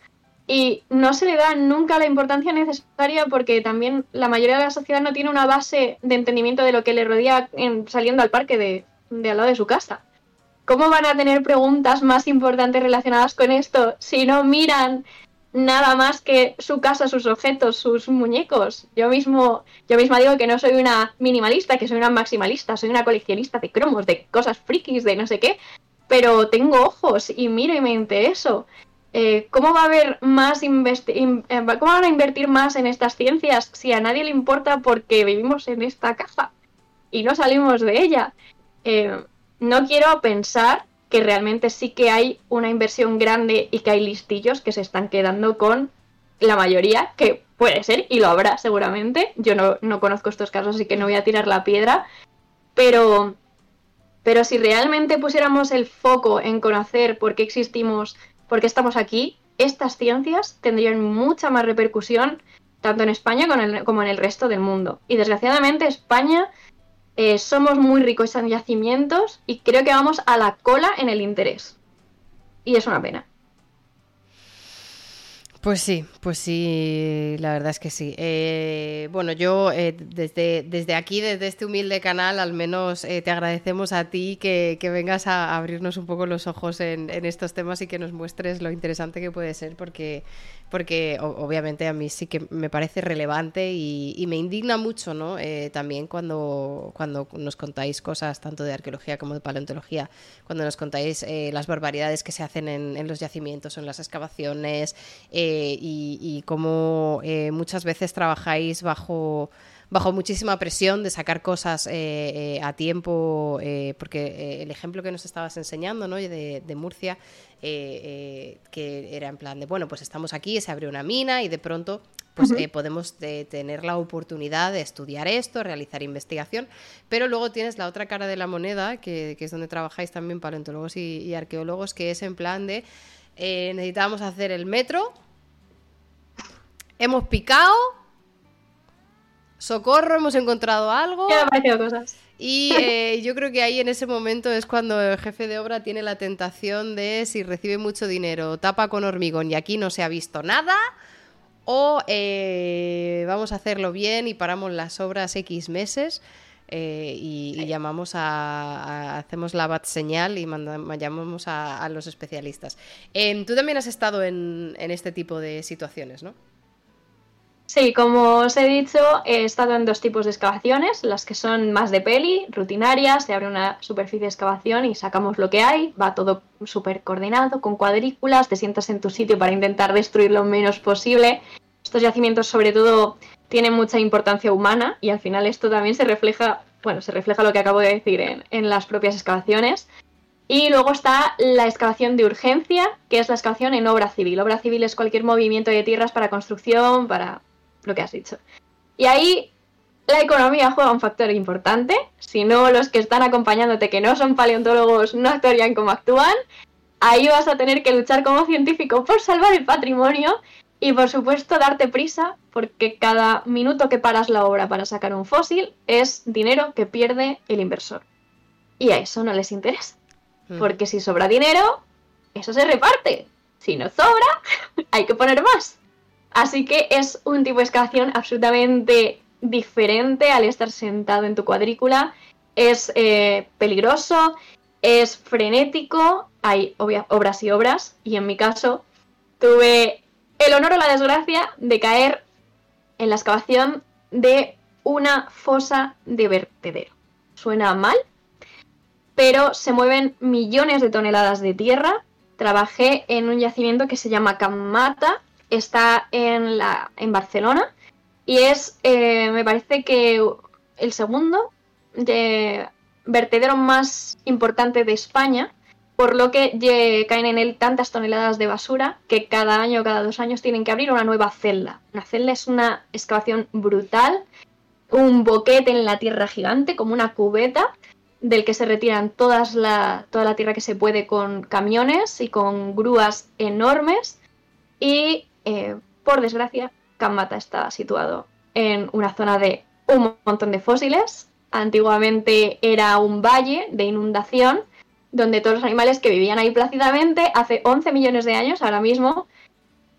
y no se le da nunca la importancia necesaria porque también la mayoría de la sociedad no tiene una base de entendimiento de lo que le rodea en, saliendo al parque de, de al lado de su casa. ¿Cómo van a tener preguntas más importantes relacionadas con esto si no miran nada más que su casa, sus objetos, sus muñecos? Yo mismo, yo misma digo que no soy una minimalista, que soy una maximalista, soy una coleccionista de cromos, de cosas frikis, de no sé qué, pero tengo ojos y miro y me intereso. Eh, ¿cómo va a haber más eh, cómo van a invertir más en estas ciencias si a nadie le importa porque vivimos en esta caja y no salimos de ella? Eh, no quiero pensar que realmente sí que hay una inversión grande y que hay listillos que se están quedando con la mayoría, que puede ser y lo habrá seguramente. Yo no, no conozco estos casos, así que no voy a tirar la piedra. Pero, pero si realmente pusiéramos el foco en conocer por qué existimos, porque estamos aquí, estas ciencias tendrían mucha más repercusión tanto en España como en el resto del mundo. Y desgraciadamente España eh, somos muy ricos en yacimientos y creo que vamos a la cola en el interés. Y es una pena. Pues sí, pues sí, la verdad es que sí. Eh, bueno, yo eh, desde, desde aquí, desde este humilde canal, al menos eh, te agradecemos a ti que, vengas a abrirnos un poco los ojos en, estos temas y que nos muestres lo interesante que puede ser, porque porque obviamente a mí sí que me parece relevante y, me indigna mucho, ¿no? Eh, también cuando, cuando nos contáis cosas tanto de arqueología como de paleontología, cuando nos contáis eh, las barbaridades que se hacen en, los yacimientos o en las excavaciones eh, y, y, cómo muchas veces trabajáis bajo bajo muchísima presión de sacar cosas eh, eh, a tiempo, eh, porque el ejemplo que nos estabas enseñando, ¿no? De, de Murcia, que era en plan de, bueno, pues estamos aquí, se abrió una mina y de pronto pues podemos tener la oportunidad de estudiar esto, realizar investigación, pero luego tienes la otra cara de la moneda, que, es donde trabajáis también paleontólogos y, arqueólogos, que es en plan de necesitamos hacer el metro, hemos picado, socorro, hemos encontrado algo. cosas. Y eh, yo creo que ahí en ese momento es cuando el jefe de obra tiene la tentación de si recibe mucho dinero, tapa con hormigón y aquí no se ha visto nada, o eh, vamos a hacerlo bien y paramos las obras X meses. Eh, y, llamamos a, hacemos la bat señal y llamamos a, los especialistas. Tú también has estado en, en este tipo de situaciones, ¿no? Sí, como os he dicho, he estado en dos tipos de excavaciones, las que son más de peli, rutinarias, se abre una superficie de excavación y sacamos lo que hay, va todo súper coordinado, con cuadrículas, te sientas en tu sitio para intentar destruir lo menos posible. Estos yacimientos sobre todo tienen mucha importancia humana y al final esto también se refleja, bueno, se refleja lo que acabo de decir en, en las propias excavaciones. Y luego está la excavación de urgencia, que es la excavación en obra civil. Obra civil es cualquier movimiento de tierras para construcción, para lo que has dicho. Y ahí la economía juega un factor importante. Si no, los que están acompañándote, que no son paleontólogos, no actuarían como actúan. Ahí vas a tener que luchar como científico por salvar el patrimonio y, por supuesto, darte prisa, porque cada minuto que paras la obra para sacar un fósil es dinero que pierde el inversor. Y a eso no les interesa. Porque si sobra dinero, eso se reparte. Si no sobra, hay que poner más. Así que es un tipo de excavación absolutamente diferente al estar sentado en tu cuadrícula. Es eh, peligroso, es frenético, hay obras y obras, y en mi caso tuve el honor o la desgracia de caer en la excavación de una fosa de vertedero. Suena mal, pero se mueven millones de toneladas de tierra. Trabajé en un yacimiento que se llama Camata, está en, la, en Barcelona y es, eh, me parece que el segundo de vertedero más importante de España, por lo que caen en él tantas toneladas de basura que cada año cada dos años tienen que abrir una nueva celda. Una celda es una excavación brutal, un boquete en la tierra gigante, como una cubeta, del que se retiran todas la, toda la tierra que se puede con camiones y con grúas enormes. Y eh, por desgracia, Kamata está situado en una zona de un montón de fósiles. Antiguamente era un valle de inundación donde todos los animales que vivían ahí plácidamente hace 11 millones de años, ahora mismo,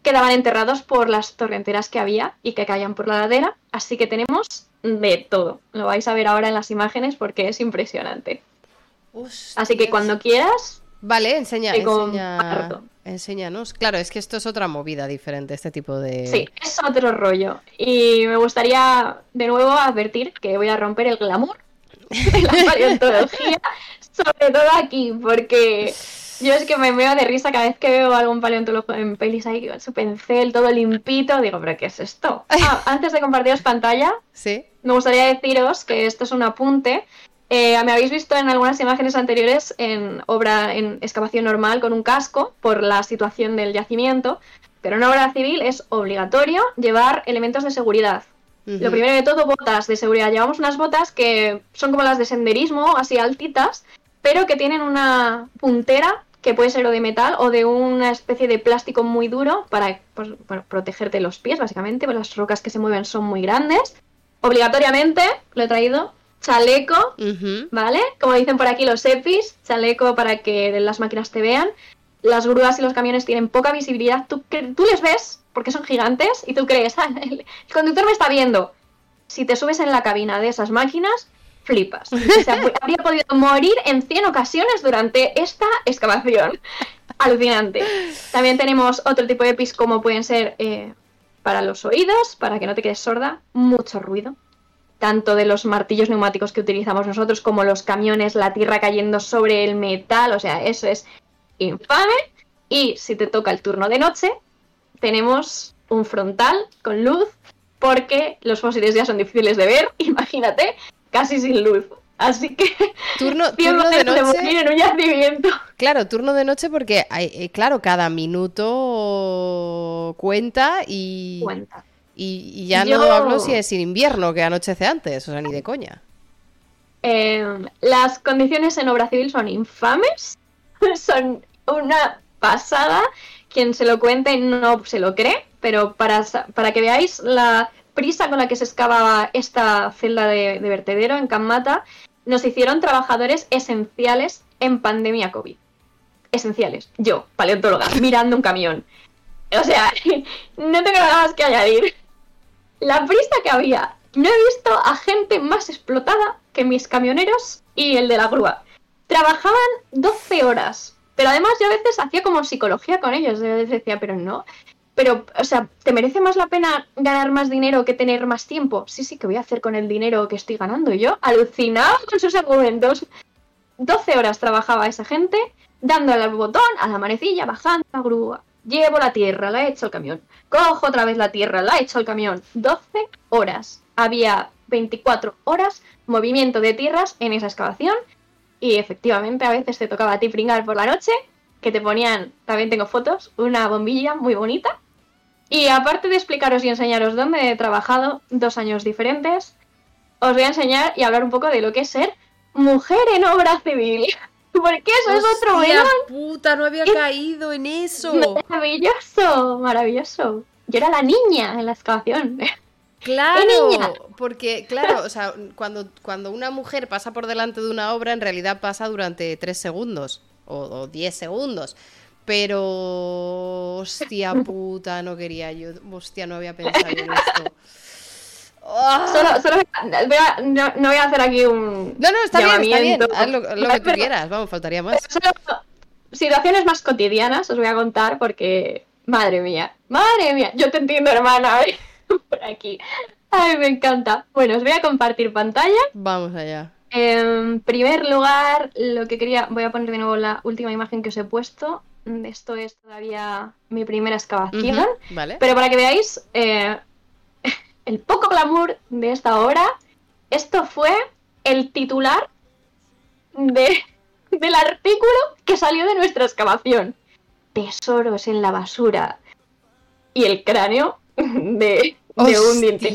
quedaban enterrados por las torrenteras que había y que caían por la ladera. Así que tenemos de todo. Lo vais a ver ahora en las imágenes porque es impresionante. Así que cuando quieras. Vale, enseña, enseña, Enséñanos. Claro, es que esto es otra movida diferente, este tipo de. Sí, es otro rollo. Y me gustaría de nuevo advertir que voy a romper el glamour de la paleontología, sobre todo aquí, porque yo es que me veo de risa cada vez que veo algún paleontólogo en pelis ahí con su pincel todo limpito. Digo, ¿pero qué es esto? Ah, antes de compartiros pantalla, ¿Sí? me gustaría deciros que esto es un apunte eh, me habéis visto en algunas imágenes anteriores en obra en excavación normal con un casco por la situación del yacimiento, pero en obra civil es obligatorio llevar elementos de seguridad. Lo primero de todo, botas de seguridad. Llevamos unas botas que son como las de senderismo, así altitas, pero que tienen una puntera que puede ser o de metal o de una especie de plástico muy duro para pues, protegerte los pies, básicamente, porque las rocas que se mueven son muy grandes. Obligatoriamente, lo he traído, chaleco, ¿vale? Como dicen por aquí los EPIs, chaleco para que las máquinas te vean. Las grúas y los camiones tienen poca visibilidad. Tú, tú les ves porque son gigantes y tú crees, ah, el, conductor me está viendo. Si te subes en la cabina de esas máquinas, flipas. O sea, habría podido morir en 100 ocasiones durante esta excavación. Alucinante. También tenemos otro tipo de EPIs como pueden ser eh, para los oídos, para que no te quedes sorda, mucho ruido tanto de los martillos neumáticos que utilizamos nosotros como los camiones, la tierra cayendo sobre el metal, o sea, eso es infame. Y si te toca el turno de noche, tenemos un frontal con luz porque los fósiles ya son difíciles de ver, imagínate, casi sin luz. Así que turno, turno de noche en un yacimiento. Claro, turno de noche porque hay, eh, claro, cada minuto cuenta y cuenta. Y, ya no hablo si es en invierno que anochece antes, o sea, ni de coña. Em, las condiciones en obra civil son infames, son una pasada. Quien se lo cuente no se lo cree, pero para, para que veáis la prisa con la que se excavaba esta celda de, vertedero en Cammata, nos hicieron trabajadores esenciales en pandemia COVID. Esenciales. Yo, paleontóloga, mirando un camión. O sea, no tengo nada más que añadir. La prisa que había. No he visto a gente más explotada que mis camioneros y el de la grúa. Trabajaban 12 horas. Pero además yo a veces hacía como psicología con ellos. Yo les decía, pero no, pero, o sea, ¿te merece más la pena ganar más dinero que tener más tiempo? Sí, sí, ¿qué voy a hacer con el dinero que estoy ganando? yo alucinaba con sus argumentos. 12 horas trabajaba esa gente, dándole al botón, a la manecilla, bajando la grúa. Llevo la tierra, la he hecho el camión. Cojo otra vez la tierra, la he hecho el camión. 12 horas. Había 24 horas movimiento de tierras en esa excavación. Y efectivamente a veces te tocaba a ti pringar por la noche, que te ponían, también tengo fotos, una bombilla muy bonita y aparte de explicaros y enseñaros dónde he trabajado, dos años diferentes, os voy a enseñar y hablar un poco de lo que es ser mujer en obra civil. Porque eso es otro melón. puta, no había caído en eso. Maravilloso, maravilloso. Yo era la niña en la excavación. Claro, porque claro, o sea, cuando, cuando una mujer pasa por delante de una obra, en realidad pasa durante tres segundos o, o diez segundos. Pero, hostia puta, no quería yo. Hostia, no había pensado en esto. Solo, solo voy a, no, voy a hacer aquí un. No, no, está bien, está bien. Haz lo, que tú quieras, vamos, faltaría más. situaciones más cotidianas os voy a contar porque. Madre mía, madre mía, yo te entiendo, hermana. Por aquí. Ay, me encanta. Bueno, os voy a compartir pantalla. Vamos allá. En primer lugar, lo que quería. Voy a poner de nuevo la última imagen que os he puesto. Esto es todavía mi primera excavación. Pero para que veáis eh, el poco glamour de esta obra, esto fue el titular de, del artículo que salió de nuestra excavación. Tesoros en la basura. Y el cráneo de, un diente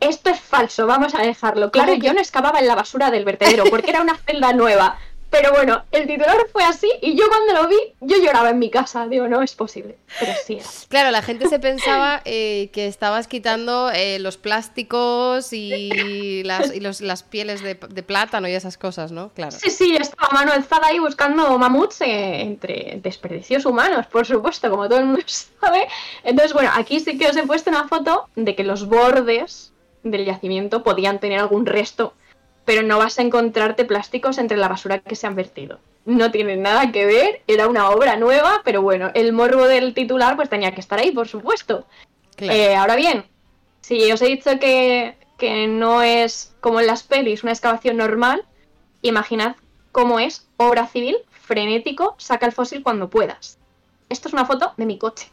Esto es falso, vamos a dejarlo. Claro, yo no excavaba en la basura del vertedero porque era una celda nueva. Pero bueno, el titular fue así y yo cuando lo vi, yo lloraba en mi casa. Digo, no es posible. Pero sí Claro, la gente se pensaba eh, que estabas quitando eh, los plásticos y las, y los, las pieles de, plátano y esas cosas, ¿no? Claro. Sí, sí, estaba mano alzada ahí buscando mamuts eh, entre desperdicios humanos, por supuesto, como todo el mundo sabe. Entonces, bueno, aquí sí que os he puesto una foto de que los bordes del yacimiento podían tener algún resto pero no vas a encontrarte plásticos entre la basura que se han vertido. No tiene nada que ver, era una obra nueva, pero bueno, el morbo del titular pues tenía que estar ahí, por supuesto. Eh, ahora bien, si os he dicho que, que no es como en las pelis una excavación normal, imaginad cómo es obra civil, frenético, saca el fósil cuando puedas. Esto es una foto de mi coche.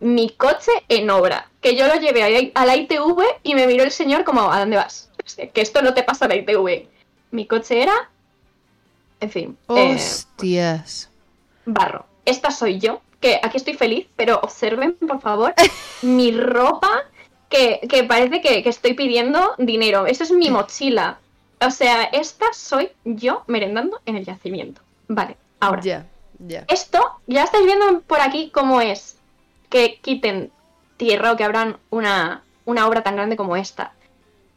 Mi coche en obra. Que yo lo llevé a la ITV y me miró el señor como, ¿a dónde vas? que esto no te pasa en la ITV. Mi coche era. En fin. Eh, Hostias. barro. Esta soy yo, que aquí estoy feliz, pero observen, por favor, mi ropa, que, parece que, estoy pidiendo dinero. Esa es mi mochila. O sea, esta soy yo merendando en el yacimiento. Vale, ahora. Ya, ya. Esto, ya estáis viendo por aquí cómo es que quiten tierra o que abran una, una obra tan grande como esta.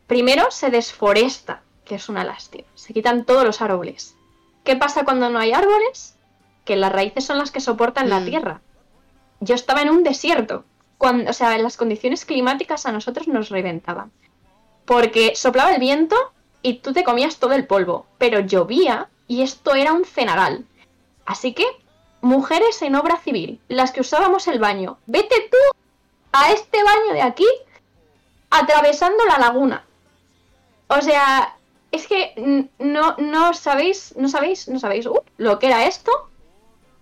Primero se desforesta, que es una lástima. Se quitan todos los árboles. ¿Qué pasa cuando no hay árboles? Que las raíces son las que soportan la mm. tierra. Yo estaba en un desierto. Cuando, o sea, las condiciones climáticas a nosotros nos reventaban. Porque soplaba el viento y tú te comías todo el polvo. Pero llovía y esto era un cenagal. Así que, mujeres en obra civil, las que usábamos el baño, vete tú a este baño de aquí atravesando la laguna. O sea, es que no, no sabéis, no sabéis, no sabéis uh, lo que era esto.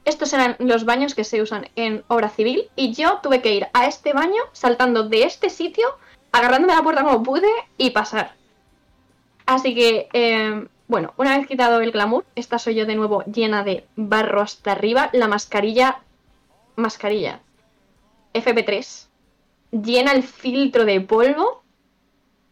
estos eran los baños que se usan en obra civil y yo tuve que ir a este baño saltando de este sitio, agarrándome a la puerta como pude y pasar. Así que, eh, bueno, una vez quitado el glamour, esta soy yo de nuevo llena de barro hasta arriba, la mascarilla, mascarilla, FP3, llena el filtro de polvo.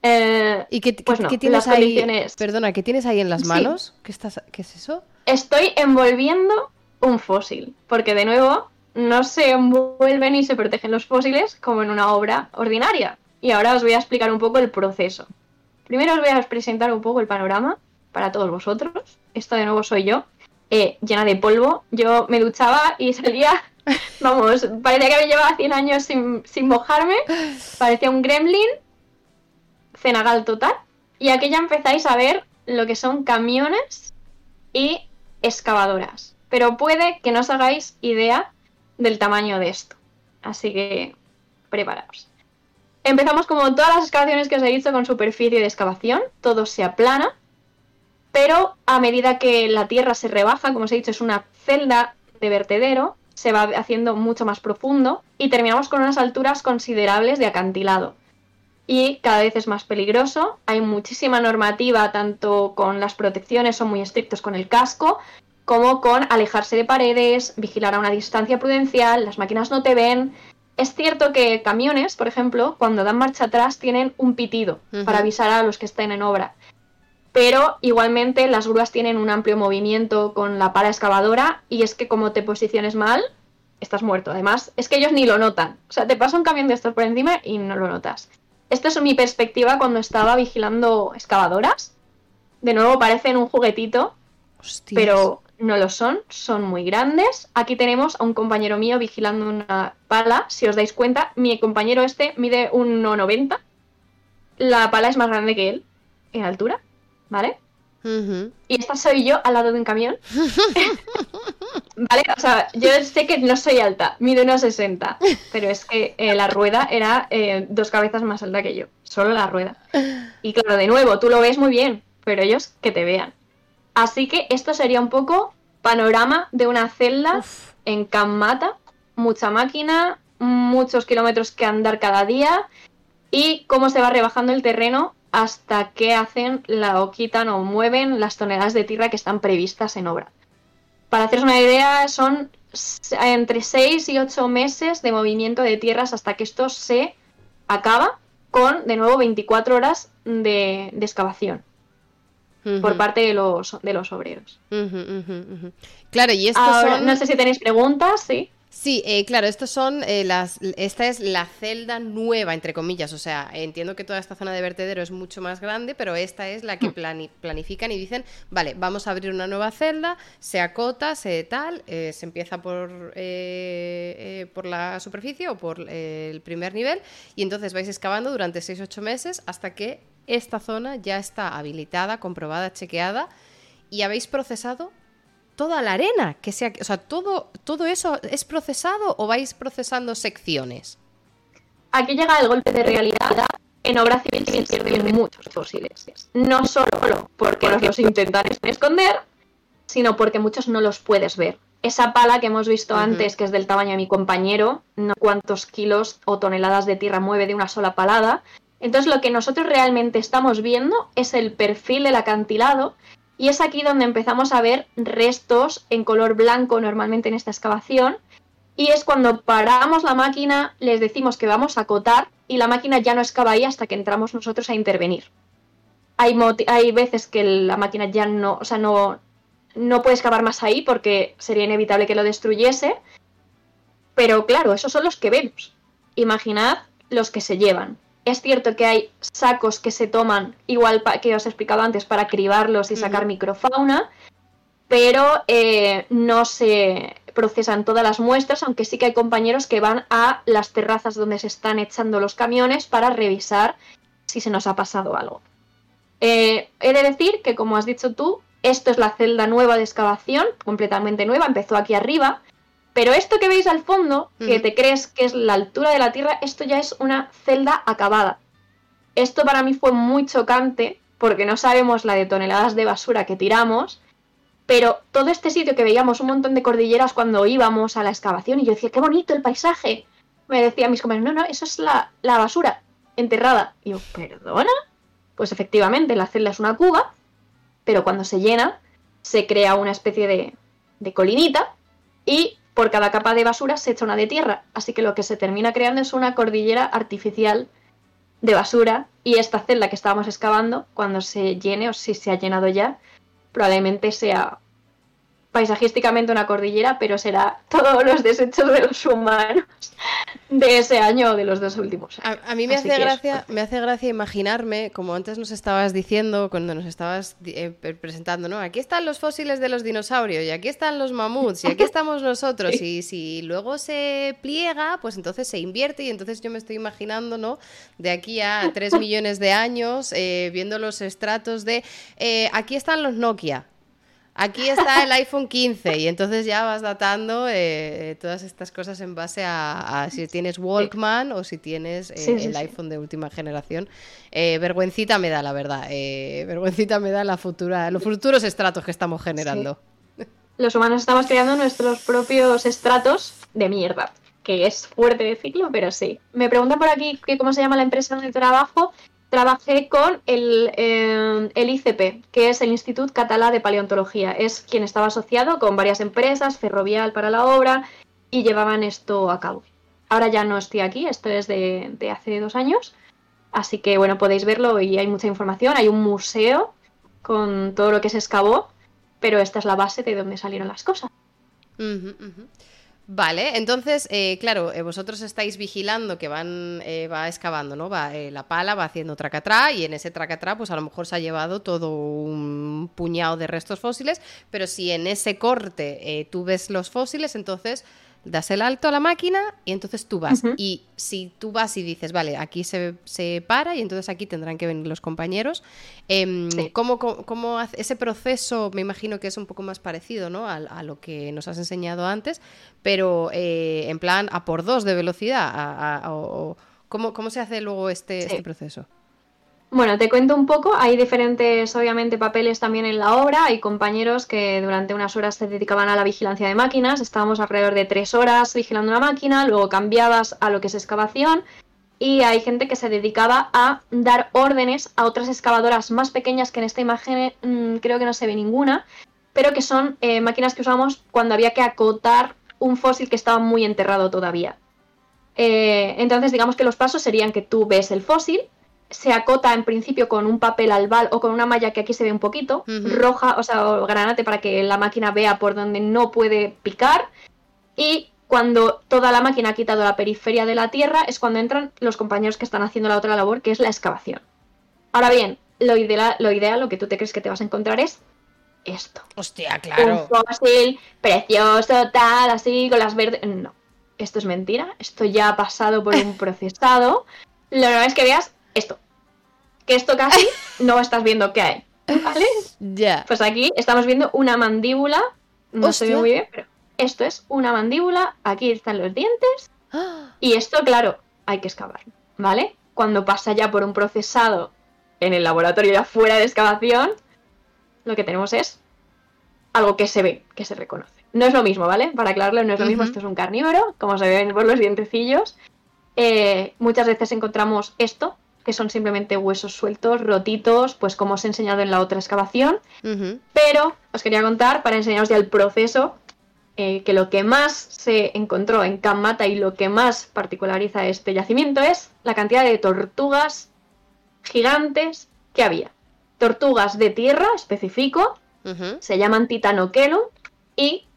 Eh, ¿Y qué, pues no, qué tienes las ahí? condiciones- Perdona, ¿qué tienes ahí en las Sí. manos? ¿Qué, estás, ¿Qué es eso? Estoy envolviendo un fósil, porque de nuevo no se envuelven ni se protegen los fósiles como en una obra ordinaria. Y ahora os voy a explicar un poco el proceso. Primero os voy a presentar un poco el panorama para todos vosotros. Esto de nuevo soy yo, eh, llena de polvo. Yo me duchaba y salía, vamos, parecía que me llevaba 100 años sin, sin mojarme. Parecía un gremlin, cenagal total. Y aquí ya empezáis a ver lo que son camiones y excavadoras. Pero puede que no os hagáis idea del tamaño de esto. Así que preparaos. Empezamos como todas las excavaciones que os he dicho con superficie de excavación. Todo se aplana. Pero a medida que la tierra se rebaja, como os he dicho, es una celda de vertedero, se va haciendo mucho más profundo y terminamos con unas alturas considerables de acantilado y cada vez es más peligroso. Hay muchísima normativa, tanto con las protecciones, son muy estrictos con el casco, como con alejarse de paredes, vigilar a una distancia prudencial, las máquinas no te ven. Es cierto que camiones, por ejemplo, cuando dan marcha atrás tienen un pitido para avisar a los que estén en obra. Pero igualmente las grúas tienen un amplio movimiento con la pala excavadora y es que como te posiciones mal, estás muerto. Además, es que ellos ni lo notan. O sea, te pasa un camión de estos por encima y no lo notas. Esta es mi perspectiva cuando estaba vigilando excavadoras. De nuevo parecen un juguetito, Hostias. pero no lo son, son muy grandes. Aquí tenemos a un compañero mío vigilando una pala. Si os dais cuenta, mi compañero este mide 1,90. La pala es más grande que él en altura, ¿vale? Y esta soy yo al lado de un camión. vale, o sea, yo sé que no soy alta, mido unos 60, pero es que eh, la rueda era eh, dos cabezas más alta que yo, solo la rueda. Y claro, de nuevo, tú lo ves muy bien, pero ellos que te vean. Así que esto sería un poco panorama de una celda Uf. en Cammata, mucha máquina, muchos kilómetros que andar cada día y cómo se va rebajando el terreno hasta que hacen la o quitan o mueven las toneladas de tierra que están previstas en obra. Para haceros una idea, son entre 6 y 8 meses de movimiento de tierras hasta que esto se acaba con, de nuevo, 24 horas de, de excavación por parte de los, de los obreros. Claro, y Ahora, son... no sé si tenéis preguntas, sí. Sí, eh, claro, estos son eh, las. Esta es la celda nueva, entre comillas. O sea, entiendo que toda esta zona de vertedero es mucho más grande, pero esta es la que Hmm. plani- planifican y dicen, vale, vamos a abrir una nueva celda, se acota, se tal, eh, se empieza por, por la superficie o por el primer nivel, y entonces vais excavando durante 6-8 meses hasta que esta zona ya está habilitada, comprobada, chequeada, y habéis procesado toda la arena, que sea, o sea, todo, todo eso es procesado o vais procesando secciones. Aquí llega el golpe de realidad. En obra civil se pierden muchos fósiles. No solo porque nos los intentan esconder, sino porque muchos no los puedes ver. Esa pala que hemos visto antes, que es del tamaño de mi compañero, no cuántos kilos o toneladas de tierra mueve de una sola palada. Entonces lo que nosotros realmente estamos viendo es el perfil del acantilado y es aquí donde empezamos a ver restos en color blanco normalmente en esta excavación y es cuando paramos la máquina, les decimos que vamos a acotar y la máquina ya no excava ahí hasta que entramos nosotros a intervenir. Hay, hay veces que la máquina ya no, o sea, no, no puede excavar más ahí porque sería inevitable que lo destruyese. Pero claro, esos son los que vemos. Imaginad los que se llevan. Es cierto que hay sacos que se toman, igual que os he explicado antes, para cribarlos y sacar microfauna, pero eh, no se procesan todas las muestras, aunque sí que hay compañeros que van a las terrazas donde se están echando los camiones para revisar si se nos ha pasado algo. Eh, he de decir que, como has dicho tú, esto es la celda nueva de excavación, completamente nueva, empezó aquí arriba, pero esto que veis al fondo, que te crees que es la altura de la Tierra, esto ya es una celda acabada. Esto para mí fue muy chocante porque no sabemos la de toneladas de basura que tiramos, Pero todo este sitio que veíamos un montón de cordilleras cuando íbamos a la excavación y yo decía, qué bonito el paisaje. Me decían mis compañeros, no, no, eso es la, la basura enterrada. Y yo, ¿perdona? Pues efectivamente, la celda es una cuba, pero cuando se llena, se crea una especie de, de colinita y por cada capa de basura se echa una de tierra. Así que lo que se termina creando es una cordillera artificial de basura y esta celda que estábamos excavando, cuando se llene o si se ha llenado ya, probablemente sea paisajísticamente una cordillera, pero será todos los desechos de los humanos de ese año o de los dos últimos años. A, mí me hace, gracia, me hace gracia imaginarme, como antes nos estabas diciendo, cuando nos estabas eh, presentando, ¿no? Aquí están los fósiles de los dinosaurios, y aquí están los mamuts, y aquí estamos nosotros, y si luego se pliega, pues entonces se invierte, y entonces yo me estoy imaginando, ¿no? De aquí a tres millones de años, eh, viendo los estratos de, eh, aquí están los Nokia, Aquí está el iPhone 15 y entonces ya vas datando eh, todas estas cosas en base a, si tienes Walkman o si tienes eh, el iPhone de última generación. Eh, vergüencita me da, la verdad. vergüencita me da la futura, los futuros estratos que estamos generando. Los humanos estamos creando nuestros propios estratos de mierda, que es fuerte decirlo, pero sí. Me preguntan por aquí que cómo se llama la empresa donde trabajo trabajé con el, eh, el, ICP, que es el Institut Catalá de Paleontología. Es quien estaba asociado con varias empresas, Ferrovial para la obra, y llevaban esto a cabo. Ahora ya no estoy aquí, esto es de, de hace dos años, así que bueno, podéis verlo y hay mucha información. Hay un museo con todo lo que se excavó, pero esta es la base de donde salieron las cosas. Vale, entonces, eh, claro, eh, vosotros estáis vigilando que van, eh, va excavando, ¿no? Va, la pala va haciendo tracatrá y en ese tracatrá, pues a lo mejor se ha llevado todo un puñado de restos fósiles, pero si en ese corte tú ves los fósiles, entonces das el alto a la máquina y entonces tú vas. Y si tú vas y dices, vale, aquí se, se, para y entonces aquí tendrán que venir los compañeros, eh, ¿cómo, ese proceso me imagino que es un poco más parecido ¿no? a, lo que nos has enseñado antes, pero eh, en plan a por dos de velocidad? o, ¿cómo, ¿Cómo se hace luego este, este proceso? Bueno, te cuento un poco. Hay diferentes, obviamente, papeles también en la obra. Hay compañeros que durante unas horas se dedicaban a la vigilancia de máquinas. Estábamos alrededor de tres horas vigilando una máquina, luego cambiadas a lo que es excavación. Y hay gente que se dedicaba a dar órdenes a otras excavadoras más pequeñas que en esta imagen mm, creo que no se ve ninguna, pero que son eh, máquinas que usamos cuando había que acotar un fósil que estaba muy enterrado todavía. Eh, entonces, digamos que los pasos serían que tú ves el fósil, se acota en principio con un papel albal o con una malla que aquí se ve un poquito, roja, o sea, granate para que la máquina vea por donde no puede picar. Y cuando toda la máquina ha quitado la periferia de la tierra es cuando entran los compañeros que están haciendo la otra labor, que es la excavación. Ahora bien, lo ideal, lo, ideal, lo que tú te crees que te vas a encontrar es esto. Hostia, claro. Un fósil precioso, tal, así, con las verdes. No, esto es mentira. Esto ya ha pasado por un procesado. Lo normal es que veas esto. Que esto casi no estás viendo qué hay. ¿Vale? Ya. Pues aquí estamos viendo una mandíbula. No se ve muy bien, pero esto es una mandíbula. Aquí están los dientes. Y esto, claro, hay que excavar. ¿Vale? Cuando pasa ya por un procesado en el laboratorio ya fuera de excavación, lo que tenemos es algo que se ve, que se reconoce. No es lo mismo, ¿vale? Para aclararlo, no es lo mismo. Esto es un carnívoro, como se ven por los dientecillos. Eh, muchas veces encontramos esto, que son simplemente huesos sueltos, rotitos, pues como os he enseñado en la otra excavación. Pero os quería contar, para enseñaros ya el proceso, eh, que lo que más se encontró en Kamata y lo que más particulariza este yacimiento es la cantidad de tortugas gigantes que había. Tortugas de tierra, específico, se llaman titanoquelum y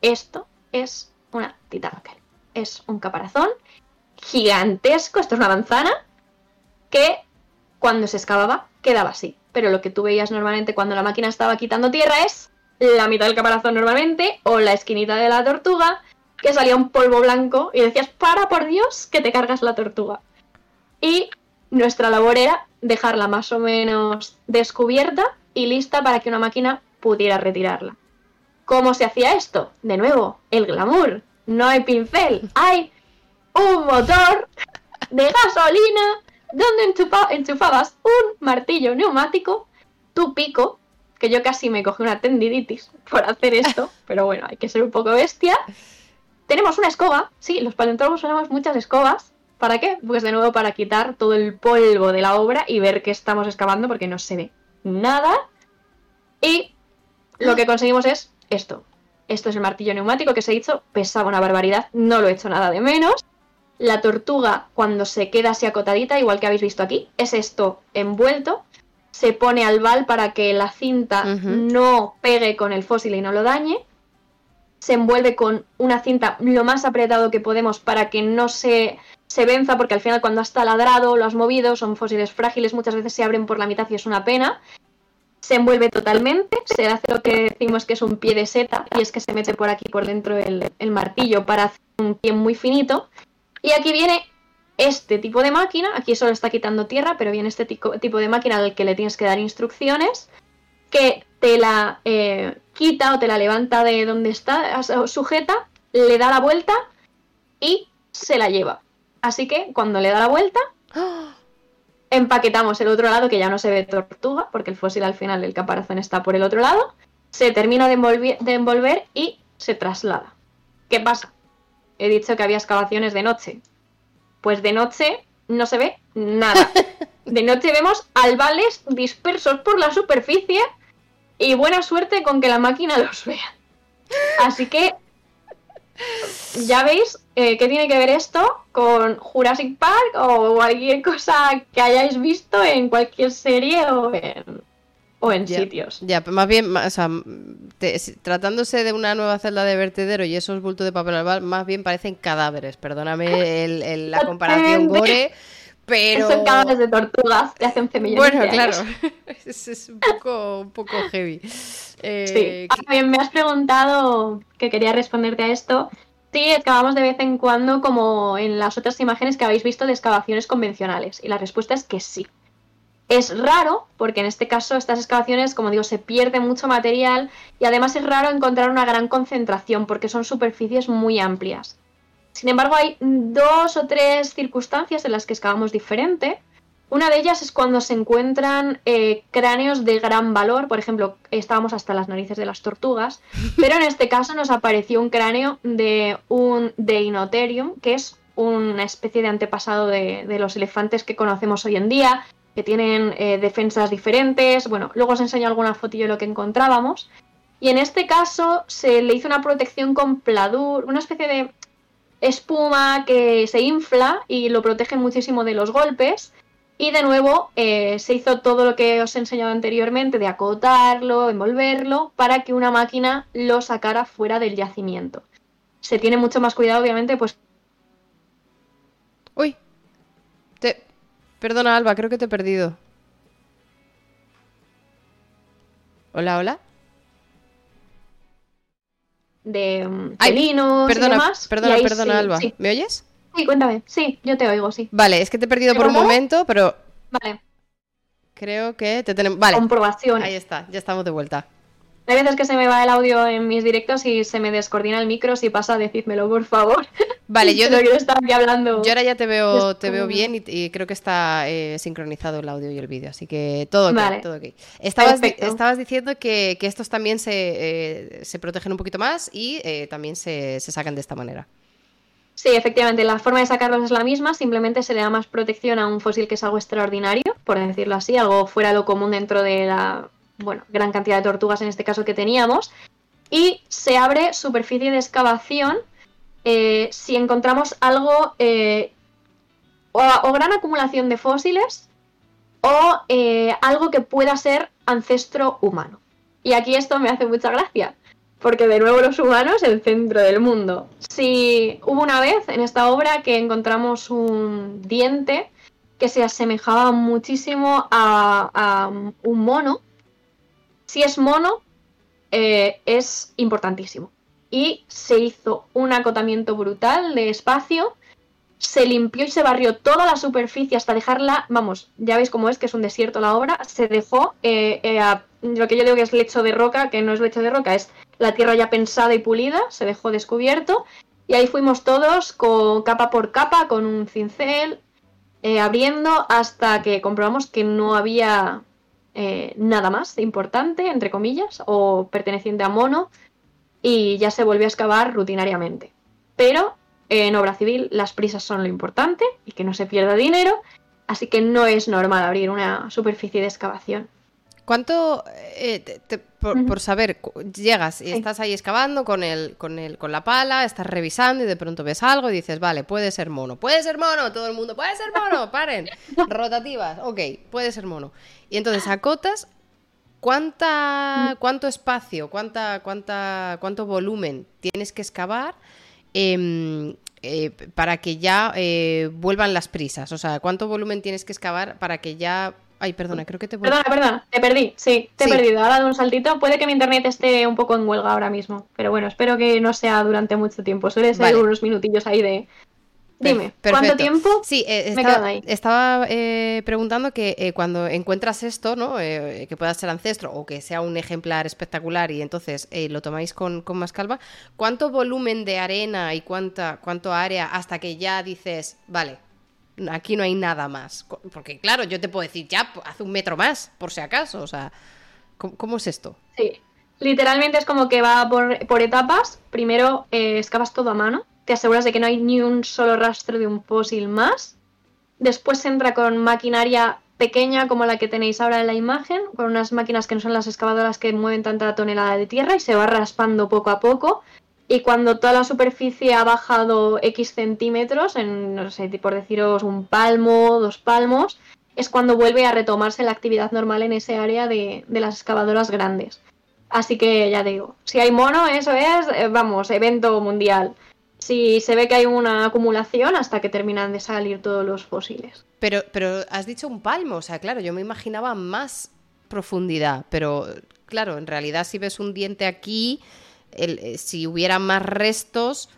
esto es una titanoquelum. Es un caparazón gigantesco, esto es una manzana, que cuando se excavaba quedaba así. Pero lo que tú veías normalmente cuando la máquina estaba quitando tierra es la mitad del caparazón normalmente o la esquinita de la tortuga que salía un polvo blanco y decías, para por Dios que te cargas la tortuga. Y nuestra labor era dejarla más o menos descubierta y lista para que una máquina pudiera retirarla. ¿Cómo se hacía esto? De nuevo, el glamour. No hay pincel, hay un motor de gasolina donde enchufabas un martillo neumático, tu pico, que yo casi me cogí una tendinitis por hacer esto, pero bueno, hay que ser un poco bestia. Tenemos una escoba, sí, los paleontólogos usamos muchas escobas. ¿Para qué? Pues de nuevo para quitar todo el polvo de la obra y ver qué estamos excavando porque no se ve nada. Y lo que conseguimos es esto. Esto es el martillo neumático que se ha dicho, pesaba una barbaridad, no lo he hecho nada de menos. La tortuga, cuando se queda así acotadita, igual que habéis visto aquí, es esto envuelto. Se pone al bal para que la cinta no pegue con el fósil y no lo dañe. Se envuelve con una cinta lo más apretado que podemos para que no se, se venza, porque al final cuando has taladrado, lo has movido, son fósiles frágiles, muchas veces se abren por la mitad y es una pena se envuelve totalmente, se hace lo que decimos que es un pie de seta, y es que se mete por aquí por dentro el, martillo para hacer un pie muy finito. Y aquí viene este tipo de máquina, aquí solo está quitando tierra, pero viene este tipo, de máquina al que le tienes que dar instrucciones, que te la eh, quita o te la levanta de donde está sujeta, le da la vuelta y se la lleva. Así que cuando le da la vuelta, empaquetamos el otro lado, que ya no se ve tortuga, porque el fósil al final, el caparazón está por el otro lado, se termina de, envolver, y se traslada. ¿Qué pasa? He dicho que había excavaciones de noche. Pues de noche no se ve nada. De noche vemos albales dispersos por la superficie y buena suerte con que la máquina los vea. Así que ya veis eh, qué tiene que ver esto con Jurassic Park o cualquier cosa que hayáis visto en cualquier serie o en, o en sitios. Ya, más bien, o sea, tratándose de una nueva celda de vertedero y esos bultos de papel albal, más bien parecen cadáveres. Perdóname la comparación gore. Pero... Son cadáveres de tortugas de hace 11 millones Bueno, claro, es, un, poco, un poco heavy. Eh, sí. Bien, me has preguntado que quería responderte a esto. Sí, excavamos de vez en cuando como en las otras imágenes que habéis visto de excavaciones convencionales. Y la respuesta es que sí. Es raro, porque en este caso estas excavaciones, como digo, se pierde mucho material y además es raro encontrar una gran concentración porque son superficies muy amplias. Sin embargo, hay dos o tres circunstancias en las que excavamos diferente. Una de ellas es cuando se encuentran eh, cráneos de gran valor, por ejemplo, estábamos hasta las narices de las tortugas, pero en este caso nos apareció un cráneo de un Deinotherium, que es una especie de antepasado de, los elefantes que conocemos hoy en día, que tienen eh, defensas diferentes. Bueno, luego os enseño alguna fotillo de lo que encontrábamos. Y en este caso se le hizo una protección con pladur, una especie de espuma que se infla y lo protege muchísimo de los golpes. Y de nuevo eh, se hizo todo lo que os he enseñado anteriormente de acotarlo, envolverlo, para que una máquina lo sacara fuera del yacimiento. Se tiene mucho más cuidado, obviamente, pues... Uy. Perdona, Alba, creo que te he perdido. Hola, hola. De felinos perdona, y demás. Perdona, perdona, Alba. ¿Me oyes? Sí, cuéntame. Sí, yo te oigo, sí. Vale, es que te he perdido por un momento, pero. Vale. Creo que te tenemos. Vale. Comprobación. Ahí está, ya estamos de vuelta. Hay veces que se me va el audio en mis directos y se me descoordina el micro. Si pasa, decídmelo, por favor. Vale, yo, quiero estar aquí hablando. Yo ahora ya te veo, te veo bien y, creo que está eh, sincronizado el audio y el vídeo, así que todo ok. todo okay. Estabas, estabas diciendo que, estos también se, eh, se, protegen un poquito más y eh, también se, se sacan de esta manera. Sí, efectivamente, la forma de sacarlos es la misma, simplemente se le da más protección a un fósil que es algo extraordinario, por decirlo así, algo fuera de lo común dentro de la bueno, gran cantidad de tortugas en este caso que teníamos. Y se abre superficie de excavación eh, si encontramos algo eh, o, gran acumulación de fósiles o eh, algo que pueda ser ancestro humano. Y aquí esto me hace mucha gracia, porque de nuevo los humanos, el centro del mundo. Si hubo una vez en esta obra que encontramos un diente que se asemejaba muchísimo a, un mono, si es mono, eh, es importantísimo. Y se hizo un acotamiento brutal de espacio, se limpió y se barrió toda la superficie hasta dejarla, vamos, ya veis cómo es que es un desierto la obra, se dejó eh, eh, lo que yo digo que es lecho de roca, que no es lecho de roca, es la tierra ya pensada y pulida, se dejó descubierto y ahí fuimos todos con capa por capa, con un cincel, abriendo hasta que comprobamos que no había eh, nada más importante, entre comillas, o perteneciente a mono, y ya se volvió a excavar rutinariamente. Pero en obra civil las prisas son lo importante y que no se pierda dinero, así que no es normal abrir una superficie de excavación. ¿Cuánto, eh, por, saber, llegas y estás ahí excavando con, el, con, el, con la pala, estás revisando y de pronto ves algo y dices, vale, puede ser mono, puede ser mono, todo el mundo, puede ser mono, paren, rotativas, ok, puede ser mono. Y entonces acotas cuánta, cuánto espacio, cuánta, cuánta, cuánto volumen tienes que excavar em, eh, para que ya eh, vuelvan las prisas, o sea, cuánto volumen tienes que excavar para que ya Ay, perdona, creo que te Perdona, perdona, te perdí, sí, te he perdido. Ahora de un saltito. Puede que mi internet esté un poco en huelga ahora mismo, pero bueno, espero que no sea durante mucho tiempo. Suele ser unos minutillos ahí de. Dime, ¿cuánto tiempo? Sí, eh, estaba, estaba eh, preguntando que eh, cuando encuentras esto, ¿no? que pueda ser ancestro o que sea un ejemplar espectacular y entonces lo tomáis con, con, más calma, ¿cuánto volumen de arena y cuánta, cuánto área hasta que ya dices, vale, aquí no hay nada más. Porque claro, yo te puedo decir, ya, hace un metro más, por si acaso. O sea, ¿cómo, es esto? Sí, literalmente es como que va por, etapas. Primero excavas todo a mano, te aseguras de que no hay ni un solo rastro de un fósil más. Después se entra con maquinaria pequeña como la que tenéis ahora en la imagen, con unas máquinas que no son las excavadoras que mueven tanta tonelada de tierra y se va raspando poco a poco y cuando toda la superficie ha bajado X centímetros, en, no sé, por deciros un palmo, dos palmos, es cuando vuelve a retomarse la actividad normal en ese área de, las excavadoras grandes. Así que ya digo, si hay mono, eso es, eh, vamos, evento mundial. Si se ve que hay una acumulación hasta que terminan de salir todos los fósiles. Pero, pero has dicho un palmo, o sea, claro, yo me imaginaba más profundidad, pero claro, en realidad si ves un diente aquí, eh, si hubiera más restos,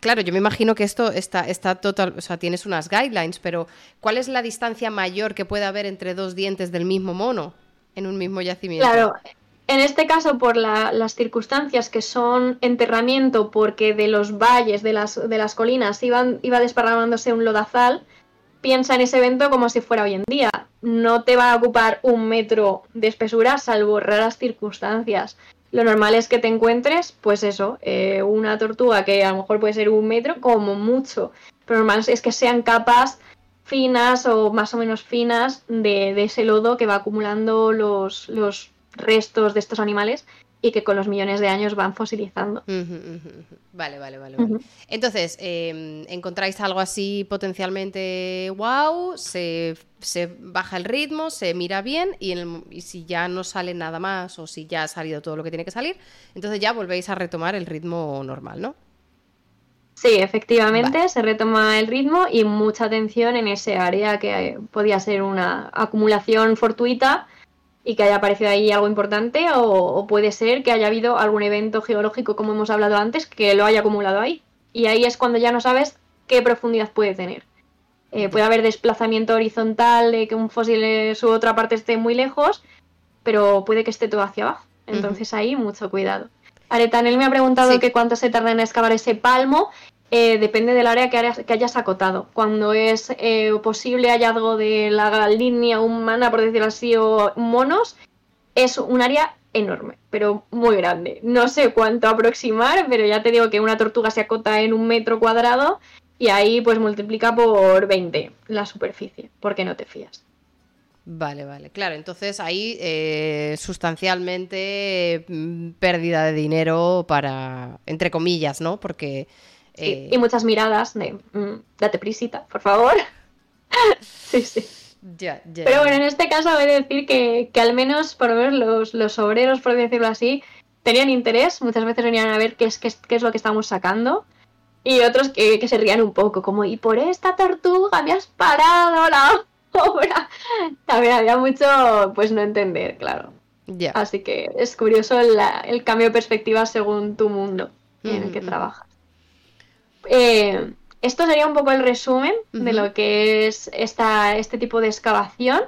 claro, yo me imagino que esto está, está total, o sea, tienes unas guidelines, pero ¿cuál es la distancia mayor que puede haber entre dos dientes del mismo mono en un mismo yacimiento? Claro, en este caso por las circunstancias que son enterramiento, porque de los valles, de las, de las colinas, iban, iba desparramándose un lodazal, piensa en ese evento como si fuera hoy en día. No te va a ocupar un metro de espesura, salvo raras circunstancias lo normal es que te encuentres, pues eso, eh, una tortuga que a lo mejor puede ser un metro, como mucho. Pero normal es que sean capas finas o más o menos finas de, ese lodo que va acumulando los, los restos de estos animales y que con los millones de años van fosilizando. Vale, vale, vale. Entonces, em, encontráis algo así potencialmente wow, se, baja el ritmo, se mira bien y, si ya no sale nada más o si ya ha salido todo lo que tiene que salir, entonces ya volvéis a retomar el ritmo normal, ¿no? Sí, efectivamente, se retoma el ritmo y mucha atención en ese área que podía ser una acumulación fortuita y que haya aparecido ahí algo importante o, puede ser que haya habido algún evento geológico, como hemos hablado antes, que lo haya acumulado ahí. Y ahí es cuando ya no sabes qué profundidad puede tener. Eh, puede haber desplazamiento horizontal de que un fósil su otra parte esté muy lejos, pero puede que esté todo hacia abajo. Entonces ahí mucho cuidado. Aretanel me ha preguntado que cuánto se tarda en excavar ese palmo eh, depende del área que, hayas, acotado. Cuando es eh, posible hallazgo de la línea humana, por decirlo así, o monos, es un área enorme, pero muy grande. No sé cuánto aproximar, pero ya te digo que una tortuga se acota en un metro cuadrado y ahí pues multiplica por 20 la superficie, porque no te fías. Vale, vale, claro. Entonces ahí eh, sustancialmente mm, pérdida de dinero para, entre comillas, ¿no? Porque eh, y muchas miradas de, mm, date prisita, por favor. sí, sí. Pero bueno, en este caso voy a decir que, al menos, por lo menos los, obreros, por decirlo así, tenían interés, muchas veces venían a ver qué es, qué es, lo que estamos sacando. Y otros que, se rían un poco, como, y por esta tortuga me has parado la obra. También había mucho, pues no entender, claro. Así que es curioso el, cambio de perspectiva según tu mundo en el que trabajas. Eh, esto sería un poco el resumen de lo que es esta, este tipo de excavación.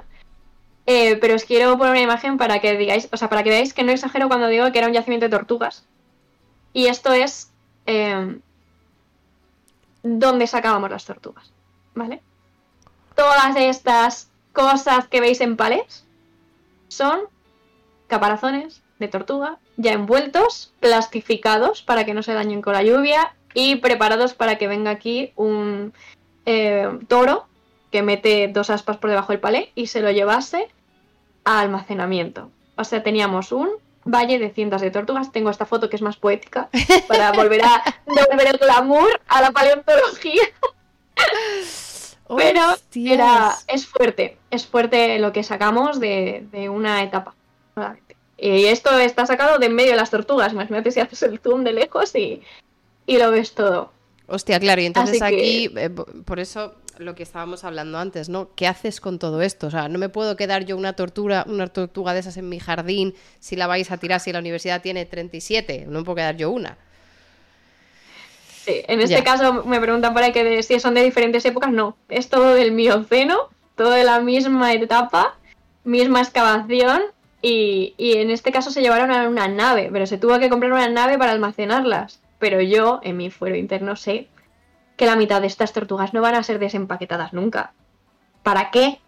Eh, pero os quiero poner una imagen para que digáis, o sea, para que veáis que no exagero cuando digo que era un yacimiento de tortugas. Y esto es eh, donde sacábamos las tortugas, ¿vale? Todas estas cosas que veis en palés son caparazones de tortuga ya envueltos, plastificados para que no se dañen con la lluvia y preparados para que venga aquí un eh, toro que mete dos aspas por debajo del palé y se lo llevase a almacenamiento. O sea, teníamos un valle de cientos de tortugas. Tengo esta foto que es más poética para volver a devolver el glamour a la paleontología. Pero era, es fuerte, es fuerte lo que sacamos de, una etapa. Y esto está sacado de en medio de las tortugas. Imagínate si haces el zoom de lejos y, lo ves todo. Hostia, claro, y entonces aquí, eh, por eso lo que estábamos hablando antes, ¿no? ¿Qué haces con todo esto? O sea, no me puedo quedar yo una tortuga, una tortuga de esas en mi jardín si la vais a tirar si la universidad tiene 37, no me puedo quedar yo una. Sí, en este caso me preguntan por ahí que si son de diferentes épocas, no, es todo del mioceno, todo de la misma etapa, misma excavación y, y en este caso se llevaron a una nave, pero se tuvo que comprar una nave para almacenarlas. Pero yo, en mi fuero interno, sé que la mitad de estas tortugas no van a ser desempaquetadas nunca. ¿Para qué?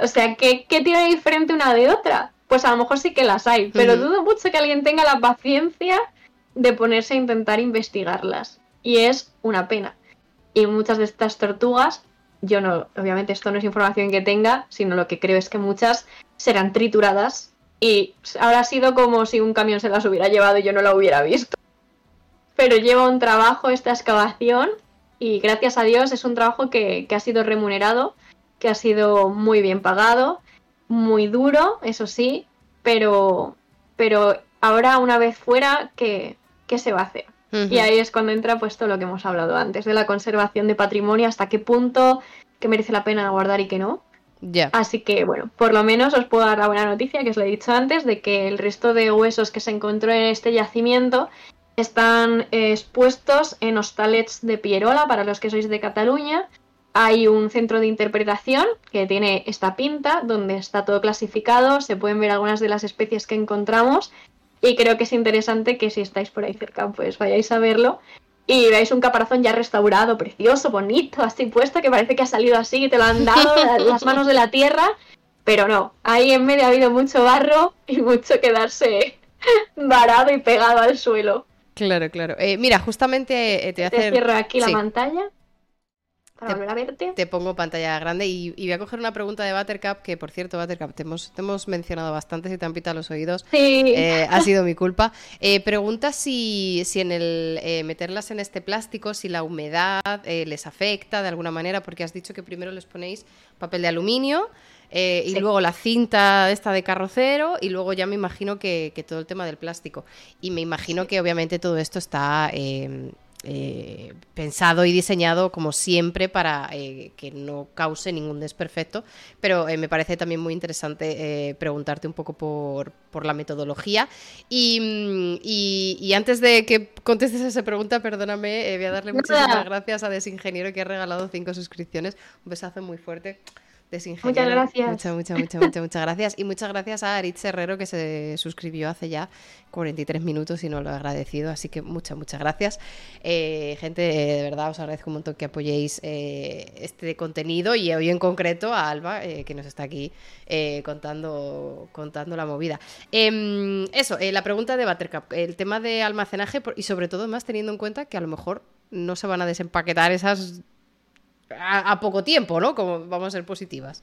O sea, ¿qué, tiene diferente una de otra? Pues a lo mejor sí que las hay, pero dudo mucho que alguien tenga la paciencia de ponerse a intentar investigarlas. Y es una pena. Y muchas de estas tortugas, yo no, obviamente esto no es información que tenga, sino lo que creo es que muchas serán trituradas y habrá sido como si un camión se las hubiera llevado y yo no la hubiera visto. Pero lleva un trabajo esta excavación y gracias a Dios es un trabajo que, ha sido remunerado, que ha sido muy bien pagado, muy duro, eso sí, pero, pero ahora una vez fuera, ¿qué, se va a hacer? Y ahí es cuando entra pues todo lo que hemos hablado antes, de la conservación de patrimonio, hasta qué punto que merece la pena guardar y que no. Así que bueno, por lo menos os puedo dar la buena noticia que os lo he dicho antes, de que el resto de huesos que se encontró en este yacimiento están eh, expuestos en hostalets de Pierola, para los que sois de Cataluña. Hay un centro de interpretación que tiene esta pinta, donde está todo clasificado, se pueden ver algunas de las especies que encontramos y creo que es interesante que si estáis por ahí cerca, pues vayáis a verlo y veáis un caparazón ya restaurado, precioso, bonito, así puesto, que parece que ha salido así, y te lo han dado las manos de la tierra, pero no, ahí en medio ha habido mucho barro y mucho quedarse varado y pegado al suelo. Claro, claro. Eh, mira, justamente eh, te voy a hacer... cierro aquí la pantalla para volver a verte. Te pongo pantalla grande y, voy a coger una pregunta de Buttercup, que por cierto, Buttercup, te hemos, te hemos mencionado bastante, si te han pitado los oídos. Sí. Eh, ha sido mi culpa. pregunta si, si en el meterlas en este plástico, si la humedad les afecta de alguna manera, porque has dicho que primero les ponéis papel de aluminio. Eh, y luego la cinta esta de carrocero y luego ya me imagino que, todo el tema del plástico. Y me imagino que obviamente todo esto está em, eh, pensado y diseñado como siempre para eh, que no cause ningún desperfecto, pero me parece también muy interesante preguntarte un poco por, la metodología. Mm, y, antes de que contestes a esa pregunta, perdóname, voy a darle muchísimas gracias a Desingeniero que ha regalado cinco suscripciones. Un besazo muy fuerte. Muchas gracias. Muchas, muchas, muchas, muchas, muchas gracias. Y muchas gracias a Aritz Herrero que se suscribió hace ya 43 minutos y no lo he agradecido. Así que muchas, muchas gracias. Eh, gente, de verdad os agradezco un montón que apoyéis eh, este contenido y hoy en concreto a Alba, eh, que nos está aquí contando, contando la movida. Em, eso, la pregunta de Buttercup, el tema de almacenaje y sobre todo más teniendo en cuenta que a lo mejor no se van a desempaquetar esas a, poco tiempo, ¿no? Como vamos a ser positivas.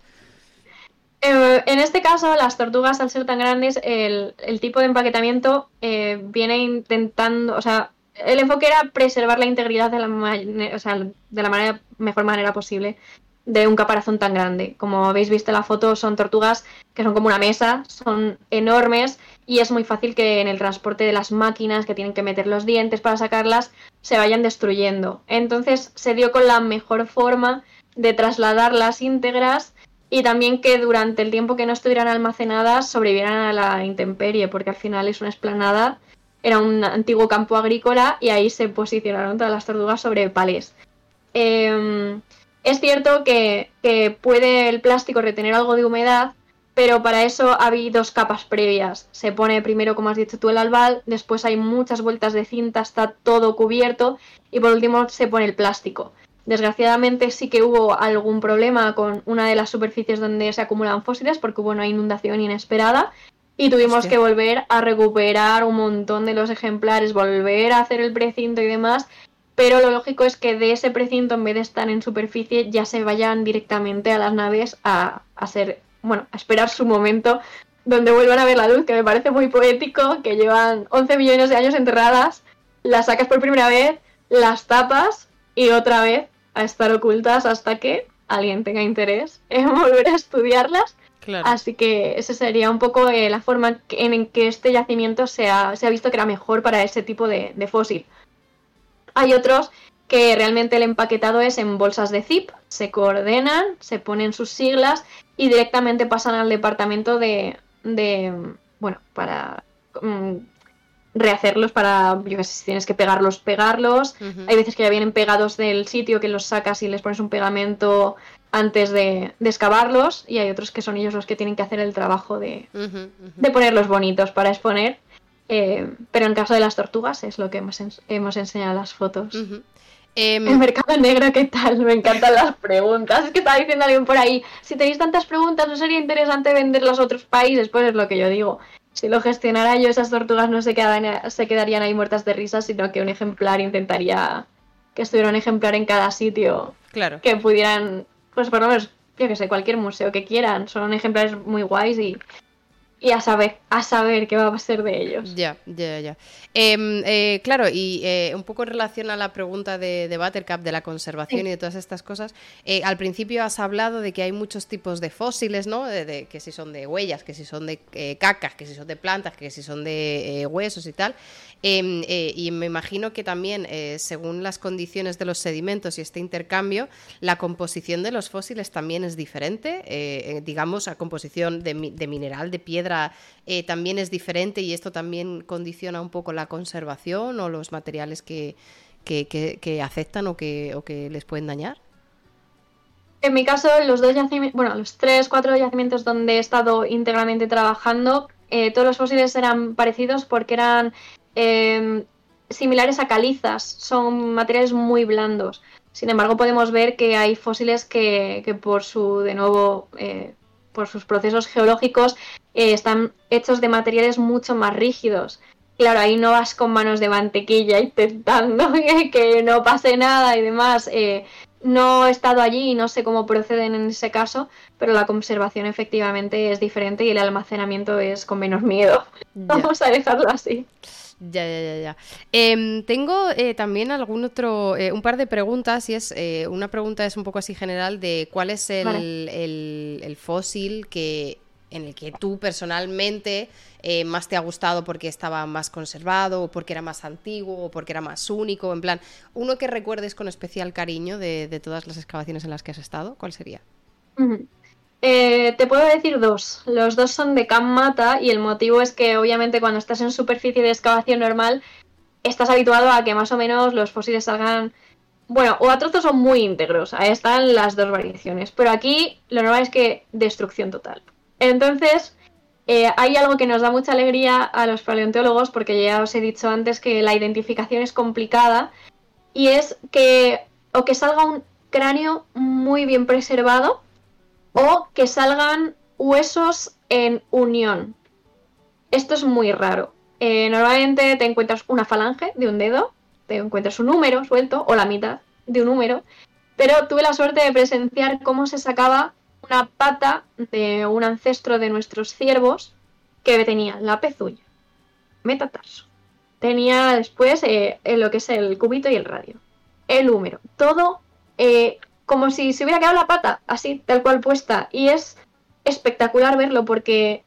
Eh, en este caso, las tortugas, al ser tan grandes, el, tipo de empaquetamiento eh, viene intentando, o sea, el enfoque era preservar la integridad de la, de la manera, mejor manera posible de un caparazón tan grande. Como habéis visto en la foto, son tortugas que son como una mesa, son enormes y es muy fácil que en el transporte de las máquinas que tienen que meter los dientes para sacarlas se vayan destruyendo. Entonces se dio con la mejor forma de trasladar las íntegras y también que durante el tiempo que no estuvieran almacenadas sobrevivieran a la intemperie, porque al final es una esplanada, era un antiguo campo agrícola y ahí se posicionaron todas las tortugas sobre palés. Em, es cierto que, puede el plástico retener algo de humedad, pero para eso hay dos capas previas. Se pone primero, como has dicho tú, el albal, después hay muchas vueltas de cinta, está todo cubierto y por último se pone el plástico. Desgraciadamente sí que hubo algún problema con una de las superficies donde se acumulan fósiles porque hubo una inundación inesperada y tuvimos que volver a recuperar un montón de los ejemplares, volver a hacer el precinto y demás. Pero lo lógico es que de ese precinto, en vez de estar en superficie, ya se vayan directamente a las naves a, a ser, bueno, a esperar su momento donde vuelvan a ver la luz, que me parece muy poético, que llevan 11 millones de años enterradas, las sacas por primera vez, las tapas y otra vez a estar ocultas hasta que alguien tenga interés en volver a estudiarlas. Así que esa sería un poco eh, la forma en que este yacimiento se ha, se ha, visto que era mejor para ese tipo de, de fósil. Hay otros que realmente el empaquetado es en bolsas de zip, se coordenan, se ponen sus siglas y directamente pasan al departamento de, de bueno, para mm, rehacerlos, para, yo sé, si tienes que pegarlos, pegarlos. Hay veces que ya vienen pegados del sitio que los sacas y les pones un pegamento antes de, de excavarlos y hay otros que son ellos los que tienen que hacer el trabajo de, de ponerlos bonitos para exponer. Eh, pero en caso de las tortugas es lo que hemos, hemos enseñado en las fotos. El mercado negro, ¿qué tal? Me encantan las preguntas. Es que estaba diciendo alguien por ahí, si tenéis tantas preguntas, ¿no sería interesante venderlas a otros países? Pues es lo que yo digo. Si lo gestionara yo, esas tortugas no se, quedarían, se quedarían ahí muertas de risa, sino que un ejemplar intentaría que estuviera un ejemplar en cada sitio. Claro. Que pudieran, pues por lo menos, yo que sé, cualquier museo que quieran. Son ejemplares muy guays y y a saber, a saber qué va a ser de ellos. Ya, ya, ya. Em, eh, claro, y eh, un poco en relación a la pregunta de, de Buttercup, de la conservación y de todas estas cosas, eh, al principio has hablado de que hay muchos tipos de fósiles, ¿no? De, que si son de huellas, que si son de cacas, que si son de plantas, que si son de huesos y tal. Em, y me imagino que también, según las condiciones de los sedimentos y este intercambio, la composición de los fósiles también es diferente. digamos, la composición de, de mineral, de piedra eh, también es diferente y esto también condiciona un poco la conservación o los materiales que, que, aceptan o que, o que les pueden dañar? En mi caso, los dos yacimientos, bueno, los tres, cuatro yacimientos donde he estado íntegramente trabajando, eh, todos los fósiles eran parecidos porque eran em, similares a calizas, son materiales muy blandos. Sin embargo, podemos ver que hay fósiles que, que por su, de nuevo, eh, por sus procesos geológicos, eh, están hechos de materiales mucho más rígidos. Claro, ahí no vas con manos de mantequilla intentando que no pase nada y demás. Eh, no he estado allí y no sé cómo proceden en ese caso, pero la conservación efectivamente es diferente y el almacenamiento es con menos miedo. Vamos a dejarlo así. Ya, ya, ya, ya. Em, tengo eh, también algún otro, un par de preguntas y es, una pregunta es un poco así general de cuál es el, el fósil que en el que tú personalmente eh, más te ha gustado porque estaba más conservado, o porque era más antiguo, o porque era más único, en plan, uno que recuerdes con especial cariño de, todas las excavaciones en las que has estado, ¿cuál sería? Eh, te puedo decir dos. Los dos son de Mata y el motivo es que obviamente cuando estás en superficie de excavación normal estás habituado a que más o menos los fósiles salgan bueno, o a trozos son muy íntegros, ahí están las dos variaciones, pero aquí lo normal es que destrucción total. Entonces, eh, hay algo que nos da mucha alegría a los paleontólogos, porque ya os he dicho antes que la identificación es complicada, y es que o que salga un cráneo muy bien preservado o que salgan huesos en unión. Esto es muy raro. Eh, normalmente te encuentras una falange de un dedo, te encuentras un número suelto o la mitad de un número, pero tuve la suerte de presenciar cómo se sacaba una pata de un ancestro de nuestros ciervos que tenía la pezuña, metatarso. Tenía después eh, lo que es el cubito y el radio. El húmero. Todo eh, como si se hubiera quedado la pata, así, tal cual puesta. Y es espectacular verlo porque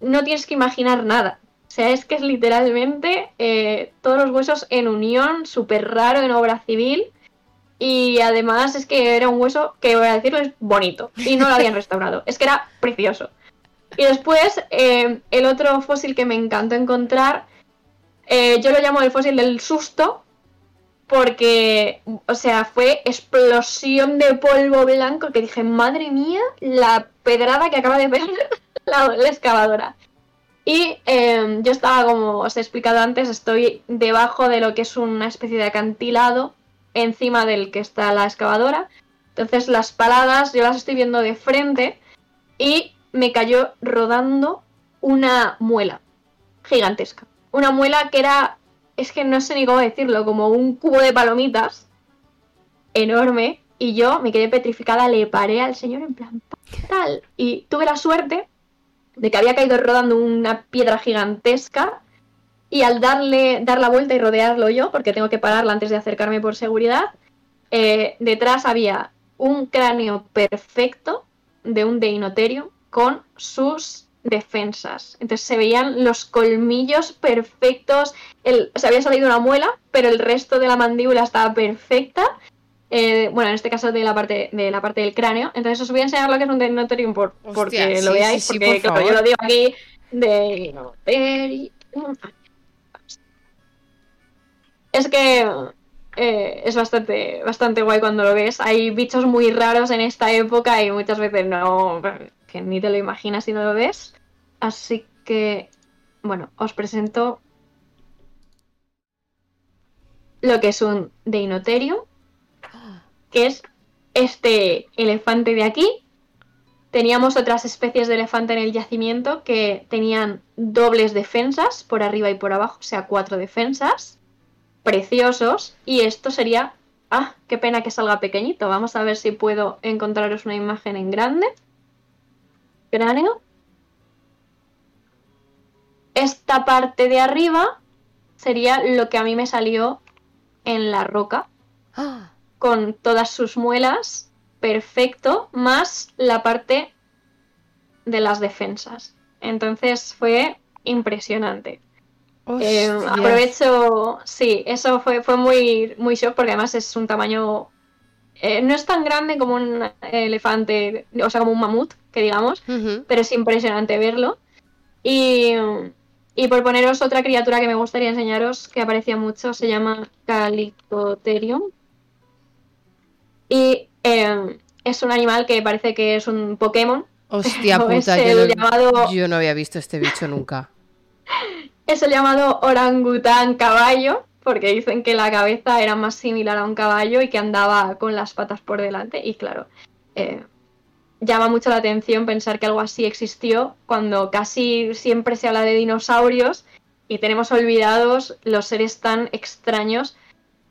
no tienes que imaginar nada. O sea, es que es literalmente eh, todos los huesos en unión, súper raro en obra civil. Y además es que era un hueso que, voy a decirlo, es bonito. Y no lo habían restaurado. Es que era precioso. Y después, eh, el otro fósil que me encantó encontrar, eh, yo lo llamo el fósil del susto, porque, o sea, fue explosión de polvo blanco que dije, madre mía, la pedrada que acaba de ver la, excavadora. Y eh, yo estaba, como os he explicado antes, estoy debajo de lo que es una especie de acantilado encima del que está la excavadora. Entonces las paladas yo las estoy viendo de frente y me cayó rodando una muela gigantesca. Una muela que era, es que no sé ni cómo decirlo, como un cubo de palomitas enorme. Y yo me quedé petrificada, le paré al señor en plan tal. Y tuve la suerte de que había caído rodando una piedra gigantesca. Y al darle, dar la vuelta y rodearlo yo, porque tengo que pararla antes de acercarme por seguridad, eh, detrás había un cráneo perfecto de un Deinoterium con sus defensas. Entonces se veían los colmillos perfectos. El, se había salido una muela, pero el resto de la mandíbula estaba perfecta. Eh, bueno, en este caso de la parte de la parte del cráneo. Entonces os voy a enseñar lo que es un Deinoterium por, porque lo veáis. porque yo lo digo aquí. Es que eh, es bastante, bastante guay cuando lo ves. Hay bichos muy raros en esta época y muchas veces no, que ni te lo imaginas si no lo ves. Así que, bueno, os presento lo que es un Deinoterium, que es este elefante de aquí. Teníamos otras especies de elefante en el yacimiento que tenían dobles defensas por arriba y por abajo, o sea, cuatro defensas preciosos. Y esto sería... Ah, qué pena que salga pequeñito. Vamos a ver si puedo encontraros una imagen en grande. Cráneo. Esta parte de arriba sería lo que a mí me salió en la roca. ¡Ah! Con todas sus muelas. Perfecto. Más la parte de las defensas. Entonces fue impresionante. Eh, aprovecho, sí, eso fue, fue muy, muy shock porque además es un tamaño, eh, no es tan grande como un elefante, o sea, como un mamut, que digamos, pero es impresionante verlo. Y, y, por poneros otra criatura que me gustaría enseñaros, que aparecía mucho, se llama Calicoterium. Y eh, es un animal que parece que es un Pokémon. Hostia puta, yo no, yo no había visto este bicho nunca. Es el llamado orangután caballo, porque dicen que la cabeza era más similar a un caballo y que andaba con las patas por delante. Y claro, eh, llama mucho la atención pensar que algo así existió cuando casi siempre se habla de dinosaurios y tenemos olvidados los seres tan extraños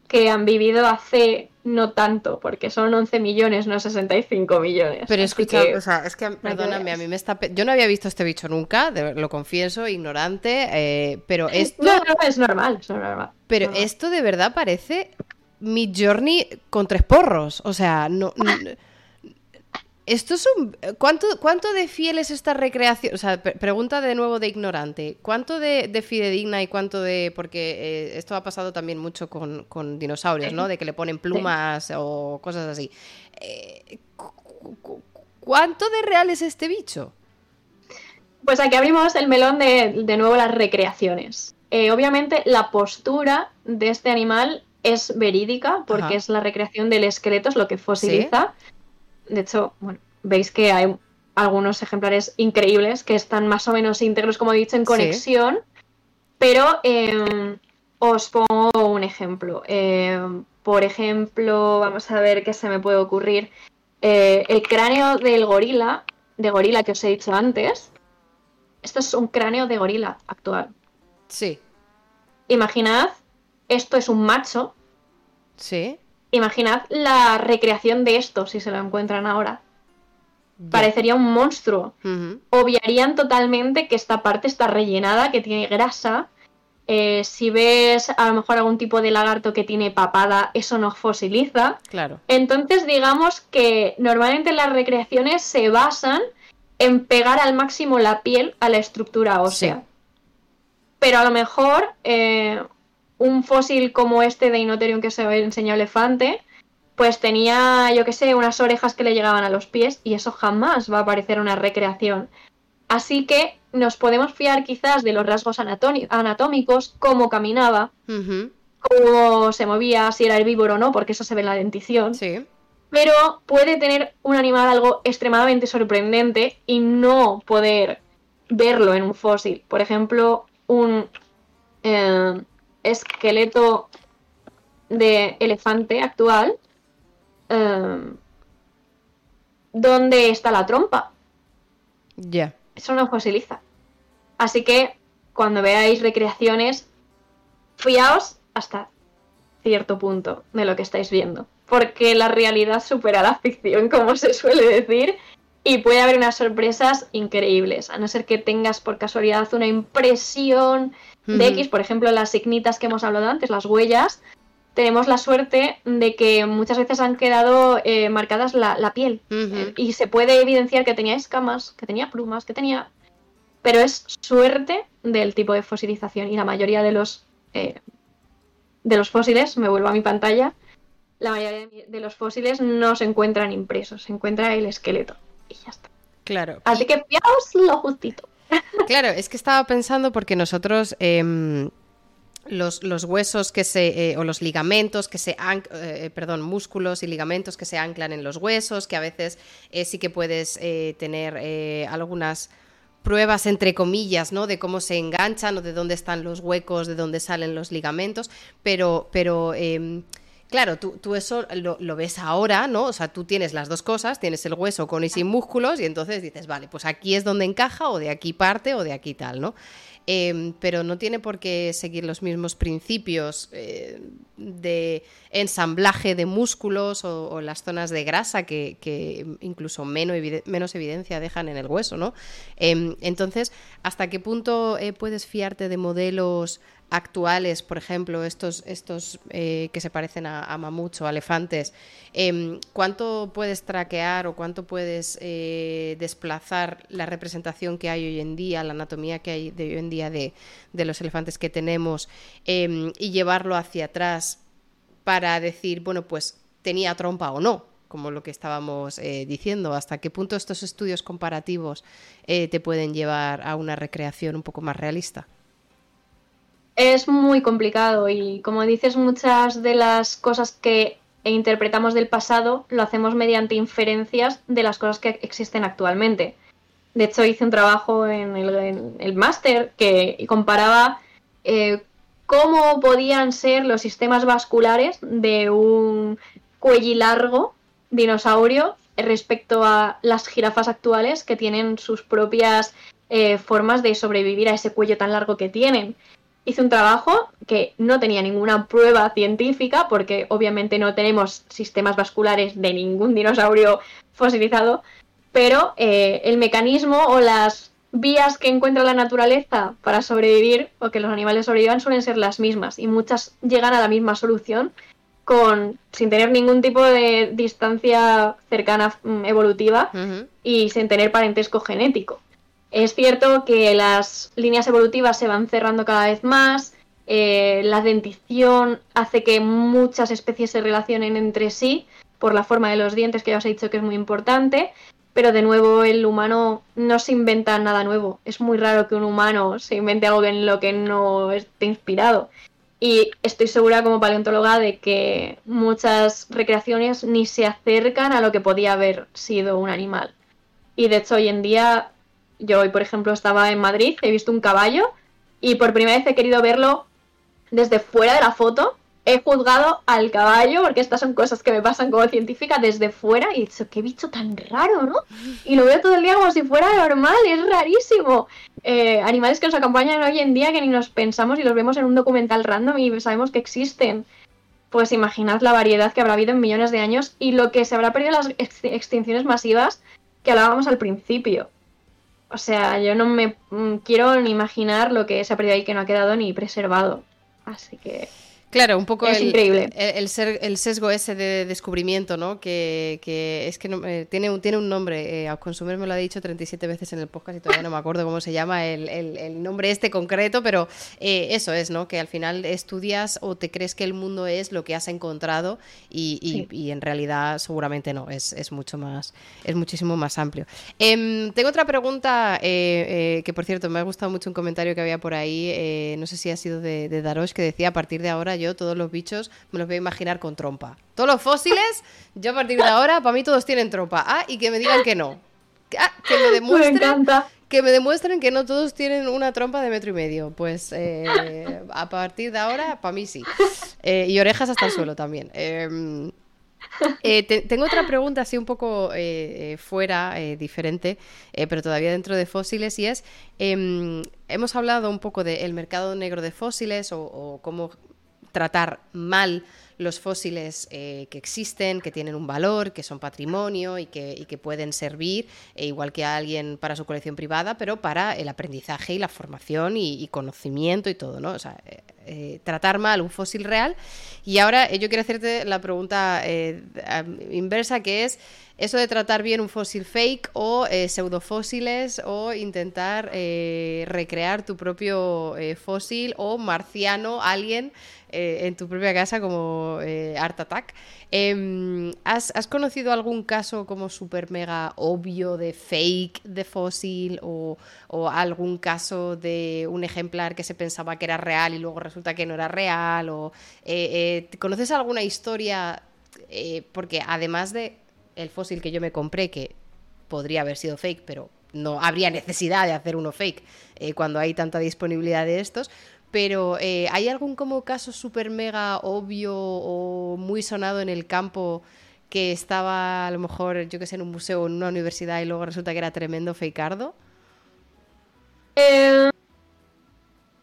que han vivido hace no tanto, porque son 11 millones, no 65 millones. Pero escucha, o sea, es que, perdóname, a mí me está... Yo no había visto este bicho nunca, lo confieso, ignorante, eh, pero esto... No, no, es normal, es normal. Pero esto de verdad parece mi Journey con tres porros, o sea, no... Esto es un... ¿Cuánto, ¿Cuánto de fiel es esta recreación? O sea, pregunta de nuevo de ignorante. ¿Cuánto de, de fidedigna y cuánto de... Porque eh, esto ha pasado también mucho con, con, dinosaurios, ¿no? De que le ponen plumas o cosas así. Eh, ¿Cuánto de real es este bicho? Pues aquí abrimos el melón de, de nuevo las recreaciones. Eh, obviamente la postura de este animal es verídica porque es la recreación del esqueleto, es lo que fosiliza. De hecho, bueno, veis que hay algunos ejemplares increíbles que están más o menos íntegros, como he dicho, en conexión. Pero em, os pongo un ejemplo. Em, por ejemplo, vamos a ver qué se me puede ocurrir. Eh, el cráneo del gorila, de gorila que os he dicho antes. Esto es un cráneo de gorila actual. Sí. Imaginad, esto es un macho. Sí. Imaginad la recreación de esto si se lo encuentran ahora. Parecería un monstruo. Obviarían totalmente que esta parte está rellenada, que tiene grasa. Eh, si ves a lo mejor algún tipo de lagarto que tiene papada, eso no fosiliza. Claro. Entonces, digamos que normalmente las recreaciones se basan en pegar al máximo la piel a la estructura ósea. Pero a lo mejor eh, un fósil como este de Inoterium que se enseñó Elefante, pues tenía, yo que sé, unas orejas que le llegaban a los pies y eso jamás va a parecer una recreación. Así que nos podemos fiar quizás de los rasgos anatómicos, cómo caminaba, cómo se movía, si era herbívoro o no, porque eso se ve en la dentición. Sí. Pero puede tener un animal algo extremadamente sorprendente y no poder verlo en un fósil. Por ejemplo, un eh, esqueleto de elefante actual, em, ¿dónde está la trompa? Ya. Eso no fosiliza. Así que cuando veáis recreaciones, fiaos hasta cierto punto de lo que estáis viendo. Porque la realidad supera la ficción, como se suele decir, y puede haber unas sorpresas increíbles, a no ser que tengas por casualidad una impresión de X, por ejemplo, las signitas que hemos hablado antes, las huellas, tenemos la suerte de que muchas veces han quedado eh, marcadas la, piel eh, y se puede evidenciar que tenía escamas, que tenía plumas, que tenía... Pero es suerte del tipo de fosilización y la mayoría de los, eh, de los fósiles, me vuelvo a mi pantalla, la mayoría de los fósiles no se encuentran impresos, se encuentra el esqueleto y ya está. Claro. Así que fiaos lo justito. Claro, es que estaba pensando porque nosotros... Em, los, huesos que se, eh, o los ligamentos que se, eh, perdón, músculos y ligamentos que se anclan en los huesos, que a veces eh, sí que puedes tener algunas pruebas entre comillas, ¿no? De cómo se enganchan o de dónde están los huecos, de dónde salen los ligamentos, pero, pero em, Claro, tú, eso lo, ves ahora, ¿no? O sea, tú tienes las dos cosas, tienes el hueso con y sin músculos y entonces dices, vale, pues aquí es donde encaja o de aquí parte o de aquí tal, ¿no? Em, pero no tiene por qué seguir los mismos principios eh, de ensamblaje de músculos o, las zonas de grasa que, incluso menos, menos, evidencia dejan en el hueso, ¿no? Em, entonces, ¿hasta qué punto eh, puedes fiarte de modelos actuales, por ejemplo, estos, estos eh, que se parecen a, mamuts o elefantes, em, ¿cuánto puedes traquear o cuánto puedes eh, desplazar la representación que hay hoy en día, la anatomía que hay de hoy en día de, los elefantes que tenemos em, y llevarlo hacia atrás para decir, bueno, pues tenía trompa o no? como lo que estábamos eh, diciendo, hasta qué punto estos estudios comparativos te pueden llevar a una recreación un poco más realista es muy complicado y como dices, muchas de las cosas que interpretamos del pasado lo hacemos mediante inferencias de las cosas que existen actualmente. De hecho, hice un trabajo en el, máster que comparaba eh, cómo podían ser los sistemas vasculares de un cuellilargo dinosaurio respecto a las jirafas actuales que tienen sus propias eh, formas de sobrevivir a ese cuello tan largo que tienen hice un trabajo que no tenía ninguna prueba científica, porque obviamente no tenemos sistemas vasculares de ningún dinosaurio fosilizado, pero eh, el mecanismo o las vías que encuentra la naturaleza para sobrevivir o que los animales sobrevivan suelen ser las mismas y muchas llegan a la misma solución con sin tener ningún tipo de distancia cercana mm, evolutiva y sin tener parentesco genético. Es cierto que las líneas evolutivas se van cerrando cada vez más, eh, la dentición hace que muchas especies se relacionen entre sí por la forma de los dientes, que ya os he dicho que es muy importante, pero de nuevo el humano no se inventa nada nuevo. Es muy raro que un humano se invente algo en lo que no esté inspirado. Y estoy segura como paleontóloga de que muchas recreaciones ni se acercan a lo que podía haber sido un animal. Y de hecho hoy en día yo hoy, por ejemplo, estaba en Madrid, he visto un caballo y por primera vez he querido verlo desde fuera de la foto. He juzgado al caballo, porque estas son cosas que me pasan como científica, desde fuera y he dicho, qué bicho tan raro, ¿no? Y lo veo todo el día como si fuera normal, es rarísimo. Eh, animales que nos acompañan hoy en día que ni nos pensamos y los vemos en un documental random y sabemos que existen. Pues imaginad la variedad que habrá habido en millones de años y lo que se habrá perdido en las extinciones masivas que hablábamos al principio. O sea, yo no me mm, quiero ni imaginar lo que se ha perdido ahí que no ha quedado ni preservado. Así que Claro, un poco es el, increíble. El, ser, el, sesgo ese de descubrimiento, ¿no? Que, que es que no, eh, tiene, un, tiene un nombre. Eh, consumir me lo ha dicho 37 veces en el podcast y todavía no me acuerdo cómo se llama el, el nombre este concreto, pero eh, eso es, ¿no? Que al final estudias o te crees que el mundo es lo que has encontrado y, y, en realidad seguramente no, es, es, mucho más, es muchísimo más amplio. Em, tengo otra pregunta que, por cierto, me ha gustado mucho un comentario que había por ahí, no sé si ha sido de, de Darosh, que decía a partir de ahora yo todos los bichos me los voy a imaginar con trompa. Todos los fósiles, yo a partir de ahora, para mí todos tienen trompa. Ah, y que me digan que no. Ah, que me demuestren, que me demuestren que no todos tienen una trompa de metro y medio. Pues eh, a partir de ahora, para mí sí. Eh, y orejas hasta el suelo también. Em, eh, tengo otra pregunta así un poco fuera, diferente, pero todavía dentro de fósiles y es, em, hemos hablado un poco del mercado negro de fósiles o cómo tratar mal los fósiles eh, que existen, que tienen un valor, que son patrimonio y que, que pueden servir, e igual que a alguien para su colección privada, pero para el aprendizaje y la formación y, conocimiento y todo, ¿no? O sea, eh, eh, tratar mal un fósil real. Y ahora yo quiero hacerte la pregunta inversa, que es eso de tratar bien un fósil fake o pseudofósiles o intentar recrear tu propio fósil o marciano, alguien eh, en tu propia casa como eh, Art Attack. Em, ¿has, conocido algún caso como super mega obvio de fake de fósil o, algún caso de un ejemplar que se pensaba que era real y luego resulta que no era real? O, eh, ¿Conoces alguna historia? porque además de el fósil que yo me compré, que podría haber sido fake, pero no habría necesidad de hacer uno fake cuando hay tanta disponibilidad de estos. Pero eh, ¿hay algún como caso súper mega obvio o muy sonado en el campo que estaba a lo mejor, yo que sé, en un museo o en una universidad y luego resulta que era tremendo fakeardo? Eh,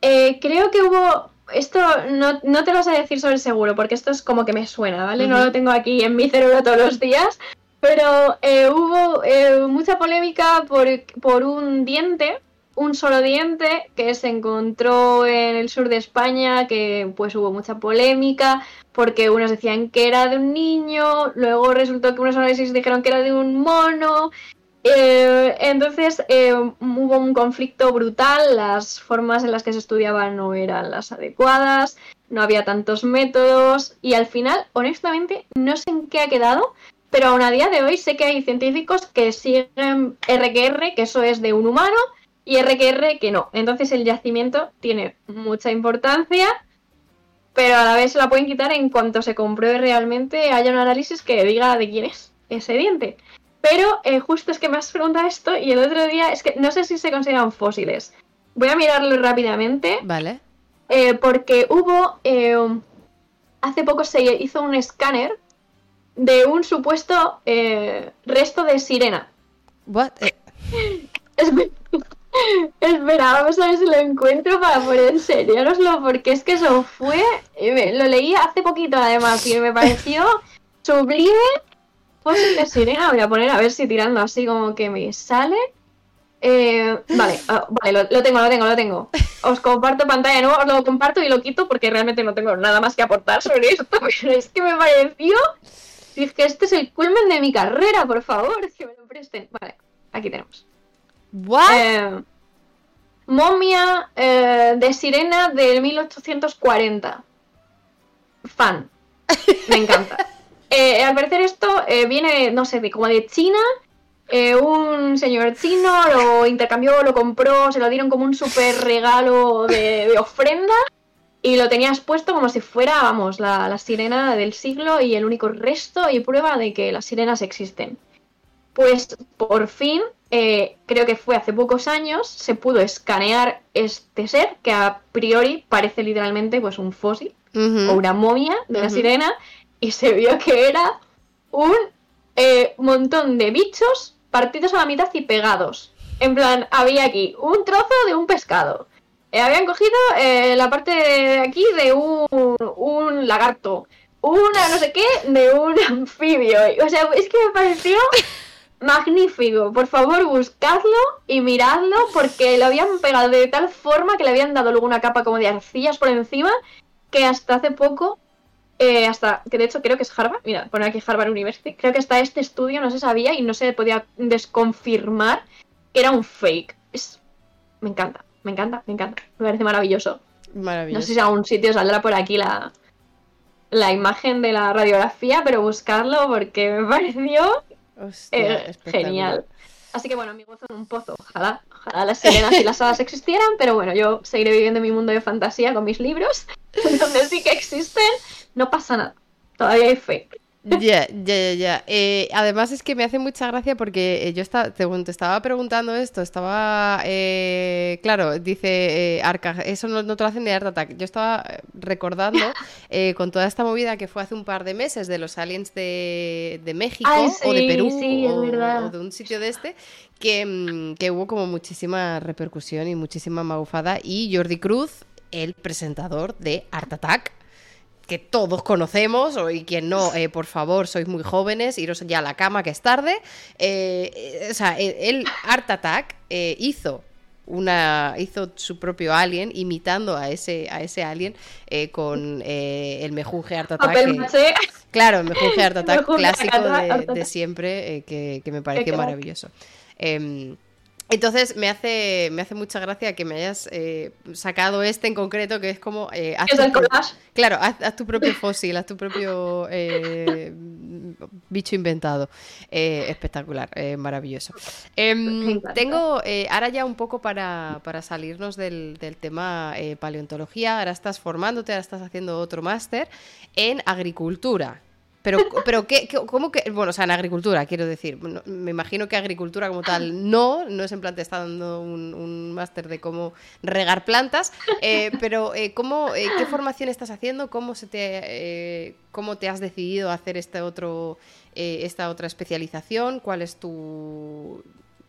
eh, creo que hubo. Esto no, te lo vas a decir sobre seguro, porque esto es como que me suena, ¿vale? No lo tengo aquí en mi cerebro todos los días. Pero hubo mucha polémica por, por un diente un solo diente que se encontró en el sur de España, que pues hubo mucha polémica, porque unos decían que era de un niño, luego resultó que unos análisis dijeron que era de un mono. Eh, entonces eh, hubo un conflicto brutal, las formas en las que se estudiaba no eran las adecuadas, no había tantos métodos y al final, honestamente, no sé en qué ha quedado, pero aún a día de hoy sé que hay científicos que siguen RQR, que eso es de un humano, y RQR que no. Entonces el yacimiento tiene mucha importancia, pero a la vez se la pueden quitar en cuanto se compruebe realmente haya un análisis que diga de quién es ese diente. Pero eh, justo es que me has preguntado esto y el otro día es que no sé si se consideran fósiles. Voy a mirarlo rápidamente. Vale. Eh, porque hubo. Eh, hace poco se hizo un escáner de un supuesto resto de sirena. What? Es, Espera, vamos a ver si lo encuentro para poder enseñároslo, porque es que eso fue. Lo leí hace poquito además y me pareció sublime. Pues de sirena, voy a poner a ver si tirando así como que me sale. Eh, vale, ah, vale, lo, tengo, lo tengo, lo tengo. Os comparto pantalla nueva, os lo comparto y lo quito porque realmente no tengo nada más que aportar sobre esto. Pero es que me pareció. Dije, este es el culmen de mi carrera, por favor, que me lo presten. Vale, aquí tenemos. Eh, momia eh, de sirena del 1840. Fan. Me encanta. Eh, al parecer esto viene, no sé, de, como de China. un señor chino lo intercambió, lo compró, se lo dieron como un super regalo de, ofrenda y lo tenías puesto como si fuera, vamos, la, la, sirena del siglo y el único resto y prueba de que las sirenas existen. Pues por fin eh, creo que fue hace pocos años, se pudo escanear este ser, que a priori parece literalmente pues un fósil o una momia de la sirena, y se vio que era un eh, montón de bichos partidos a la mitad y pegados. En plan, había aquí un trozo de un pescado. Eh, habían cogido la parte de aquí de un, un lagarto. Una no sé qué de un anfibio. O sea, es que me pareció magnífico. Por favor, buscadlo y miradlo porque lo habían pegado de tal forma que le habían dado luego una capa como de arcillas por encima que hasta hace poco, eh, hasta que de hecho creo que es Harvard, mira, poner aquí Harvard University, creo que hasta este estudio no se sabía y no se podía desconfirmar que era un fake. Es... Me encanta, me encanta, me encanta. Me parece maravilloso. Maravilloso. No sé si a un sitio saldrá por aquí la, la imagen de la radiografía, pero buscarlo porque me pareció eh, genial. Así que bueno, mi gozo en un pozo. Ojalá, ojalá las sirenas y las hadas existieran, pero bueno, yo seguiré viviendo mi mundo de fantasía con mis libros, donde sí que existen. No pasa nada. Todavía hay fe. Ya, ya, ya, eh, además es que me hace mucha gracia porque eh, yo estaba, te, estaba preguntando esto, estaba, eh, claro, dice Arca, eso no, te lo hacen de Art Attack. Yo estaba recordando con toda esta movida que fue hace un par de meses de los aliens de, México o de Perú o, de un sitio de este, que, mm, que hubo como muchísima repercusión y muchísima magufada. Y Jordi Cruz, el presentador de Art Attack que todos conocemos, o y quien no, eh, por favor, sois muy jóvenes, iros ya a la cama que es tarde. Eh, eh, o sea, el Art Attack hizo una hizo su propio alien imitando a ese a ese alien con el mejunje Art Attack claro el mejunje Art Attack clásico de, siempre que, me pareció maravilloso. Em, entonces me hace, me hace mucha gracia que me hayas eh, sacado este en concreto, que es como... Eh, ¿Es el collage? Claro, haz, tu propio fósil, haz tu propio eh, bicho inventado. espectacular, maravilloso. Em, tengo, ahora ya un poco para, salirnos del, del tema paleontología, ahora estás formándote, ahora estás haciendo otro máster en agricultura. Pero, pero ¿qué, ¿cómo que? Bueno, o sea, en agricultura, quiero decir. Me imagino que agricultura como tal no, no es en plan te está dando un, máster de cómo regar plantas, eh, pero eh, ¿cómo, eh, ¿qué formación estás haciendo? ¿Cómo, se te, ¿Cómo te has decidido hacer este otro, esta otra especialización? ¿Cuál es tu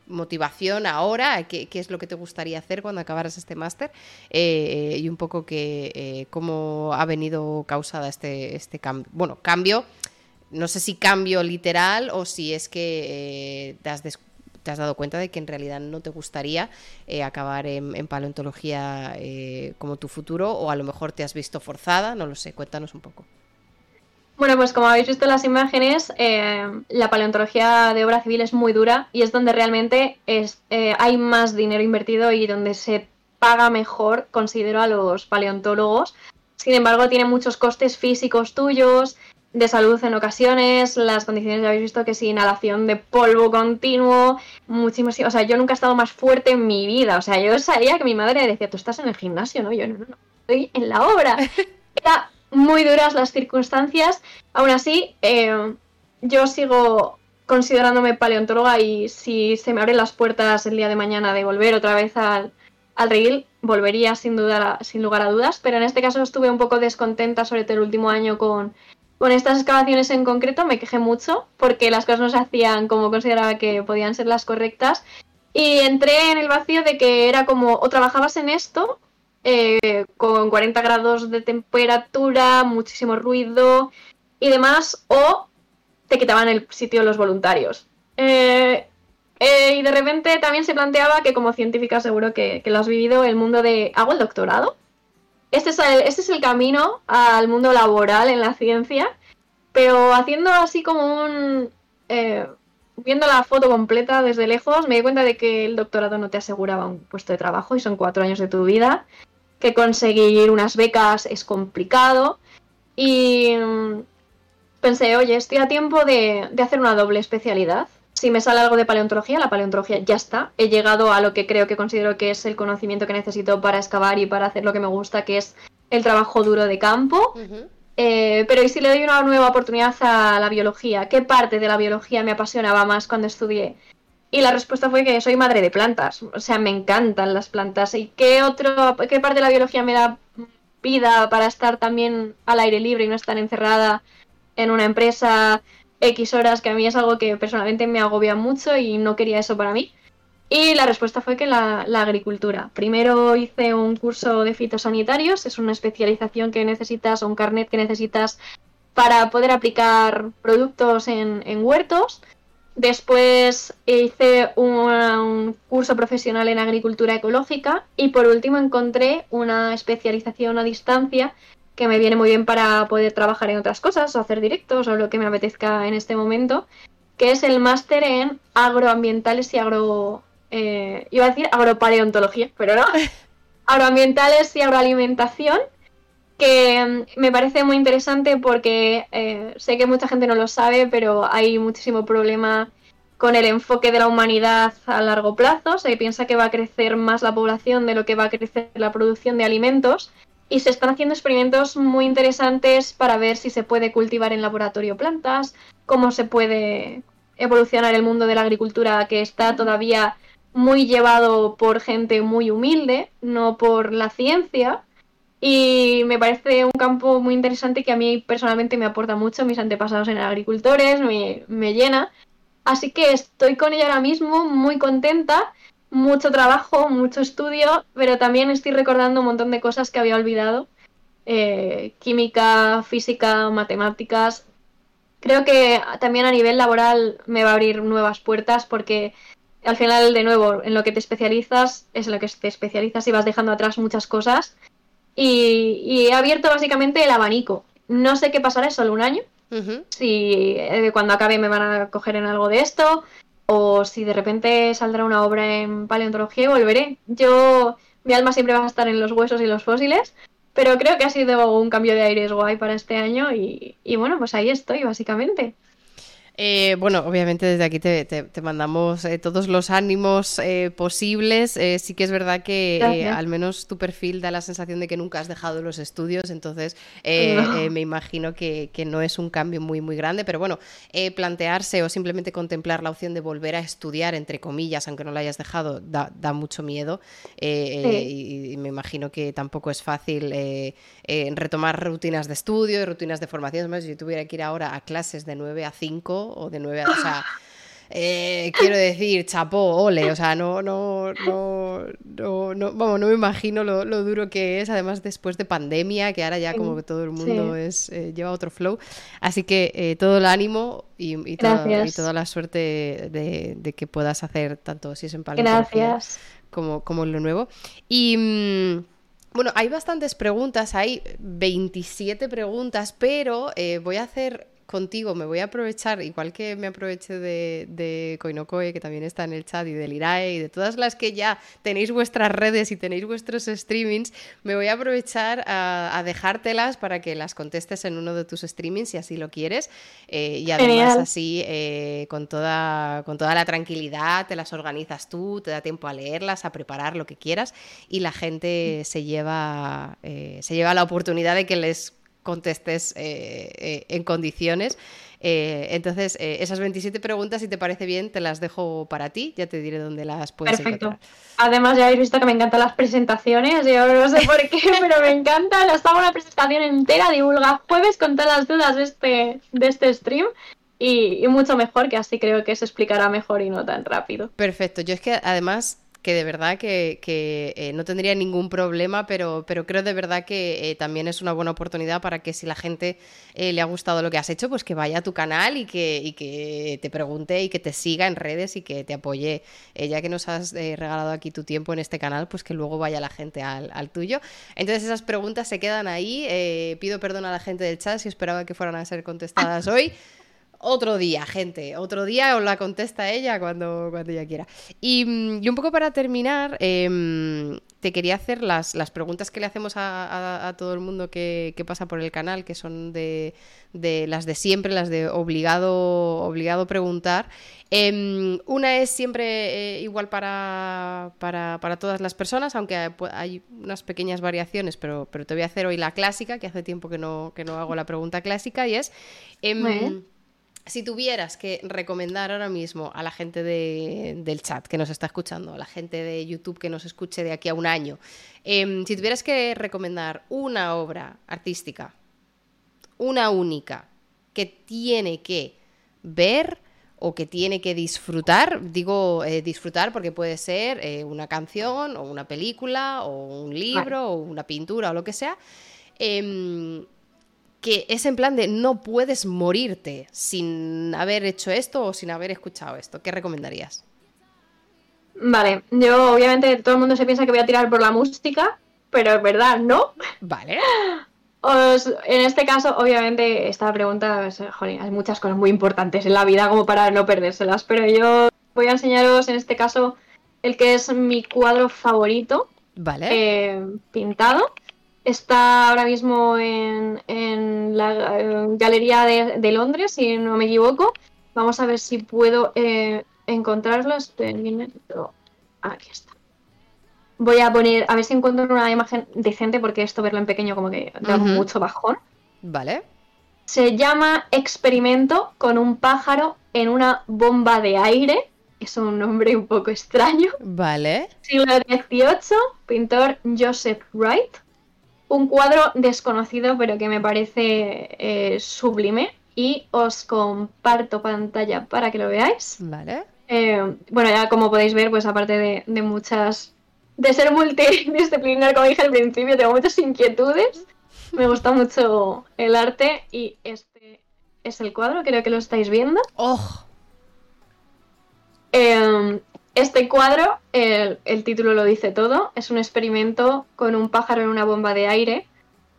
motivación ahora, qué, es lo que te gustaría hacer cuando acabaras este máster y un poco que cómo ha venido causada este, este cambio. Bueno, cambio no sé si cambio literal o si es que eh, te, has te, has dado cuenta de que en realidad no te gustaría eh, acabar en, paleontología eh, como tu futuro o a lo mejor te has visto forzada, no lo sé, cuéntanos un poco. Bueno, pues como habéis visto en las imágenes, la paleontología de obra civil es muy dura y es donde realmente es, hay más dinero invertido y donde se paga mejor, considero, a los paleontólogos. Sin embargo, tiene muchos costes físicos tuyos, de salud en ocasiones, las condiciones ya habéis visto que sí, inhalación de polvo continuo, muchísimo, o sea, yo nunca he estado más fuerte en mi vida, o sea, yo sabía que mi madre decía, tú estás en el gimnasio, ¿no? Yo no, no, no, estoy en la obra. Era muy duras las circunstancias, aún así, eh, yo sigo considerándome paleontóloga y si se me abren las puertas el día de mañana de volver otra vez al, al volvería sin duda, sin lugar a dudas, pero en este caso estuve un poco descontenta, sobre todo el último año, con con estas excavaciones en concreto. Me quejé mucho porque las cosas no se hacían como consideraba que podían ser las correctas. Y entré en el vacío de que era como o trabajabas en esto eh, con 40 grados de temperatura, muchísimo ruido y demás o te quitaban el sitio los voluntarios. Eh, eh, y de repente también se planteaba que como científica seguro que, lo has vivido el mundo de ¿hago el doctorado? Este, este es, el, camino al mundo laboral en la ciencia, pero haciendo así como un... Eh, viendo la foto completa desde lejos, me di cuenta de que el doctorado no te aseguraba un puesto de trabajo y son cuatro años de tu vida, que conseguir unas becas es complicado y mm, pensé, oye, estoy a tiempo de hacer una doble especialidad si me sale algo de paleontología, la paleontología ya está. He llegado a lo que creo que considero que es el conocimiento que necesito para excavar y para hacer lo que me gusta, que es el trabajo duro de campo. Eh, pero ¿y si le doy una nueva oportunidad a la biología? ¿Qué parte de la biología me apasionaba más cuando estudié? Y la respuesta fue que soy madre de plantas. O sea, me encantan las plantas. ¿Y qué, otro, qué parte de la biología me da vida para estar también al aire libre y no estar encerrada en una empresa X horas, que a mí es algo que personalmente me agobia mucho y no quería eso para mí. Y la respuesta fue que la, agricultura. Primero hice un curso de fitosanitarios, es una especialización que necesitas o un carnet que necesitas para poder aplicar productos en, huertos. Después hice un, curso profesional en agricultura ecológica y por último encontré una especialización a distancia que me viene muy bien para poder trabajar en otras cosas o hacer directos o lo que me apetezca en este momento, que es el máster en agroambientales y agro... Eh, iba a decir agropaleontología, pero no. agroambientales y agroalimentación, que mm, me parece muy interesante porque eh, sé que mucha gente no lo sabe, pero hay muchísimo problema con el enfoque de la humanidad a largo plazo. Se piensa que va a crecer más la población de lo que va a crecer la producción de alimentos y se están haciendo experimentos muy interesantes para ver si se puede cultivar en laboratorio plantas, cómo se puede evolucionar el mundo de la agricultura que está todavía muy llevado por gente muy humilde, no por la ciencia. Y me parece un campo muy interesante que a mí personalmente me aporta mucho. Mis antepasados en agricultores, me, me llena. Así que estoy con ella ahora mismo, muy contenta. Mucho trabajo, mucho estudio, pero también estoy recordando un montón de cosas que había olvidado. Eh, química, física, matemáticas. Creo que también a nivel laboral me va a abrir nuevas puertas porque al final, de nuevo, en lo que te especializas es en lo que te especializas y vas dejando atrás muchas cosas. Y, he abierto básicamente el abanico. No sé qué pasará, es solo un año. Si eh, cuando acabe me van a coger en algo de esto, o si de repente saldrá una obra en paleontología y volveré. Yo, mi alma siempre va a estar en los huesos y los fósiles, pero creo que ha sido un cambio de aires guay para este año y, y bueno, pues ahí estoy, básicamente. Eh, bueno, obviamente desde aquí te, mandamos eh, todos los ánimos eh, posibles. sí que es verdad que al menos tu perfil da la sensación de que nunca has dejado los estudios, entonces me imagino que, no es un cambio muy, muy grande, pero bueno, plantearse o simplemente contemplar la opción de volver a estudiar, entre comillas, aunque no lo hayas dejado, da, mucho miedo y, me imagino que tampoco es fácil retomar rutinas de estudio y rutinas de formación. si yo tuviera que ir ahora a clases de 9 a 5, o de 9 a... O sea, eh, quiero decir, chapó, ole, o sea, no, no, no, no, vamos, no me imagino lo, duro que es, además después de pandemia, que ahora ya como que todo el mundo es, eh, lleva otro flow. Así que eh, todo el ánimo y, y, toda, la suerte de, que puedas hacer tanto si es en paleontología como, como en lo nuevo. Y... Mm, bueno, hay bastantes preguntas, hay 27 preguntas, pero voy a hacer contigo me voy a aprovechar, igual que me aproveché de, de Koinokoe, que también está en el chat, y del Irae, y de todas las que ya tenéis vuestras redes y tenéis vuestros streamings, me voy a aprovechar a, dejártelas para que las contestes en uno de tus streamings, si así lo quieres, eh, y además así, eh, con, toda, con toda la tranquilidad, te las organizas tú, te da tiempo a leerlas, a preparar lo que quieras, y la gente se lleva, eh, se lleva la oportunidad de que les contestes eh, eh, en condiciones. Eh, entonces, esas 27 preguntas, si te parece bien, te las dejo para ti. Ya te diré dónde las puedes Perfecto. Además, ya habéis visto que me encantan las presentaciones. Yo no sé por qué, pero me encanta. Les hago una presentación entera, divulga jueves con todas las dudas de este, de este stream. Y, y mucho mejor, que así creo que se explicará mejor y no tan rápido. Perfecto. Yo es que además que de verdad que, eh, no tendría ningún problema, pero, pero creo de verdad que eh, también es una buena oportunidad para que si la gente eh, le ha gustado lo que has hecho, pues que vaya a tu canal y que, que te pregunte y que te siga en redes y que te apoye. ya que nos has regalado aquí tu tiempo en este canal, pues que luego vaya la gente al, al tuyo. Entonces esas preguntas se quedan ahí. pido perdón a la gente del chat si esperaba que fueran a ser contestadas hoy otro día, gente. Otro día os la contesta ella cuando, cuando ella quiera. Y, mm, un poco para terminar, em, te quería hacer las, las, preguntas que le hacemos a, todo el mundo que, pasa por el canal, que son de, las de siempre, las de obligado, obligado preguntar. Em, una es siempre eh, igual para, para, para, todas las personas, aunque hay unas pequeñas variaciones, pero, pero te voy a hacer hoy la clásica, que hace tiempo que no, que no hago la pregunta clásica, y es... Em, si tuvieras que recomendar ahora mismo a la gente del chat que nos está escuchando, a la gente de YouTube que nos escuche de aquí a un año, em, si tuvieras que recomendar una obra artística, una única, que tiene que ver o que tiene que disfrutar, digo eh, disfrutar porque puede ser eh, una canción o una película o un libro o una pintura o lo que sea, em, que es en plan de no puedes morirte sin haber hecho esto o sin haber escuchado esto. ¿Qué recomendarías? Vale, yo obviamente todo el mundo se piensa que voy a tirar por la música, pero es verdad, ¿no? Vale. en este caso, obviamente, esta pregunta, hay muchas cosas muy importantes en la vida como para no perdérselas, pero yo voy a enseñaros en este caso el que es mi cuadro favorito. Vale. Eh, pintado Está ahora mismo en, la Galería de, Londres, si no me equivoco. Vamos a ver si puedo eh, encontrarlo. Aquí está. voy a poner, a ver si encuentro una imagen decente, porque esto verlo en pequeño como que da mucho bajón. Vale. Se llama Experimento con un pájaro en una bomba de aire. Es un nombre un poco extraño. Vale. Siglo XVIII, pintor Joseph Wright. Un cuadro desconocido, pero que me parece eh, sublime. Y os comparto pantalla para que lo veáis. Vale. Eh, bueno, ya como podéis ver, pues aparte de, de muchas. de ser multidisciplinar, como dije al principio, tengo muchas inquietudes. Me gusta mucho el arte y este es el cuadro, creo que lo estáis viendo. ¡Oh! Eh, este cuadro, el, título lo dice todo, es un experimento con un pájaro en una bomba de aire.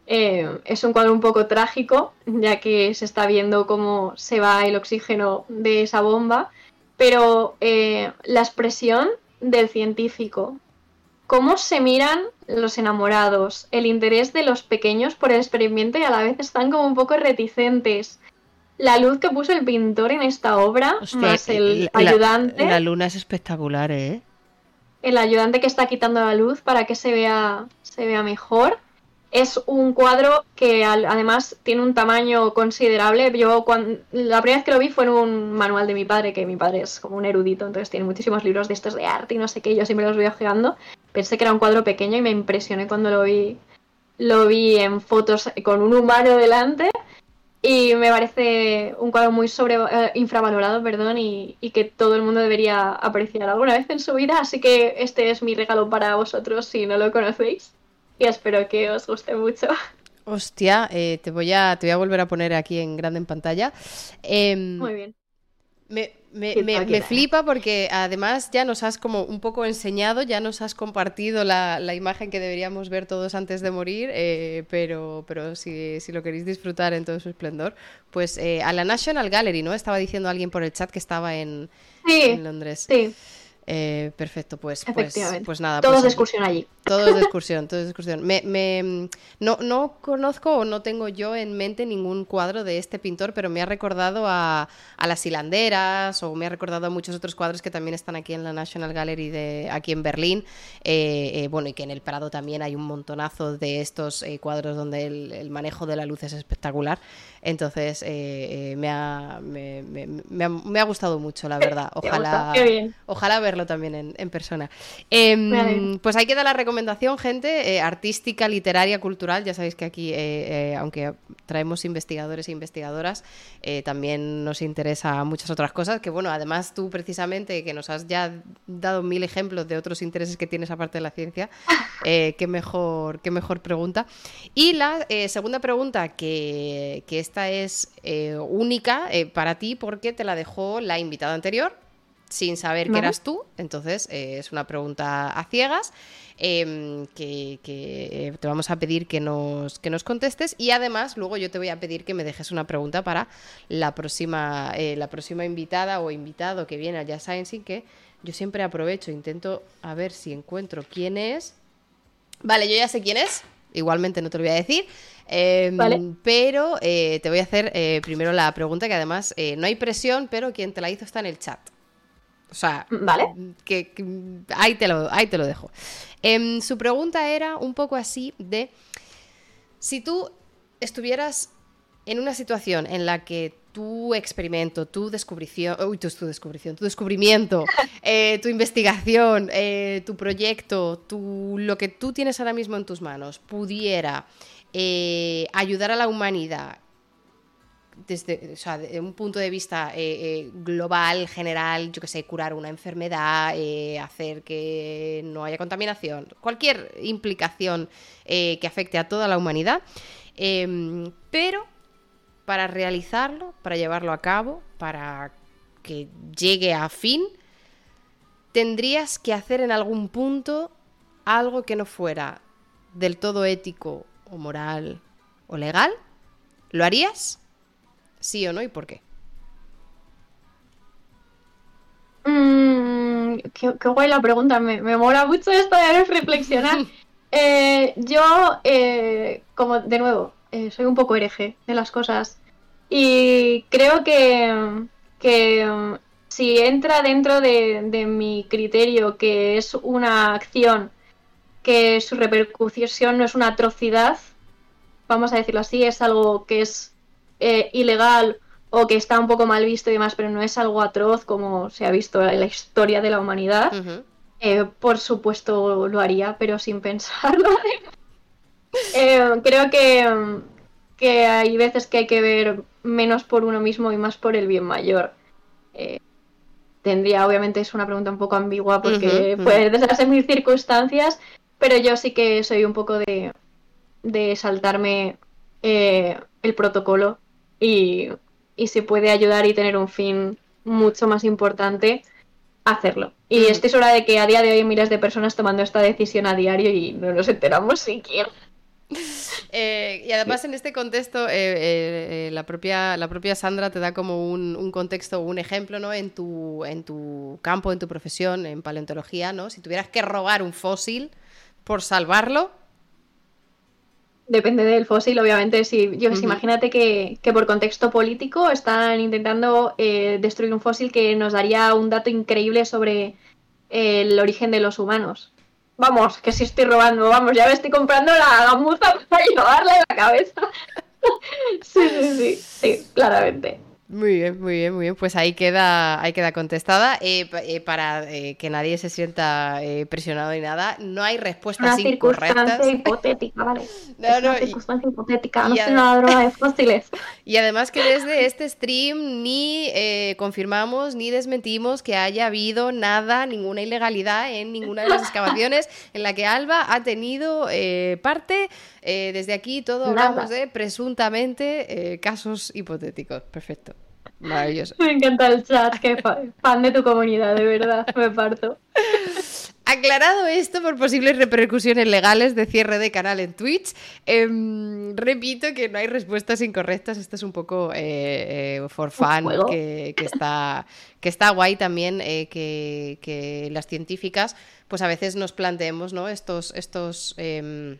Eh, es un cuadro un poco trágico, ya que se está viendo cómo se va el oxígeno de esa bomba, pero eh, la expresión del científico, cómo se miran los enamorados, el interés de los pequeños por el experimento y a la vez están como un poco reticentes. La luz que puso el pintor en esta obra, Hostia, más el la- ayudante, La, luna es espectacular, ¿eh? el ayudante que está quitando la luz para que se vea, se vea mejor. Es un cuadro que además tiene un tamaño considerable. Yo cuando, la primera vez que lo vi fue en un manual de mi padre, que mi padre es como un erudito, entonces tiene muchísimos libros de estos de arte y no sé qué, yo siempre los voy ojeando. Pensé que era un cuadro pequeño y me impresioné cuando lo vi, lo vi en fotos con un humano delante. Y me parece un cuadro muy sobre, eh, infravalorado, perdón, y, y que todo el mundo debería apreciar alguna vez en su vida. Así que este es mi regalo para vosotros si no lo conocéis. Y espero que os guste mucho. Hostia, eh, te voy a te voy a volver a poner aquí en grande en pantalla. Em, Muy bien. Me, me- me- me flipa porque además ya nos has como un poco enseñado, ya nos has compartido la, la imagen que deberíamos ver todos antes de morir, eh, pero, pero si, si lo queréis disfrutar en todo su esplendor, pues eh, a la National Gallery, ¿no? Estaba diciendo alguien por el chat que estaba en, Sí, en Londres. sí, Eh, perfecto, pues, pues, pues nada. Todos pues, de excursión allí. todo es de excursión, todo es de excursión. Me, me- no, no conozco o no tengo yo en mente ningún cuadro de este pintor, pero me ha recordado a, a las hilanderas o me ha recordado a muchos otros cuadros que también están aquí en la National Gallery de aquí en Berlín. Eh, eh, bueno, y que en el Prado también hay un montonazo de estos eh, cuadros donde el, el manejo de la luz es espectacular. Entonces, eh, eh, me, ha, me, me- me ha, me ha gustado mucho, la verdad. Ojalá. Ojalá verlo también en, en persona. Em, pues ahí queda la recomendación, gente, eh, artística, literaria, cultural. Ya sabéis que aquí, aunque traemos investigadores e investigadoras, también nos interesa muchas otras cosas. Que bueno, además tú precisamente, que nos has ya dado mil ejemplos de otros intereses que tienes aparte de la ciencia, qué, mejor, qué mejor pregunta. Y la segunda pregunta, que, que esta es eh, única eh, para ti porque te la dejó la invitada anterior sin saber que eras tú. Entonces, eh, es una pregunta a ciegas em, que, que, te vamos a pedir que nos, que nos contestes y además luego yo te voy a pedir que me dejes una pregunta para la próxima, la próxima invitada o invitado que viene a Jazz Science que yo siempre aprovecho, intento a ver si encuentro quién es. Vale, yo ya sé quién es. Igualmente no te lo voy a decir. Em, Vale. Pero eh, te voy a hacer eh, primero la pregunta que además eh, no hay presión, pero quien te la hizo está en el chat. O sea, Vale. que, que- ahí, te lo, ahí te lo dejo. Em, su pregunta era un poco así de, si tú estuvieras en una situación en la que tu experimento, tu descubrición, uy, tu, tu descubrición, tu descubrimiento, eh, tu investigación, eh, tu proyecto, tu, lo que tú tienes ahora mismo en tus manos pudiera eh, ayudar a la humanidad desde un punto de vista eh, eh, global, general, yo que sé, curar una enfermedad, hacer que no haya contaminación, cualquier implicación que afecte a toda la humanidad, em, pero para realizarlo, para llevarlo a cabo, para que llegue a fin, tendrías que hacer en algún punto algo que no fuera del todo ético o moral o legal. ¿Lo harías? ¿Sí o no y por qué? Mm, qué, qué guay la pregunta, me, me mola mucho esto de reflexionar. Eh, yo, eh, como de nuevo, eh, soy un poco hereje de las cosas y creo que, que mm, si entra dentro de, de mi criterio que es una acción que su repercusión no es una atrocidad, vamos a decirlo así, es algo que es eh, ilegal o que está un poco mal visto y demás, pero no es algo atroz como se ha visto en la historia de la humanidad, eh, por supuesto lo haría, pero sin pensarlo. Eh, creo que, que, hay veces que hay que ver menos por uno mismo y más por el bien mayor. tendría, obviamente es una pregunta un poco ambigua porque puede darse mil circunstancias, pero yo sí que soy un poco de, de saltarme el protocolo y, y si puede ayudar y tener un fin mucho más importante, hacerlo. Y mm. estoy segura de que a día de hoy hay miles de personas tomando esta decisión a diario y no nos enteramos siquiera. Eh, y además en este contexto, eh, eh, la, propia, la propia Sandra te da como un, un, contexto, un ejemplo, ¿no? En tu, en tu campo, en tu profesión, en paleontología, ¿no? Si tuvieras que robar un fósil por salvarlo, Depende del fósil, obviamente. Si, yo, Imagínate que, por contexto político están intentando eh, destruir un fósil que nos daría un dato increíble sobre el origen de los humanos. Vamos, que si estoy robando, vamos, ya me estoy comprando la gamuza para llevarle la cabeza. sí, sí, sí, sí, claramente. Muy bien, muy bien, muy bien. Pues ahí queda, ahí queda contestada. Eh, eh, para eh, que nadie se sienta presionado ni nada, no hay respuestas una circunstancia hipotética, ¿vale? No, no, una circunstancia hipotética, no es una droga de fósiles. Y además que desde este stream ni confirmamos ni desmentimos que haya habido nada, ninguna ilegalidad en ninguna de las excavaciones en la que Alba ha tenido parte. Desde aquí todo hablamos de presuntamente casos hipotéticos. Perfecto. Maravilloso. Me encanta el chat, que fan de tu comunidad, de verdad, me parto. Aclarado esto por posibles repercusiones legales de cierre de canal en Twitch, em, repito que no hay respuestas incorrectas. Esto es un poco eh, eh, for fun, que, está, que está guay también eh, que, las científicas, pues a veces nos planteemos ¿no? estos, estos em,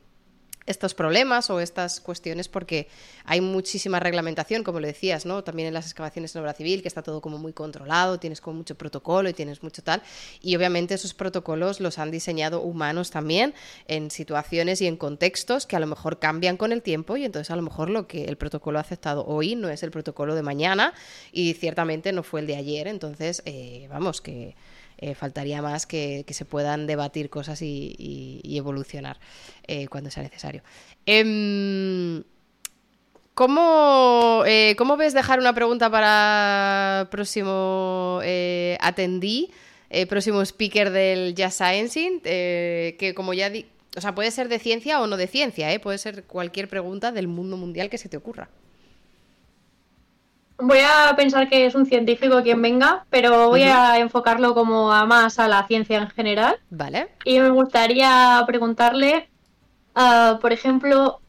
estos problemas o estas cuestiones porque hay muchísima reglamentación, como lo decías, ¿no? También en las excavaciones en obra civil, que está todo como muy controlado, tienes como mucho protocolo y tienes mucho tal. Y obviamente esos protocolos los han diseñado humanos también en situaciones y en contextos que a lo mejor cambian con el tiempo y entonces a lo mejor lo que el protocolo ha aceptado hoy no es el protocolo de mañana y ciertamente no fue el de ayer. Entonces, eh, vamos, que eh, faltaría más que, se puedan debatir cosas y, evolucionar eh, cuando sea necesario. Em, ¿cómo, eh, ¿cómo, ves dejar una pregunta para próximo atendí, próximo speaker del Jazz Sciencing? que como ya di o sea, puede ser de ciencia o no de ciencia, puede ser cualquier pregunta del mundo mundial que se te ocurra. Voy a pensar que es un científico quien venga, pero voy a enfocarlo como a más a la ciencia en general. Vale. Y me gustaría preguntarle, ah, por ejemplo,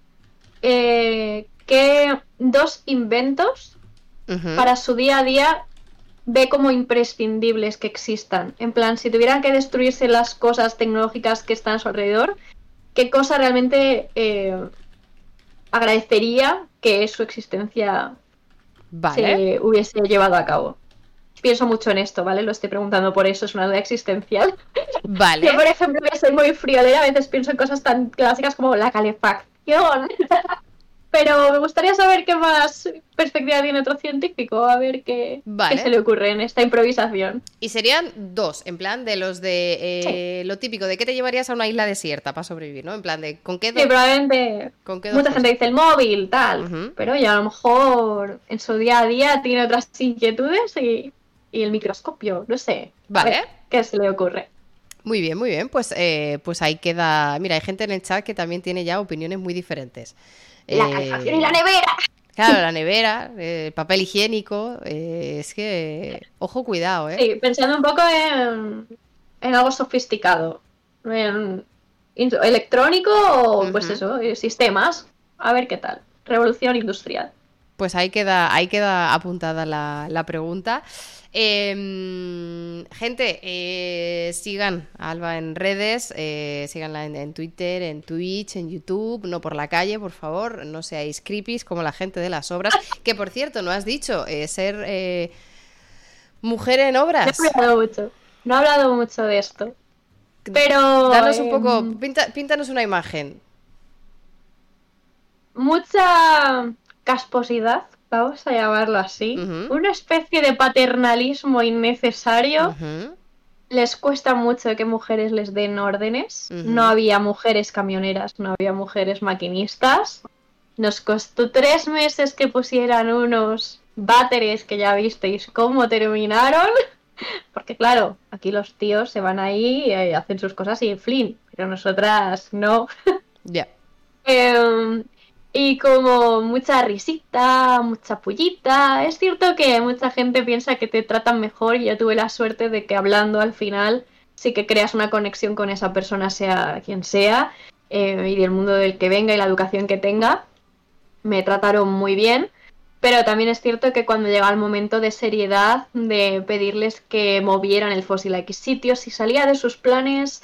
eh, qué dos inventos para su día a día ve como imprescindibles que existan. En plan, si tuvieran que destruirse las cosas tecnológicas que están a su alrededor, ¿qué cosa realmente eh, agradecería que su existencia se hubiese llevado a cabo. Pienso mucho en esto, ¿vale? Lo estoy preguntando por eso, es una duda existencial. Vale. Yo, por ejemplo, soy muy friolera, a veces pienso en cosas tan clásicas como la calefacción. Pero me gustaría saber qué más perspectiva tiene otro científico, a ver qué, se le ocurre en esta improvisación. Y serían dos, en plan de los de eh, lo típico, de qué te llevarías a una isla desierta para sobrevivir, ¿no? En plan de con qué... Sí, probablemente mucha gente dice el móvil, tal, pero ya a lo mejor en su día a día tiene otras inquietudes y, el microscopio, no sé. Vale. ¿Qué se le ocurre? Muy bien, muy bien. Pues, eh, pues ahí queda. Mira, hay gente en el chat que también tiene ya opiniones muy diferentes. La calefacción y la nevera. Claro, la nevera, el papel higiénico, eh, es que, ojo, cuidado, ¿eh? Sí, pensando un poco en, algo sofisticado, en electrónico o pues eso, eh, sistemas, a ver qué tal, revolución industrial. Pues ahí queda, ahí queda apuntada la, la pregunta. Em, gente, eh, sigan a Alba en redes, eh, síganla en, Twitter, en Twitch, en YouTube, no por la calle, por favor, no seáis creepies como la gente de las obras, que por cierto, no has dicho, eh, ser mujer en obras. No he hablado mucho, no he hablado mucho de esto. Pero. Danos un poco. Em, píntanos una imagen. Mucha casposidad, vamos a llamarlo así. Una especie de paternalismo innecesario. Les cuesta mucho que mujeres les den órdenes. No había mujeres camioneras, no había mujeres maquinistas. Nos costó tres meses que pusieran unos váteres que ya visteis cómo terminaron. Porque claro, aquí los tíos se van ahí y eh, hacen sus cosas y flin, pero nosotras no. Ya. Em, y como mucha risita, mucha pullita. Es cierto que mucha gente piensa que te tratan mejor y yo tuve la suerte de que hablando al final sí que creas una conexión con esa persona, sea quien sea, eh, y del mundo del que venga y la educación que tenga. Me trataron muy bien. Pero también es cierto que cuando llega el momento de seriedad, de pedirles que movieran el fósil a X sitios, si salía de sus planes,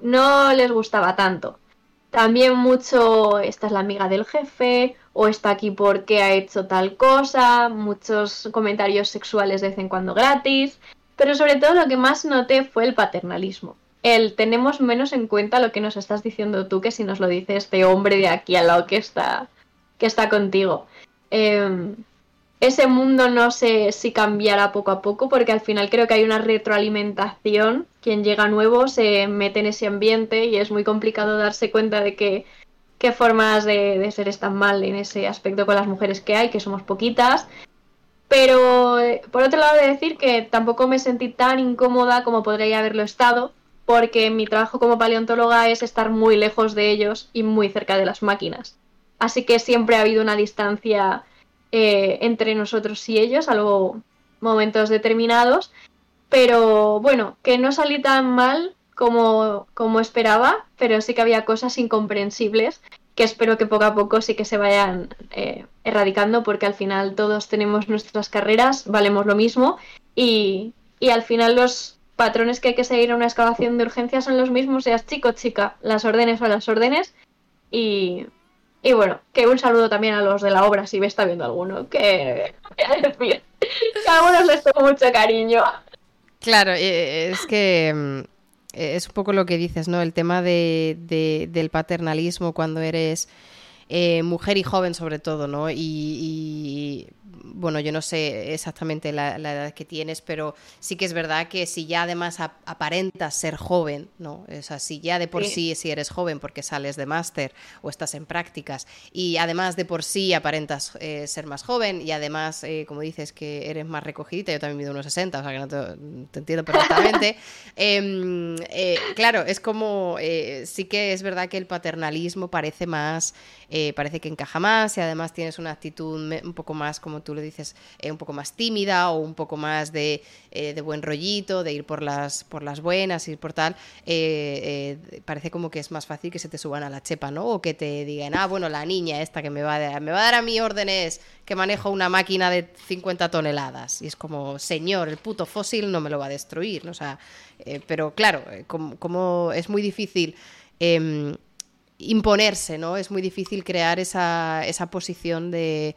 no les gustaba tanto. También mucho, esta es la amiga del jefe, o está aquí porque ha hecho tal cosa, muchos comentarios sexuales de vez en cuando gratis, pero sobre todo lo que más noté fue el paternalismo. El tenemos menos en cuenta lo que nos estás diciendo tú que si nos lo dice este hombre de aquí al lado que está, que está contigo. Em, ese mundo no sé si cambiará poco a poco, porque al final creo que hay una retroalimentación. Quien llega nuevo se mete en ese ambiente y es muy complicado darse cuenta de qué formas de, ser están mal en ese aspecto con las mujeres que hay, que somos poquitas. Pero por otro lado, de decir que tampoco me sentí tan incómoda como podría haberlo estado, porque mi trabajo como paleontóloga es estar muy lejos de ellos y muy cerca de las máquinas. Así que siempre ha habido una distancia eh, entre nosotros y ellos, algo momentos determinados. Pero bueno, que no salí tan mal como, como esperaba, pero sí que había cosas incomprensibles que espero que poco a poco sí que se vayan eh, erradicando porque al final todos tenemos nuestras carreras, valemos lo mismo y, y, al final los patrones que hay que seguir en una excavación de urgencia son los mismos, seas chico o chica, las órdenes o las órdenes y, y bueno, que un saludo también a los de la obra, si me está viendo alguno, que que a algunos les tengo mucho cariño. Claro, eh, es que mm, es un poco lo que dices, ¿no? El tema de, del paternalismo cuando eres eh, mujer y joven sobre todo, ¿no? y bueno, yo no sé exactamente la, edad que tienes, pero sí que es verdad que si ya además aparentas ser joven, ¿no? O sea, si ya de por sí. si eres joven porque sales de máster o estás en prácticas y además de por sí aparentas eh, ser más joven y además, eh, como dices, que eres más recogidita, yo también mido unos 60, o sea que no te, entiendo perfectamente. Em, eh, claro, es como, sí que es verdad que el paternalismo parece más, parece que encaja más y además tienes una actitud un poco más, como tú lo dices, eh, un poco más tímida o un poco más de, eh, buen rollito, de ir por las, por las buenas, ir por tal, eh, parece como que es más fácil que se te suban a la chepa, ¿no? O que te digan, ah, bueno, la niña esta que me va a dar, me va a dar a mí órdenes que manejo una máquina de 50 toneladas. Y es como, señor, el puto fósil no me lo va a destruir, ¿no? O sea, pero claro, como, como, es muy difícil em, imponerse, ¿no? Es muy difícil crear esa, esa posición de,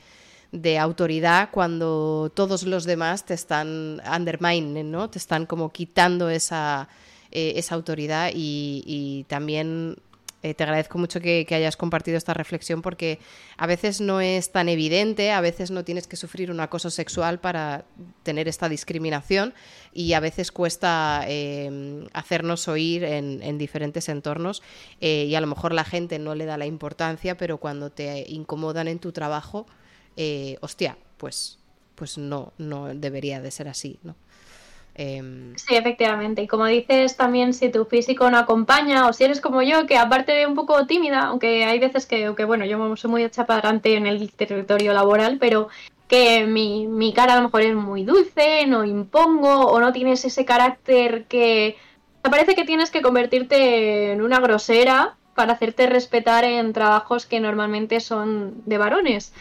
de autoridad cuando todos los demás te están undermining, ¿no? Te están como quitando esa, eh, esa autoridad y, también eh, te agradezco mucho que, hayas compartido esta reflexión porque a veces no es tan evidente, a veces no tienes que sufrir un acoso sexual para tener esta discriminación y a veces cuesta eh, hacernos oír en, en diferentes entornos y a lo mejor la gente no le da la importancia, pero cuando te incomodan en tu trabajo, eh, hostia, pues, pues no, no debería de ser así, ¿no? Em, sí, efectivamente. Y como dices también, si tu físico no acompaña o si eres como yo, que aparte de un poco tímida, aunque hay veces que, bueno, yo soy muy chapadante en el territorio laboral, pero que mi, mi, cara a lo mejor es muy dulce, no impongo o no tienes ese carácter que... Te parece que tienes que convertirte en una grosera para hacerte respetar en trabajos que normalmente son de varones.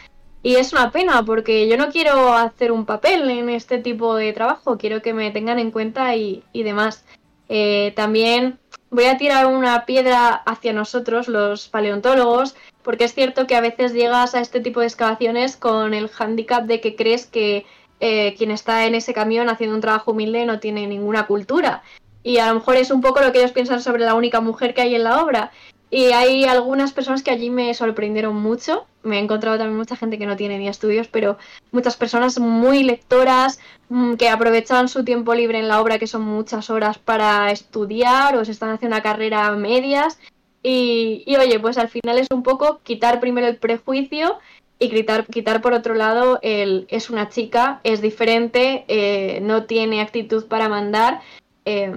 Y es una pena porque yo no quiero hacer un papel en este tipo de trabajo, quiero que me tengan en cuenta y, demás. Eh, también voy a tirar una piedra hacia nosotros, los paleontólogos, porque es cierto que a veces llegas a este tipo de excavaciones con el hándicap de que crees que eh, quien está en ese camión haciendo un trabajo humilde no tiene ninguna cultura. y a lo mejor es un poco lo que ellos piensan sobre la única mujer que hay en la obra. Y hay algunas personas que allí me sorprendieron mucho. Me he encontrado también mucha gente que no tiene ni estudios, pero muchas personas muy lectoras mm, que aprovechan su tiempo libre en la obra, que son muchas horas para estudiar o se están haciendo una carrera a medias. Y, oye, pues al final es un poco quitar primero el prejuicio y quitar, quitar por otro lado el es una chica, es diferente, eh, no tiene actitud para mandar. Eh,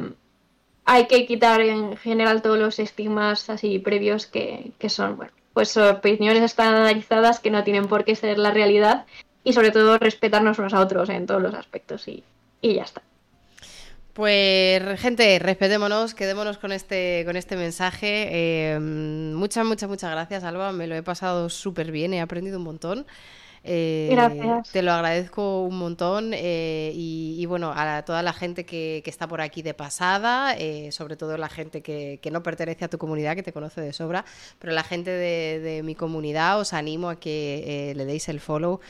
hay que quitar en general todos los estigmas así previos que, son, bueno, pues opiniones estandarizadas que no tienen por qué ser la realidad y sobre todo respetarnos unos a otros en todos los aspectos y, ya está. Pues gente, respetémonos, quedémonos con este, con este mensaje. Eh, muchas, muchas, muchas gracias, Alba. Me lo he pasado súper bien, he aprendido un montón. Eh. Te lo agradezco un montón eh, y, bueno, a toda la gente que, está por aquí de pasada, eh, sobre todo la gente que, no pertenece a tu comunidad, que te conoce de sobra, pero la gente de, mi comunidad os animo a que le deis el follow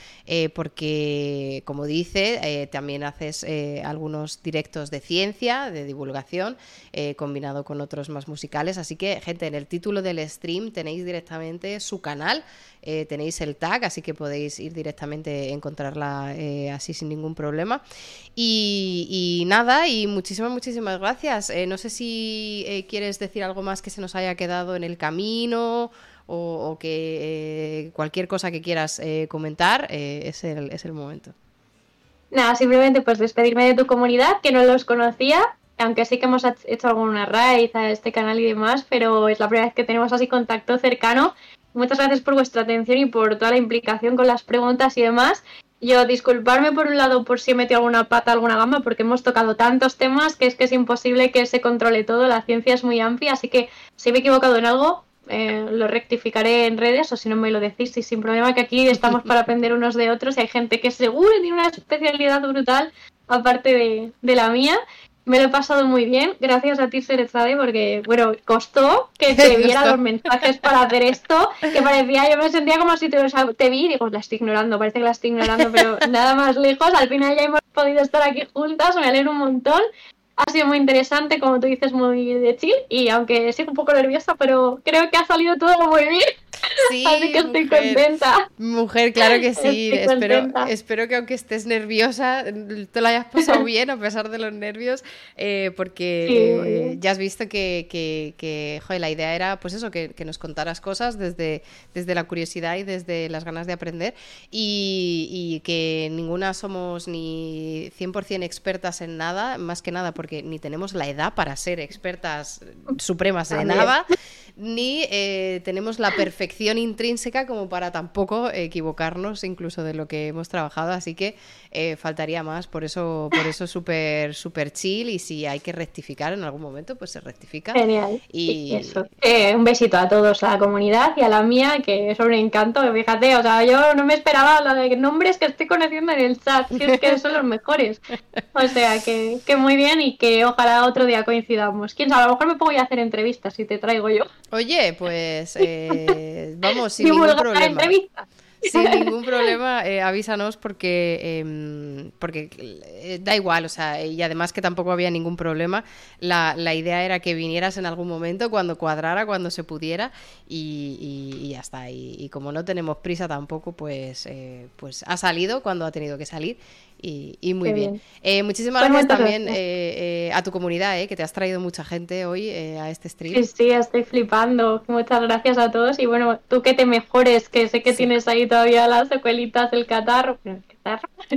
porque, como dice, también haces algunos directos de ciencia, de divulgación, combinado con otros más musicales. Así que, gente, en el título del stream tenéis directamente su canal. Eh, tenéis el tag, así que podéis ir directamente encontrarla eh, así sin ningún problema. Y, nada, y muchísimas, muchísimas gracias. Eh, no sé si quieres decir algo más que se nos haya quedado en el camino o, que cualquier cosa que quieras comentar, es, el, es el momento. Nada, simplemente pues despedirme de tu comunidad, que no los conocía, aunque sí que hemos hecho alguna raíz a este canal y demás, pero es la primera vez que tenemos así contacto cercano Muchas gracias por vuestra atención y por toda la implicación con las preguntas y demás. Yo disculparme por un lado por si he metido alguna pata, alguna gama, porque hemos tocado tantos temas que es que es imposible que se controle todo. La ciencia es muy amplia, así que si me he equivocado en algo, eh, lo rectificaré en redes o si no me lo decís y sin problema que aquí estamos para aprender unos de otros y hay gente que seguro tiene una especialidad brutal aparte de, de la mía me lo he pasado muy bien, gracias a ti, Serezade, porque, bueno, costó que te viera los mensajes para hacer esto, que parecía, yo me sentía como si te, te vi y digo, la estoy ignorando, parece que la estoy ignorando, pero nada más lejos, al final ya hemos podido estar aquí juntas, me alegro un montón ha sido muy interesante, como tú dices, muy de chill. Y aunque sigo un poco nerviosa, pero creo que ha salido todo muy bien. Sí, Así que estoy contenta. Mujer, claro que sí. Espero, espero que aunque estés nerviosa, te lo hayas pasado bien a pesar de los nervios, eh, porque ya has visto que, que, joder, la idea era, pues eso, que, nos contaras cosas desde, desde la curiosidad y desde las ganas de aprender. Y, y que ninguna somos ni 100% expertas en nada, más que nada porque ni tenemos la edad para ser expertas supremas de nada, ni eh, tenemos la perfección intrínseca como para tampoco equivocarnos incluso de lo que hemos trabajado, así que eh, faltaría más, por eso por eso súper súper chill y si hay que rectificar en algún momento, pues se rectifica. Genial. Y eso. Eh, un besito a todos, a la comunidad y a la mía, que es un encanto, fíjate, o sea, yo no me esperaba la de nombres que estoy conociendo en el chat, que es que son los mejores. O sea, que, que muy bien y que ojalá otro día coincidamos. Quién sabe, a lo mejor me pongo a hacer entrevistas si te traigo yo. Oye, pues eh, vamos, sin ningún problema. Sin ningún problema, eh, avísanos porque, em, porque eh, da igual, o sea, y además que tampoco había ningún problema. La, la idea era que vinieras en algún momento, cuando cuadrara, cuando se pudiera, y, y, ya está. Y, como no tenemos prisa tampoco, pues, pues ha salido cuando ha tenido que salir y, muy bien. Eh, muchísimas pues gracias también eh, eh, a tu comunidad, que te has traído mucha gente hoy a este stream. Sí, sí, estoy flipando. Muchas gracias a todos. Y bueno, tú que te mejores, que sé que tienes ahí todavía las secuelitas del catarro.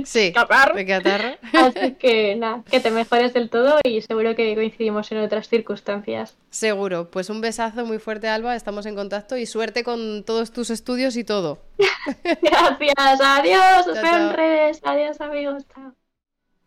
Sí, de. Así que nada, que te mejores del todo y seguro que coincidimos en otras circunstancias. Seguro. Pues un besazo muy fuerte, Alba. Estamos en contacto y suerte con todos tus estudios y todo. gracias. Adiós. Os veo en redes. Adiós, amigos. Chao.